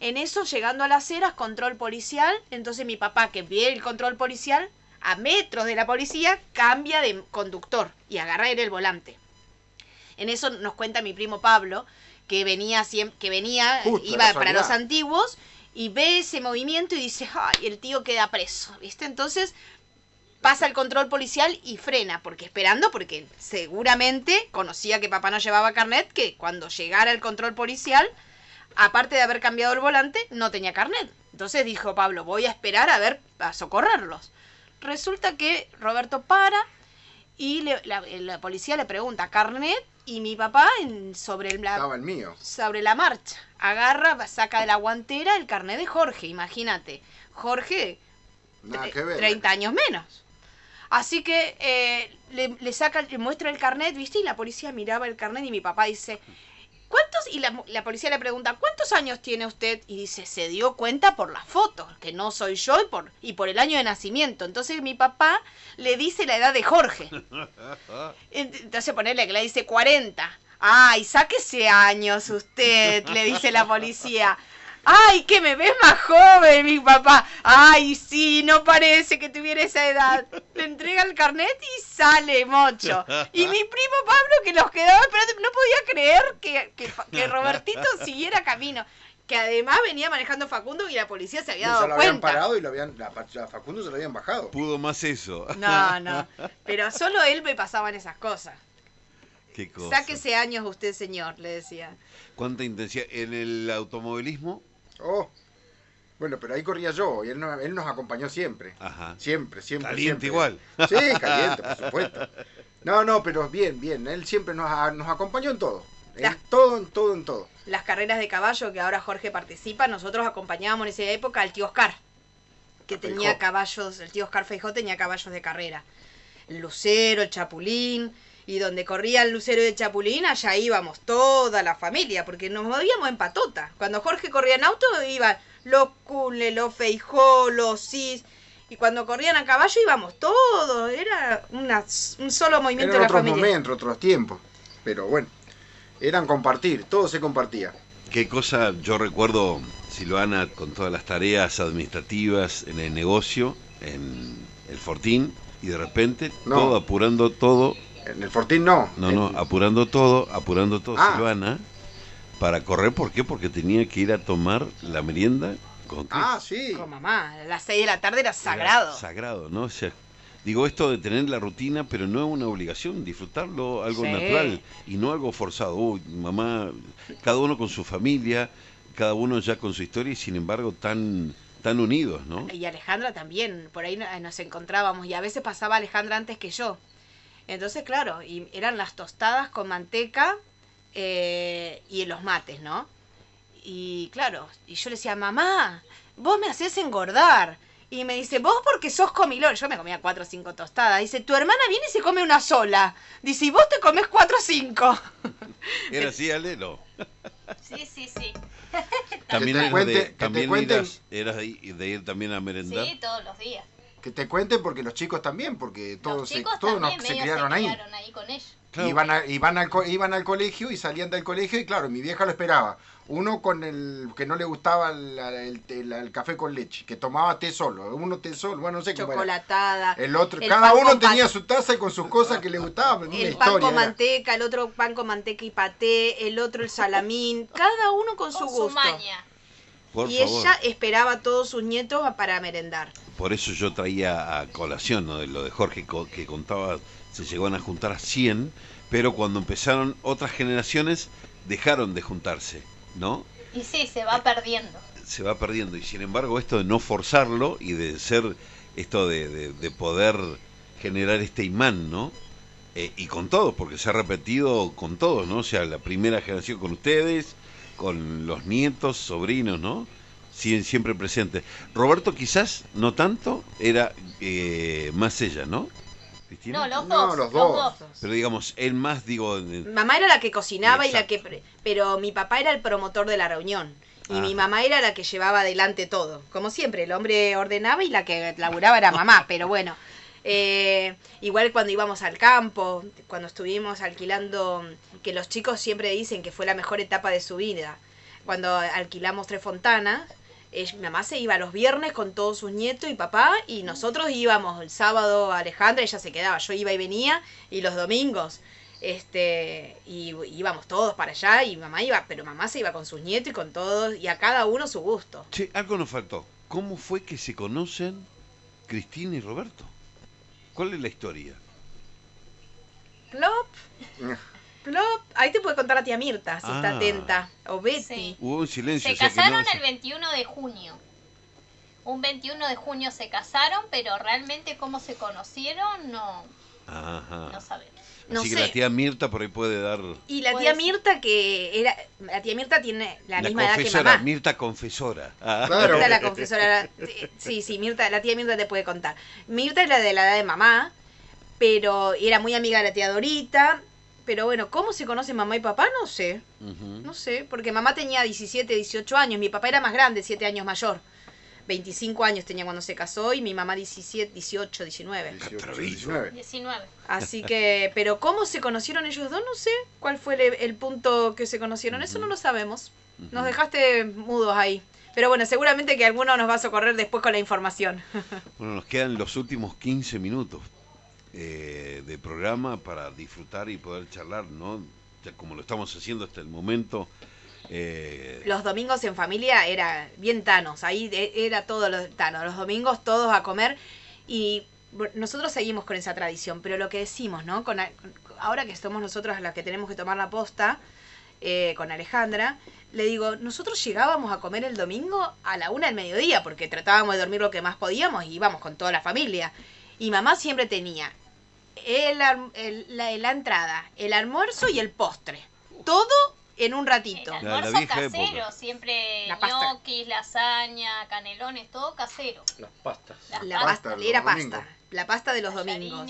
En eso, llegando a las eras, control policial, entonces mi papá, que ve el control policial, a metros de la policía, cambia de conductor y agarra él el volante. En eso nos cuenta mi primo Pablo, que venía, que venía Justo, iba para los antiguos, y ve ese movimiento y dice, ay, el tío queda preso, ¿viste? Entonces pasa el control policial y frena, porque esperando, porque seguramente conocía que papá no llevaba carnet, que cuando llegara el control policial, aparte de haber cambiado el volante, no tenía carnet. Entonces dijo Pablo, voy a esperar a ver, a socorrerlos. Resulta que Roberto para y le- la, la policía le pregunta, ¿carnet? Y mi papá en- sobre el, la, el mío. sobre la marcha. Agarra, saca de la guantera el carnet de Jorge, imagínate. Jorge, Nada tre- que ver. 30 años menos. Así que eh, le, le saca, le muestra el carnet, ¿viste? Y la policía miraba el carnet y mi papá dice, ¿cuántos? Y la, la policía le pregunta, ¿cuántos años tiene usted? Y dice, se dio cuenta por las fotos, que no soy yo y por, y por el año de nacimiento. Entonces mi papá le dice la edad de Jorge. Entonces ponerle que le dice 40. Ay, sáquese años usted, le dice la policía. Ay, que me ves más joven, mi papá. Ay, sí, no parece que tuviera esa edad. Le entrega el carnet y sale mocho. Y mi primo Pablo que los quedaba esperando, no podía creer que, que, que Robertito siguiera camino. Que además venía manejando Facundo y la policía se había dado lo habían cuenta. parado y lo habían, la, a Facundo se lo habían bajado. Pudo más eso. No, no. Pero solo él me pasaban esas cosas. Qué cosa. Sáquese años usted, señor, le decía. Cuánta intensidad. En el automovilismo. Oh, bueno, pero ahí corría yo y él, no- él nos acompañó siempre. Ajá. Siempre, siempre. Caliente siempre. igual. Sí, caliente, por supuesto. No, no, pero bien, bien. Él siempre nos, acompañó en todo. En todo, en todo, en todo. Las carreras de caballo que ahora Jorge participa, nosotros acompañábamos en esa época al tío Oscar, que Feijó. tenía caballos, el tío Oscar Feijó tenía caballos de carrera. El lucero, el chapulín, y donde corría el lucero el chapulín, allá íbamos toda la familia, porque nos movíamos en patota. Cuando Jorge corría en auto, iban los Cule, los Feijó, los Cis, y cuando corrían a caballo íbamos todos, era una- un solo movimiento Eran de la otros familia. momentos, otros tiempos. Pero bueno, eran compartir, todo se compartía. Qué cosa yo recuerdo, Silvana, con todas las tareas administrativas en el negocio, en el Fortín, y de repente No. todo apurando todo, En el Fortín no. no, En- no, apurando todo, apurando todo, Ah. Silvana, para correr, ¿por qué? Porque tenía que ir a tomar la merienda con. Ah, sí. Con mamá, a las 6 de la tarde era Era sagrado. Sagrado, ¿no? O sea, digo esto de tener la rutina, pero no es una obligación, disfrutarlo, algo Sí. natural y no algo forzado. Uy, mamá, cada uno con su familia, cada uno ya con su historia y sin embargo tan, tan unidos, ¿no? Y Alejandra también, por ahí no- nos encontrábamos y a veces pasaba Alejandra antes que yo. Entonces, claro, y eran las tostadas con manteca eh, y los mates, ¿no? Y claro, y yo le decía, mamá, vos me haces engordar. Y me dice, vos porque sos comilón. Yo me comía cuatro o cinco tostadas. Dice, tu hermana viene y se come una sola. Dice, y vos te comes cuatro o cinco. Era así, Ale, no. Sí, sí, sí. También te eras cuente- de, que te también eras, eras de, ir- de ir también a merendar. Sí, todos los días. Que te cuenten porque los chicos también, porque todos, Los se, todos también nos, se criaron se ahí. criaron ahí con ellos. Claro. Iban, a- iban, al, co- iban al colegio y salían del colegio y claro, mi vieja lo esperaba. Uno con el que no le gustaba el, el- el- el café con leche, que tomaba té solo, uno té solo, bueno, no sé cómo era. Chocolatada. El otro, el cada uno tenía su taza y con sus cosas que le gustaban. una El pan historia con era. manteca, el otro pan con manteca y paté, el otro el salamín, cada uno con, su Con gusto. su maña. Por y favor. ella esperaba a todos sus nietos para merendar. Por eso yo traía a colación ¿no? de lo de Jorge co- que contaba, se llegaron a juntar a 100, pero cuando empezaron otras generaciones dejaron de juntarse, ¿no? Y sí, se va perdiendo. Se va perdiendo y sin embargo esto de no forzarlo y de ser esto de, de- de poder generar este imán, ¿no? Eh, y con todos, porque se ha repetido con todos, ¿no? O sea, la primera generación con ustedes, con los nietos, sobrinos, ¿no? Siguen siempre presentes. Roberto quizás no tanto, era eh, más ella, ¿no? Cristina. No, los dos. los Los dos. dos. Pero digamos, él más, digo, Mamá era la que cocinaba y la que... pre- Pero mi papá era el promotor de la reunión. Y Ajá. mi mamá era la que llevaba adelante todo. Como siempre, el hombre ordenaba y la que laburaba era mamá. pero bueno, eh, igual cuando íbamos al campo, cuando estuvimos alquilando, que los chicos siempre dicen que fue la mejor etapa de su vida. Cuando alquilamos Tres Fontanas, eh, mamá se iba los viernes con todos sus nietos y papá, y nosotros íbamos el sábado a Alejandra, ella se quedaba, yo iba y venía, y los domingos, este, y íbamos todos para allá, y mamá iba, pero mamá se iba con sus nietos y con todos, y a cada uno su gusto. Che, algo nos faltó. ¿Cómo fue que se conocen Cristina y Roberto? ¿Cuál es la historia? Plop, plop, ahí te puede contar la tía Mirta, si Ah. está atenta, o Betty. Sí. Hubo un silencio. Se o sea que casaron no- el 21 de junio. Un 21 de junio se casaron, pero realmente cómo se conocieron no, Ajá. no sabemos. No Así que sé. la tía Mirta por ahí puede dar Y la tía. Mirta que era, la tía Mirta tiene la, la misma edad que confesora, mamá. Mirta confesora. Ah. Claro. Mirta la confesora. Sí, sí, Mirta, la tía Mirta te puede contar. Mirta era de la edad de mamá, pero era muy amiga de la tía Dorita. Pero bueno, ¿cómo se conocen mamá y papá? No sé, no sé, porque mamá tenía 17, 18 años, mi papá era más grande, 7 años mayor. 25 años tenía cuando se casó y mi mamá 17, 18, 19. 18, Atrevido. 19. 19. Así que, pero ¿cómo se conocieron ellos dos? No sé cuál fue el, el punto que se conocieron, eso no lo sabemos. Nos dejaste mudos ahí. Pero bueno, seguramente que alguno nos va a socorrer después con la información. Bueno, nos quedan los últimos 15 minutos eh, de programa para disfrutar y poder charlar, ¿no? Ya como lo estamos haciendo hasta el momento. Eh, Los domingos en familia era bien tanos, ahí de- era todo lo tano, los domingos todos a comer y nosotros seguimos con esa tradición, pero lo que decimos, ¿no? Con, ahora que somos nosotros las que tenemos que tomar la posta, eh, con Alejandra, le digo, nosotros llegábamos a comer el domingo a la una del mediodía, porque tratábamos de dormir lo que más podíamos y íbamos con toda la familia. Y mamá siempre tenía el, la entrada, el almuerzo y el postre. Todo en un ratito. El La- la almuerzo vieja casero, época. siempre La ñoquis, lasaña, canelones, todo casero. Las pastas. Las La pasta, era domingos. pasta. La pasta de los domingos.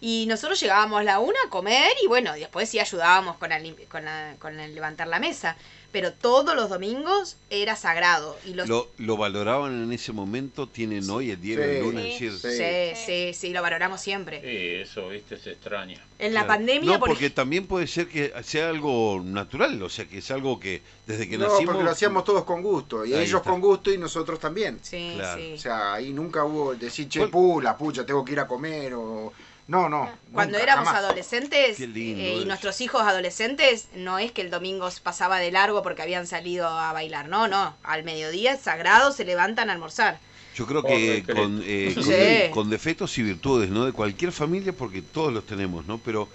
Y nosotros llegábamos a la una a comer y bueno, después sí ayudábamos con, con, la- con el levantar la mesa. Pero todos los domingos era sagrado. Y los, lo, lo valoraban en ese momento, tienen hoy el día de Sí, lunes, sí, sí, Sí. sí, sí, lo valoramos siempre. Sí, eso, viste, se extraña. En la Claro. pandemia, No, por porque ej- también puede ser que sea algo natural, o sea, que es algo que desde que No, nacimos... porque lo hacíamos todos con gusto. Y Ahí ellos está. con gusto y nosotros también. Sí, Claro. sí. O sea, ahí nunca hubo decir, che, ¿Cuál- pula, pucha, tengo que ir a comer o... No, no. Cuando nunca, éramos jamás. adolescentes eh, y nuestros hijos adolescentes, no es que el domingo pasaba de largo porque habían salido a bailar, no, no. Al mediodía sagrado, se levantan a almorzar. Yo creo que con, eh, con, Sí. con defectos y virtudes, ¿no? De cualquier familia, porque todos los tenemos, ¿no? Pero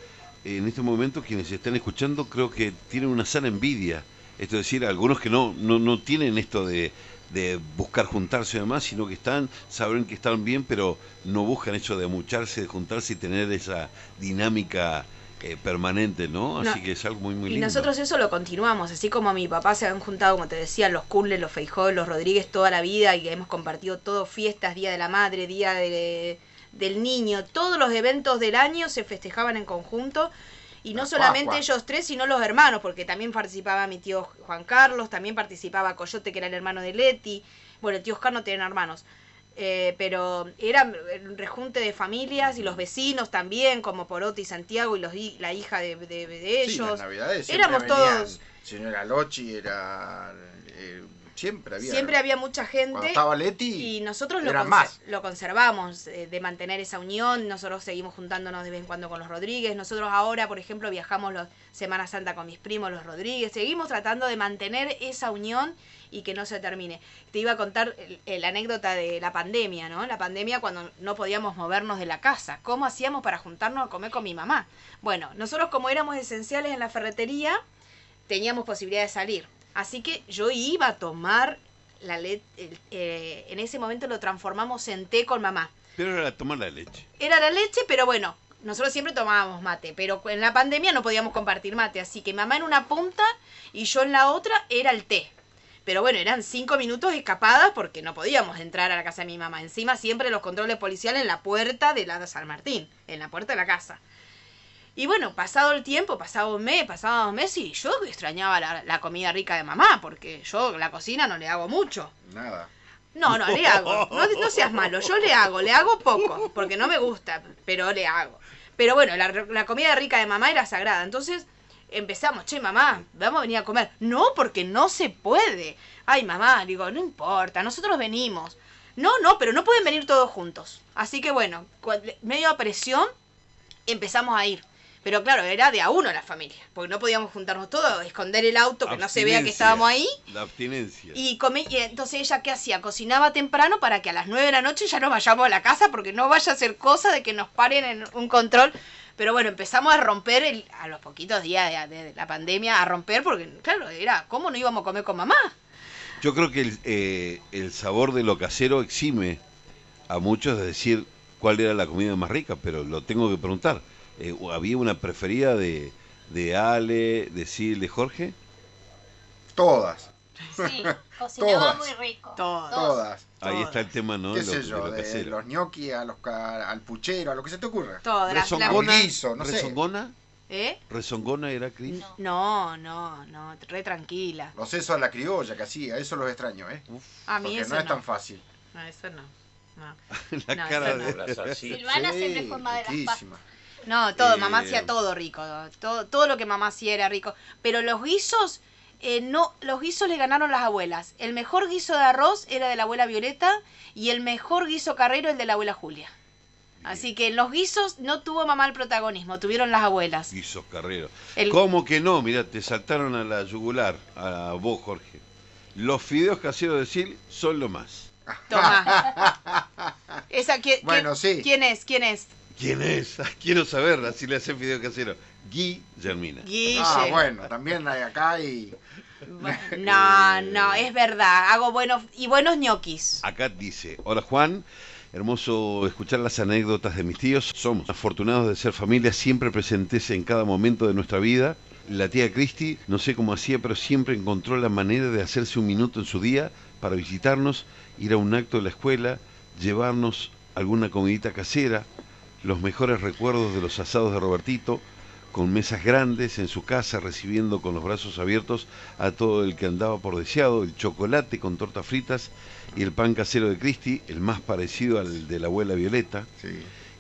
eh, en este momento quienes están escuchando creo que tienen una sana envidia. Esto es decir, algunos que no, no, no tienen esto de, de buscar juntarse y demás, sino que están, saben que están bien, pero no buscan eso de amucharse, de juntarse y tener esa dinámica eh, permanente, ¿no? Así No, que es algo muy, muy Y lindo. nosotros eso lo continuamos, así como mi papá se han juntado, como te decía, los Kunle, los Feijó, los Rodríguez toda la vida y hemos compartido todo, fiestas, Día de la Madre, Día de- del Niño, todos los eventos del año se festejaban en conjunto. Y no La solamente ellos tres, sino los hermanos, porque también participaba mi tío Juan Carlos, también participaba Coyote, que era el hermano de Leti. Bueno, el tío Oscar no tenía hermanos. Eh, pero era un rejunte de familias y los vecinos también, como Porotti y Santiago y los, la hija de, de- de Sí, ellos. las navidades Éramos venían, todos- Señora Lochi era. eh, siempre había. Siempre había mucha gente. Cuando estaba Leti. Y nosotros lo, eran conser- más. lo conservamos, eh, de mantener esa unión. Nosotros seguimos juntándonos de vez en cuando con los Rodríguez. Nosotros ahora, por ejemplo, viajamos los Semana Santa con mis primos, los Rodríguez. Seguimos tratando de mantener esa unión y que no se termine. Te iba a contar la anécdota de la pandemia, ¿no? La pandemia cuando no podíamos movernos de la casa. ¿Cómo hacíamos para juntarnos a comer con mi mamá? Bueno, nosotros como éramos esenciales en la ferretería, teníamos posibilidad de salir. Así que yo iba a tomar la leche, en ese momento lo transformamos en té con mamá. Pero era tomar la leche. Era la leche, pero bueno, nosotros siempre tomábamos mate, pero en la pandemia no podíamos compartir mate, así que mamá en una punta y yo en la otra era el té. Pero bueno, eran cinco minutos escapadas porque no podíamos entrar a la casa de mi mamá. Encima siempre los controles policiales en la puerta de la de San Martín, en la puerta de la casa. Y bueno, pasado el tiempo, pasado un mes, pasado dos meses, y yo extrañaba la, la comida rica de mamá, porque yo la cocina no le hago mucho. Nada. No, no, le hago. No, no seas malo, yo le hago, le hago poco, porque no me gusta, pero le hago. Pero bueno, la, la comida rica de mamá era sagrada. Entonces empezamos, che, mamá, vamos a venir a comer. No, porque no se puede. Ay, mamá, digo, no importa, nosotros venimos. No, no, pero no pueden venir todos juntos. Así que bueno, medio a presión, empezamos a ir. Pero claro, era de a uno la familia, porque no podíamos juntarnos todos, esconder el auto, que no se vea que estábamos ahí. La abstinencia. Y, come, y entonces ella qué hacía? Cocinaba temprano para que a las 9 de la noche ya nos vayamos a la casa porque no vaya a ser cosa de que nos paren en un control. Pero bueno, empezamos a romper el- a los poquitos días de, de la pandemia, a romper porque, claro, era, ¿cómo no íbamos a comer con mamá? Yo creo que el, eh, el sabor de lo casero exime a muchos de decir cuál era la comida más rica, pero lo tengo que preguntar. Eh, ¿Había una preferida de, de Ale, de Sil, de Jorge? Todas. Sí, cocinaba Todas. muy rico. Todas. Todas. Ahí está el tema, ¿no? ¿Qué Lo- sé de lo De los gnocchi a los, ca- al puchero, a lo que se te ocurra. Todas. sé. ¿Rezongona? ¿Eh? ¿Rezongona era Cris? No, No. no, re tranquila. Los sesos a la criolla que hacía, eso los extraño, ¿eh? A mí Porque eso no es no. tan fácil. No, eso no. No, La No, cara de... Silvana siempre fue más No, todo, Eh, mamá hacía todo rico, todo, todo lo que mamá hacía era rico. Pero los guisos, eh, no, los guisos le ganaron las abuelas. El mejor guiso de arroz era de la abuela Violeta y el mejor guiso carrero el de la abuela Julia. Así que en los guisos no tuvo mamá el protagonismo, tuvieron las abuelas. Guisos Carrero. El- ¿Cómo que no? Mira, te saltaron a la yugular, a vos, Jorge. Los fideos caseros de Sil son lo más. Toma. Esa, ¿quién, Bueno, quién- sí. ¿Quién es? ¿Quién es? ¿Quién es? Quiero saberla, si le hacen fideo casero. Guillermina. Guille. Ah, bueno, también hay acá y. No, no, es verdad. Hago buenos y buenos ñoquis. Acá dice, hola Juan, hermoso escuchar las anécdotas de mis tíos. Somos afortunados de ser familia siempre presentes en cada momento de nuestra vida. La tía Cristi, no sé cómo hacía, pero siempre encontró la manera de hacerse un minuto en su día para visitarnos, ir a un acto de la escuela, llevarnos alguna comidita casera, los mejores recuerdos de los asados de Robertito, con mesas grandes en su casa, recibiendo con los brazos abiertos a todo el que andaba por deseado, el chocolate con tortas fritas y el pan casero de Cristi, el más parecido al de la abuela Violeta, Sí.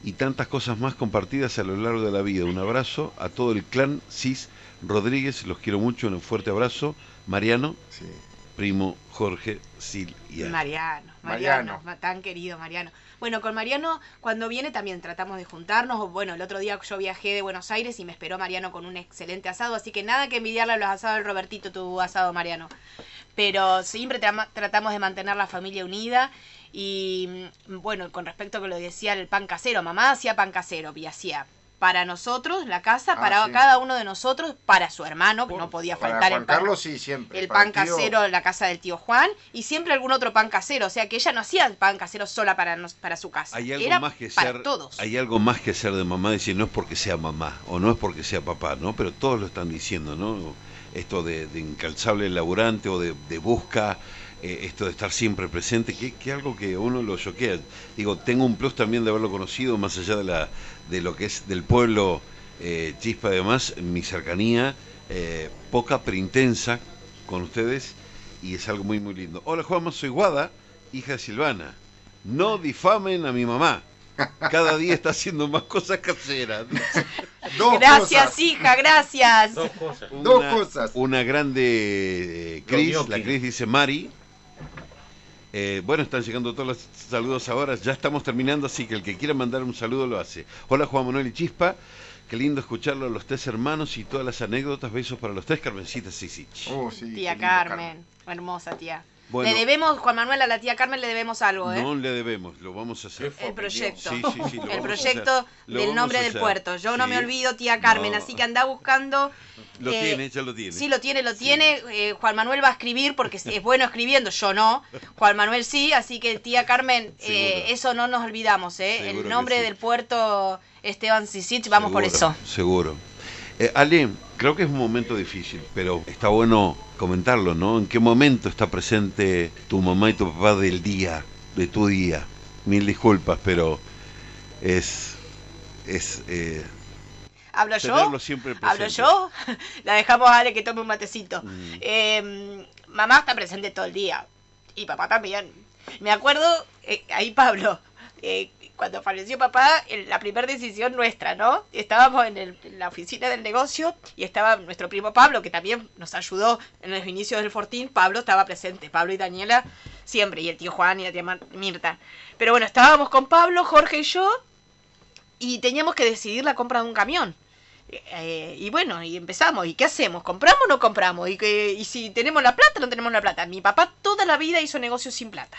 y tantas cosas más compartidas a lo largo de la vida. Un abrazo a todo el clan Cis Rodríguez, los quiero mucho, un fuerte abrazo. Mariano, Sí. Primo Jorge, Sil y. Mariano, Mariano, Mariano. ma- tan querido Mariano. Bueno, con Mariano cuando viene también tratamos de juntarnos. o Bueno, el otro día yo viajé de Buenos Aires y me esperó Mariano con un excelente asado, así que nada que envidiarle a los asados del Robertito, tu asado Mariano. Pero siempre tratamos de mantener la familia unida y mm, bueno, con respecto a lo que decía el pan casero, mamá hacía pan casero y hacía para nosotros la casa, Ah, para sí. cada uno de nosotros, para su hermano, que no podía Para faltar Juan el pan Carlos sí, siempre. el pan tío, casero en la casa del tío Juan y siempre algún otro pan casero. O sea que ella no hacía el pan casero sola para, nos- para su casa. Hay algo Era más que para ser, todos. hay algo más que ser de mamá, decir no es porque sea mamá o no es porque sea papá, ¿no? Pero todos lo están diciendo, ¿no? Esto de, de incalzable laburante o de, de busca, eh, esto de estar siempre presente, que, que algo que a uno lo choquea. Digo, tengo un plus también de haberlo conocido, más allá de la de lo que es del pueblo eh, Chispa, además, mi cercanía, eh, poca pero intensa con ustedes, y es algo muy, muy lindo. Hola Juanma, soy Guada, hija de Silvana. no difamen a mi mamá. Cada día está haciendo más cosas caseras. Dos gracias, cosas. hija, gracias. Dos cosas. Dos Una- cosas. Una grande eh, Cris, la. Cris dice Mari. Eh, bueno, están llegando todos los saludos ahora. Ya estamos terminando, así que el que quiera mandar un saludo lo hace. Hola Juan Manuel y Chispa. Qué lindo escucharlo a los tres hermanos y todas las anécdotas. Besos para los tres Carmencitas y Sich. Oh, sí, Tía lindo, Carmen, hermosa tía. Bueno, le debemos, Juan Manuel, a la tía Carmen le debemos algo, ¿eh? no le debemos, lo vamos a hacer. El proyecto. Sí, sí, sí, lo el proyecto del nombre del puerto. Yo no me olvido, tía Carmen, No. así que anda buscando. Lo eh, tiene, ya lo tiene. Sí, lo tiene, lo Sí. tiene. Eh, Juan Manuel va a escribir porque es bueno escribiendo, yo no. Juan Manuel sí, así que tía Carmen, eh, eso no nos olvidamos, ¿eh? Seguro el nombre sí. del puerto Esteban Sisich, vamos por eso. Seguro. Eh, Ale, creo que es un momento difícil, pero está bueno comentarlo, ¿no? ¿En qué momento está presente tu mamá y tu papá del día, de tu día? Mil disculpas, pero es... es eh, ¿Hablo yo? siempre. ¿Hablo yo? La dejamos a Ale que tome un matecito. Mm. Eh, mamá está presente todo el día. Y papá también. Me acuerdo, eh, ahí Pablo, eh, cuando falleció papá, la primera decisión nuestra, ¿no? Estábamos en, el- en la oficina del negocio y estaba nuestro primo Pablo, que también nos ayudó en los inicios del Fortín. Pablo estaba presente, Pablo y Daniela siempre, y el tío Juan y la tía Mirta. Pero bueno, estábamos con Pablo, Jorge y yo, y teníamos que decidir la compra de un camión. Eh, y bueno, y empezamos. ¿Y qué hacemos? ¿Compramos o no compramos? ¿Y, que, y si tenemos la plata o no tenemos la plata? Mi papá toda la vida hizo negocios sin plata.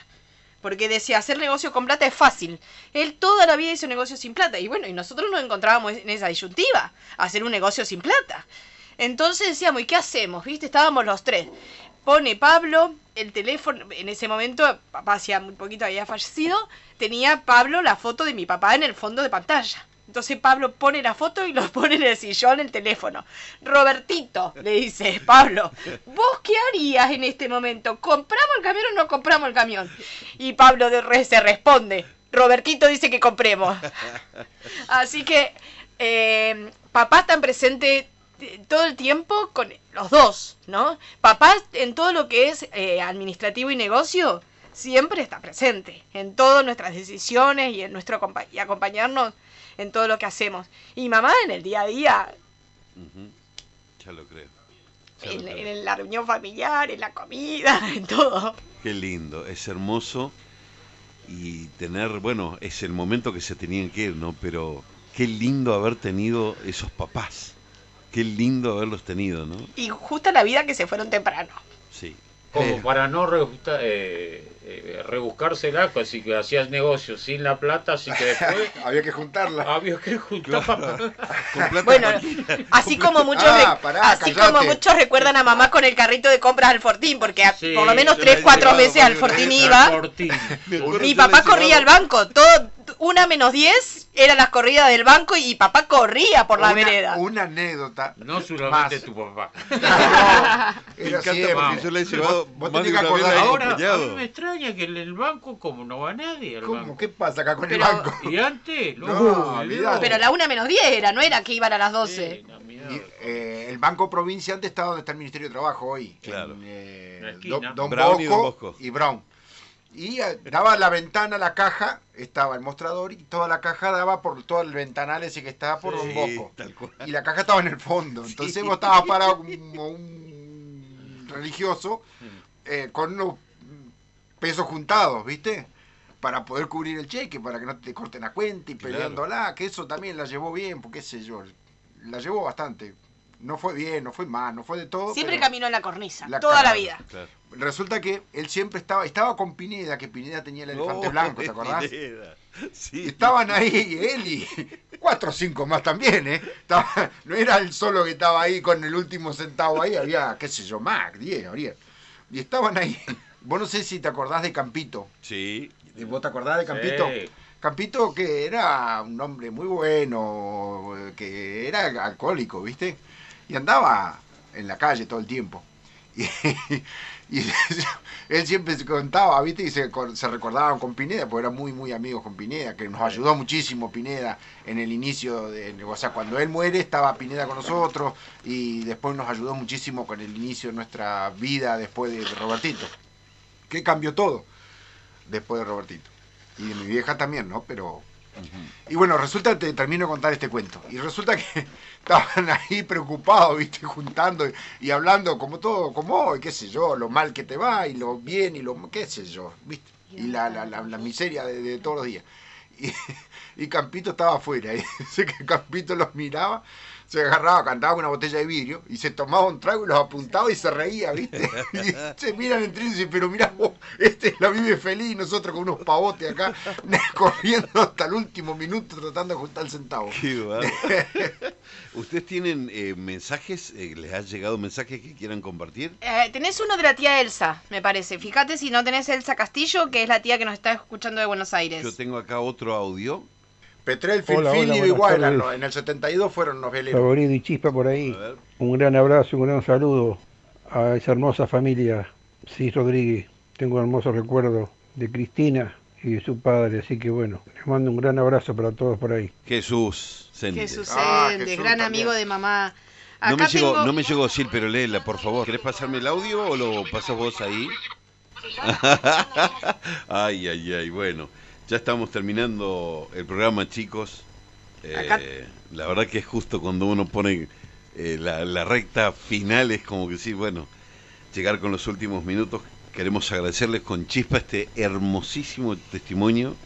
Porque decía, hacer negocio con plata es fácil. Él toda la vida hizo negocio sin plata. Y bueno, y nosotros nos encontrábamos en esa disyuntiva. Hacer un negocio sin plata. Entonces decíamos, ¿y qué hacemos? ¿Viste? Estábamos los tres. Pone Pablo el teléfono. En ese momento, papá hacía muy poquito había fallecido. Tenía Pablo la foto de mi papá en el fondo de pantalla. Entonces Pablo pone la foto y lo pone en el sillón el teléfono. Robertito, le dice Pablo, ¿vos qué harías en este momento? ¿Compramos el camión o no compramos el camión? Y Pablo de re- se responde, Robertito dice que compremos. Así que eh, papá está presente eh, todo el tiempo con los dos, ¿no? Papá en todo lo que es eh, administrativo y negocio siempre está presente en todas nuestras decisiones y en nuestro y acompañarnos en todo lo que hacemos. Y mamá en el día a día. Ya lo creo. Ya lo en, creo. en la reunión familiar, en la comida, en todo. Qué lindo, es hermoso y tener, bueno, es el momento que se tenían que ir, ¿no? Pero qué lindo haber tenido esos papás. Qué lindo haberlos tenido, ¿no? Y justo la vida que se fueron temprano. Sí. Como Eh, para no rebusta- eh, eh, rebuscársela, así que hacías negocios sin la plata, así que después Había que juntarla. había que juntar Claro. con plata Bueno, cualquiera. así como muchos, Ah, pará, así callate. como muchos recuerdan a mamá con el carrito de compras al Fortín, porque a- Sí, por lo menos tres, cuatro veces al Fortín iba. Al Fortín. Mi papá corría al banco, todo, una menos diez eran las corridas del banco y papá corría por la una, vereda. una anécdota. No solamente Más. tu papá. Me Era encanta siempre. porque yo le he llevado Vos- vos más de tenés que acordar Ahora, a mí me extraña que en el banco, como no va nadie al ¿Cómo? banco. ¿Qué pasa acá con Pero- el banco? Y antes, No, loco, olvidate. Pero la una menos diez era, no era que iban a las doce. Sí, la mierda. Y, eh, el Banco Provincia antes estaba donde está el Ministerio de Trabajo hoy. Claro. En, eh. Don, Don Brown y Don Bosco. y Brown. Y eh, daba la ventana, la caja, estaba el mostrador y toda la caja daba por todo el ventanal ese que estaba por Don Sí, Bosco. Y la caja estaba en el fondo. Entonces Sí. vos estabas parado como un religioso eh, con unos pesos juntados, ¿viste? Para poder cubrir el cheque, para que no te corten la cuenta y Claro. peleándola, que eso también la llevó bien, porque qué sé yo, la llevó bastante. No fue bien, no fue mal, no fue de todo. Siempre caminó en la cornisa, La toda cara- la vida. Claro. Resulta que él siempre estaba, estaba con Pineda, que Pineda tenía el elefante Oh, blanco, ¿te acordás? Pineda. Sí. Estaban ahí él y cuatro o cinco más también, ¿eh? Estaba- no era él solo que estaba ahí con el último centavo ahí, había, qué sé yo, más, diez, habría. Y estaban ahí. Vos no sé si te acordás de Campito. Sí. ¿Vos te acordás de Campito? Sí. Campito que era un hombre muy bueno, que era alcohólico, ¿viste? Y andaba en la calle todo el tiempo. Y, y él siempre se contaba, ¿viste? Y se, se recordaban con Pineda, porque eran muy, muy amigos con Pineda, que nos ayudó muchísimo Pineda en el inicio, de, o sea, cuando él muere estaba Pineda con nosotros y después nos ayudó muchísimo con el inicio de nuestra vida después de Robertito. Que cambió todo después de Robertito. Y de mi vieja también, ¿no? Pero. Y bueno, resulta, te termino de contar este cuento. Y resulta que estaban ahí preocupados, ¿viste? Juntando y, hablando como todo, como hoy, qué sé yo, lo mal que te va y lo bien y lo. qué sé yo, ¿viste? Y la, la, la, miseria de, todos los días. Y, y Campito estaba afuera. Y dice que Campito los miraba, se agarraba, cantaba con una botella de vidrio y se tomaba un trago y los apuntaba y se reía, ¿viste? Y se miran entre ellos y dicen, pero mirá vos, este la vive feliz y nosotros con unos pavotes acá corriendo hasta el último minuto tratando de juntar el centavo. Qué. ¿Ustedes tienen eh, mensajes? eh, ¿Les ha llegado mensajes que quieran compartir? Eh, tenés uno de la tía Elsa, me parece. Fíjate si no tenés Elsa Castillo, que es la tía que nos está escuchando de Buenos Aires. Yo tengo acá otro audio. Petrel, Hola, Filfil hola, y buenas igual, en el 72 fueron los veleros. Favorito y Chispa por ahí. Un gran abrazo, un gran saludo a esa hermosa familia Cis Rodríguez. Tengo un hermoso recuerdo de Cristina y de su padre, así que bueno, les mando un gran abrazo para todos por ahí. Jesús Sende. Jesús Ah, Sendes, Jesús gran también. amigo de mamá. No me, llegó, tengo- no me llegó Sil, pero léela, por favor. ¿Querés pasarme el audio o lo pasas vos ahí? ay, ay, ay. Bueno, ya estamos terminando el programa, chicos. Eh, Acá- La verdad que es justo cuando uno pone eh, la, la recta final, es como que sí, bueno, llegar con los últimos minutos. Queremos agradecerles con chispa este hermosísimo testimonio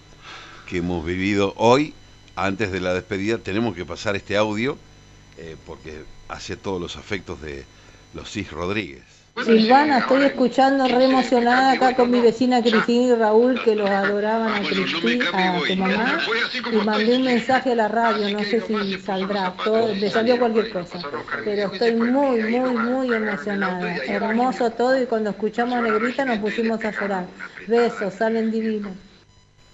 que hemos vivido hoy. Antes de la despedida tenemos que pasar este audio eh, porque hace todos los afectos de los Cis Rodríguez. Silvana, estoy escuchando re emocionada acá con mi vecina Cristina y Raúl que los adoraban a Cristina, a tu mamá, y mandé un mensaje a la radio, no sé si saldrá, todo, le salió cualquier cosa, pero estoy muy, muy, muy emocionada, hermoso todo y cuando escuchamos a Negrita nos pusimos a llorar. Besos, salen divinos.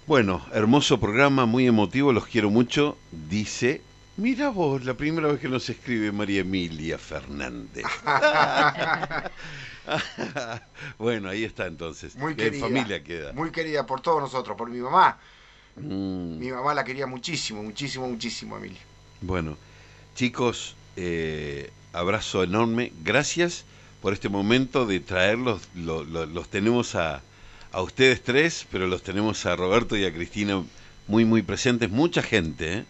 Bueno, hermoso programa, muy emotivo, los quiero mucho. Dice, mira vos, la primera vez que nos escribe María Emilia Fernández. bueno, ahí está entonces. Muy querida. familia queda. Muy querida por todos nosotros, por mi mamá. Mm, Mi mamá la quería muchísimo, muchísimo, muchísimo, Emilia. Bueno, chicos, eh, abrazo enorme. Gracias por este momento de traerlos. Lo- lo- los tenemos a, a ustedes tres, pero los tenemos a Roberto y a Cristina muy, muy presentes. Mucha gente, ¿eh?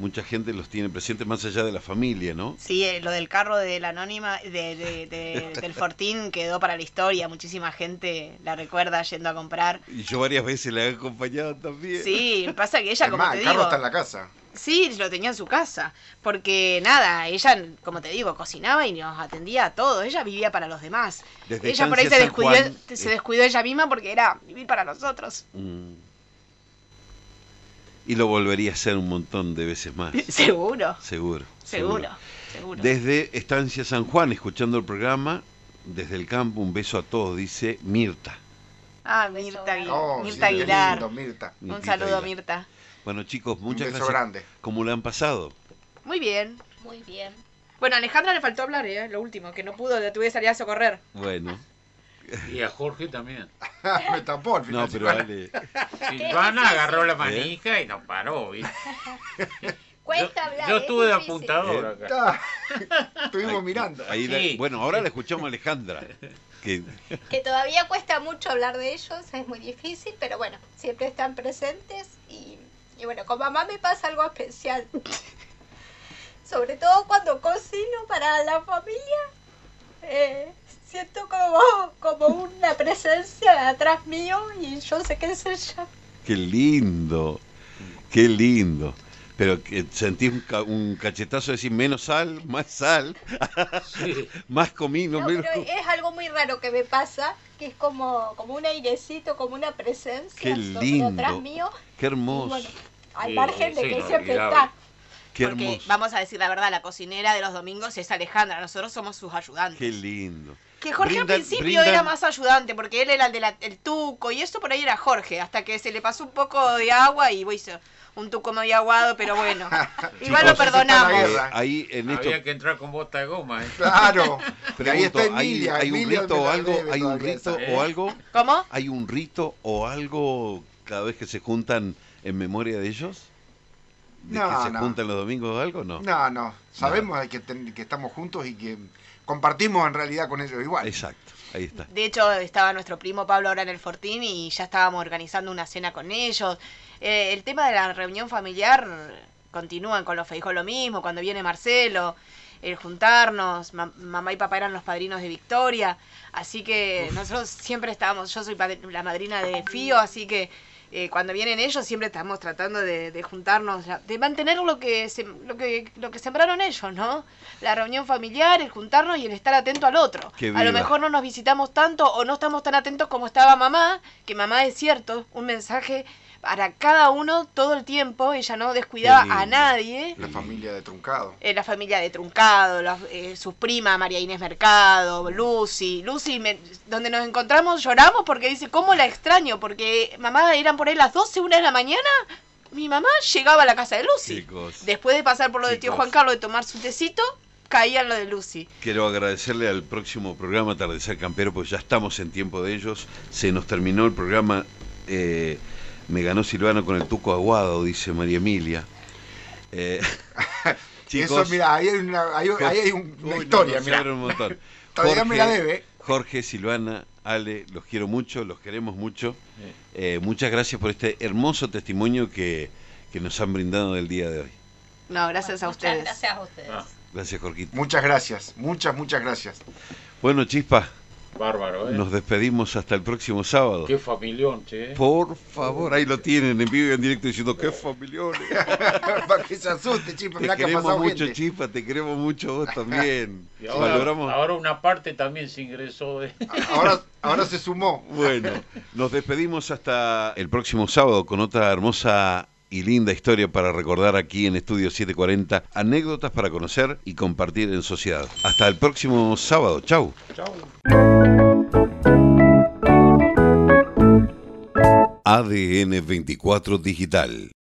Mucha gente los tiene presentes más allá de la familia, ¿no? Sí, eh, lo del carro de la anónima, de, de- de- del Fortín quedó para la historia. Muchísima gente la recuerda yendo a comprar. Y yo varias veces la he acompañado también. Sí, pasa que ella, Es como más, te el carro digo, está en la casa. sí, lo tenía en su casa. Porque nada, ella, como te digo, cocinaba y nos atendía a todos. Ella vivía para los demás. Desde ella por ahí se descuidó, Juan, se eh, descuidó ella misma porque era vivir para nosotros. mm. Y lo volvería a hacer un montón de veces más. Seguro, Seguro. seguro, seguro. Desde Estancia San Juan, escuchando el programa, desde el campo, un beso a todos, dice Mirta. Ah, Mirta, Oh, Mirta sí, Aguilar. lindo, Mirta. Un Mirtita saludo, Aguilar. Mirta. Bueno, chicos, muchas un beso gracias. grande. ¿Cómo le han pasado? Muy bien. Muy bien. Bueno, a Alejandra le faltó hablar, ¿eh? Lo último, que no pudo, le tuve que salir a socorrer. Bueno, Y a Jorge también. Me tapó al final. no, pero Silvana. Ale, Silvana agarró la manija y no paró, ¿viste? Cuesta Yo, hablar. yo es estuve de difícil. apuntador acá. Ah, Estuvimos mirando. ahí la- Sí. bueno, ahora la escuchamos a Alejandra. Que, Que todavía cuesta mucho hablar de ellos, es muy difícil, pero bueno, siempre están presentes y, y bueno, con mamá me pasa algo especial. Sobre todo cuando cocino para la familia, eh, siento como, como una presencia atrás mío y yo sé que es ella. qué lindo, qué lindo. Pero que sentí un, ca- un cachetazo de decir menos sal, más sal, Sí. más comino, No, menos. pero es algo muy raro que me pasa, que es como, como un airecito, como una presencia Qué sobre lindo. atrás mío. Qué hermoso, bueno, al Sí, margen de sí, que no, siempre está. qué Porque hermoso, vamos a decir la verdad, la cocinera de los domingos es Alejandra, nosotros somos sus ayudantes. qué lindo. Que Jorge Brindan- al principio brindan- era más ayudante, porque él era el del tuco, y eso por ahí era Jorge, hasta que se le pasó un poco de agua y hizo un tuco medio aguado, pero bueno. Igual lo perdonamos. ahí en esto Había que entrar con bota de goma, ¿eh? Claro. Y ahí pregunto, está ¿hay, Emilia. hay un rito o algo? ¿Hay un rito o algo? ¿Cómo? ¿Hay un rito o algo cada vez que se juntan en memoria de ellos? de No, que se no. juntan los domingos o algo? No. No, no. Sabemos de que, ten- que estamos juntos y que compartimos en realidad con ellos igual. Exacto, ahí está. De hecho, estaba nuestro primo Pablo ahora en el Fortín y ya estábamos organizando una cena con ellos. Eh, el tema de la reunión familiar continúan con los feijos lo mismo, cuando viene Marcelo, el juntarnos, ma- mamá y papá eran los padrinos de Victoria, así que nosotros siempre estábamos, yo soy la madrina de Fío, así que eh, cuando vienen ellos siempre estamos tratando de, de juntarnos, de mantener lo que, se- lo, que, lo que sembraron ellos, ¿no? La reunión familiar, el juntarnos y el estar atento al otro. A lo mejor no nos visitamos tanto o no estamos tan atentos como estaba mamá, que mamá es cierto, un mensaje para cada uno todo el tiempo, ella no descuidaba a nadie. La familia de Truncado. Eh, la familia de Truncado, eh, sus primas, María Inés Mercado, Lucy. Lucy, me- donde nos encontramos lloramos porque dice, ¿cómo la extraño? Porque mamá eran por ahí las 12, una de la mañana. Mi mamá llegaba a la casa de Lucy. Chicos, Después de pasar por lo de tío. Juan Carlos, de tomar su tecito, caía en lo de Lucy. quiero agradecerle al próximo programa Atardecer Campero, pues ya estamos en tiempo de ellos. Se nos terminó el programa. eh, me ganó Silvano con el tuco aguado, dice María Emilia. Eh, chicos, Eso, mira, ahí hay una, ahí, ahí hay un- una Uy, historia, no, mira. un montón. Todavía me la debe. Jorge, Silvana, Ale, los quiero mucho, los queremos mucho. Eh, muchas gracias por este hermoso testimonio que, que nos han brindado del día de hoy. No, gracias a Muchas ustedes. gracias a ustedes. Ah, Gracias, Jorquito. Muchas gracias, muchas, muchas gracias. Bueno, Chispa, bárbaro, ¿eh? nos despedimos hasta el próximo sábado. Qué familión, che. Por favor, ahí lo tienen en vivo y en directo diciendo qué familiares. Para que se asuste, chico, Te que queremos mucho, gente. Chispa, te queremos mucho vos también. Y ahora, Valoramos. ahora una parte también se ingresó de... Ahora, ahora se sumó. Bueno, nos despedimos hasta el próximo sábado con otra hermosa y linda historia para recordar aquí en Estudio 740, anécdotas para conocer y compartir en sociedad. Hasta el próximo sábado, chau. Chau. ADN 24 Digital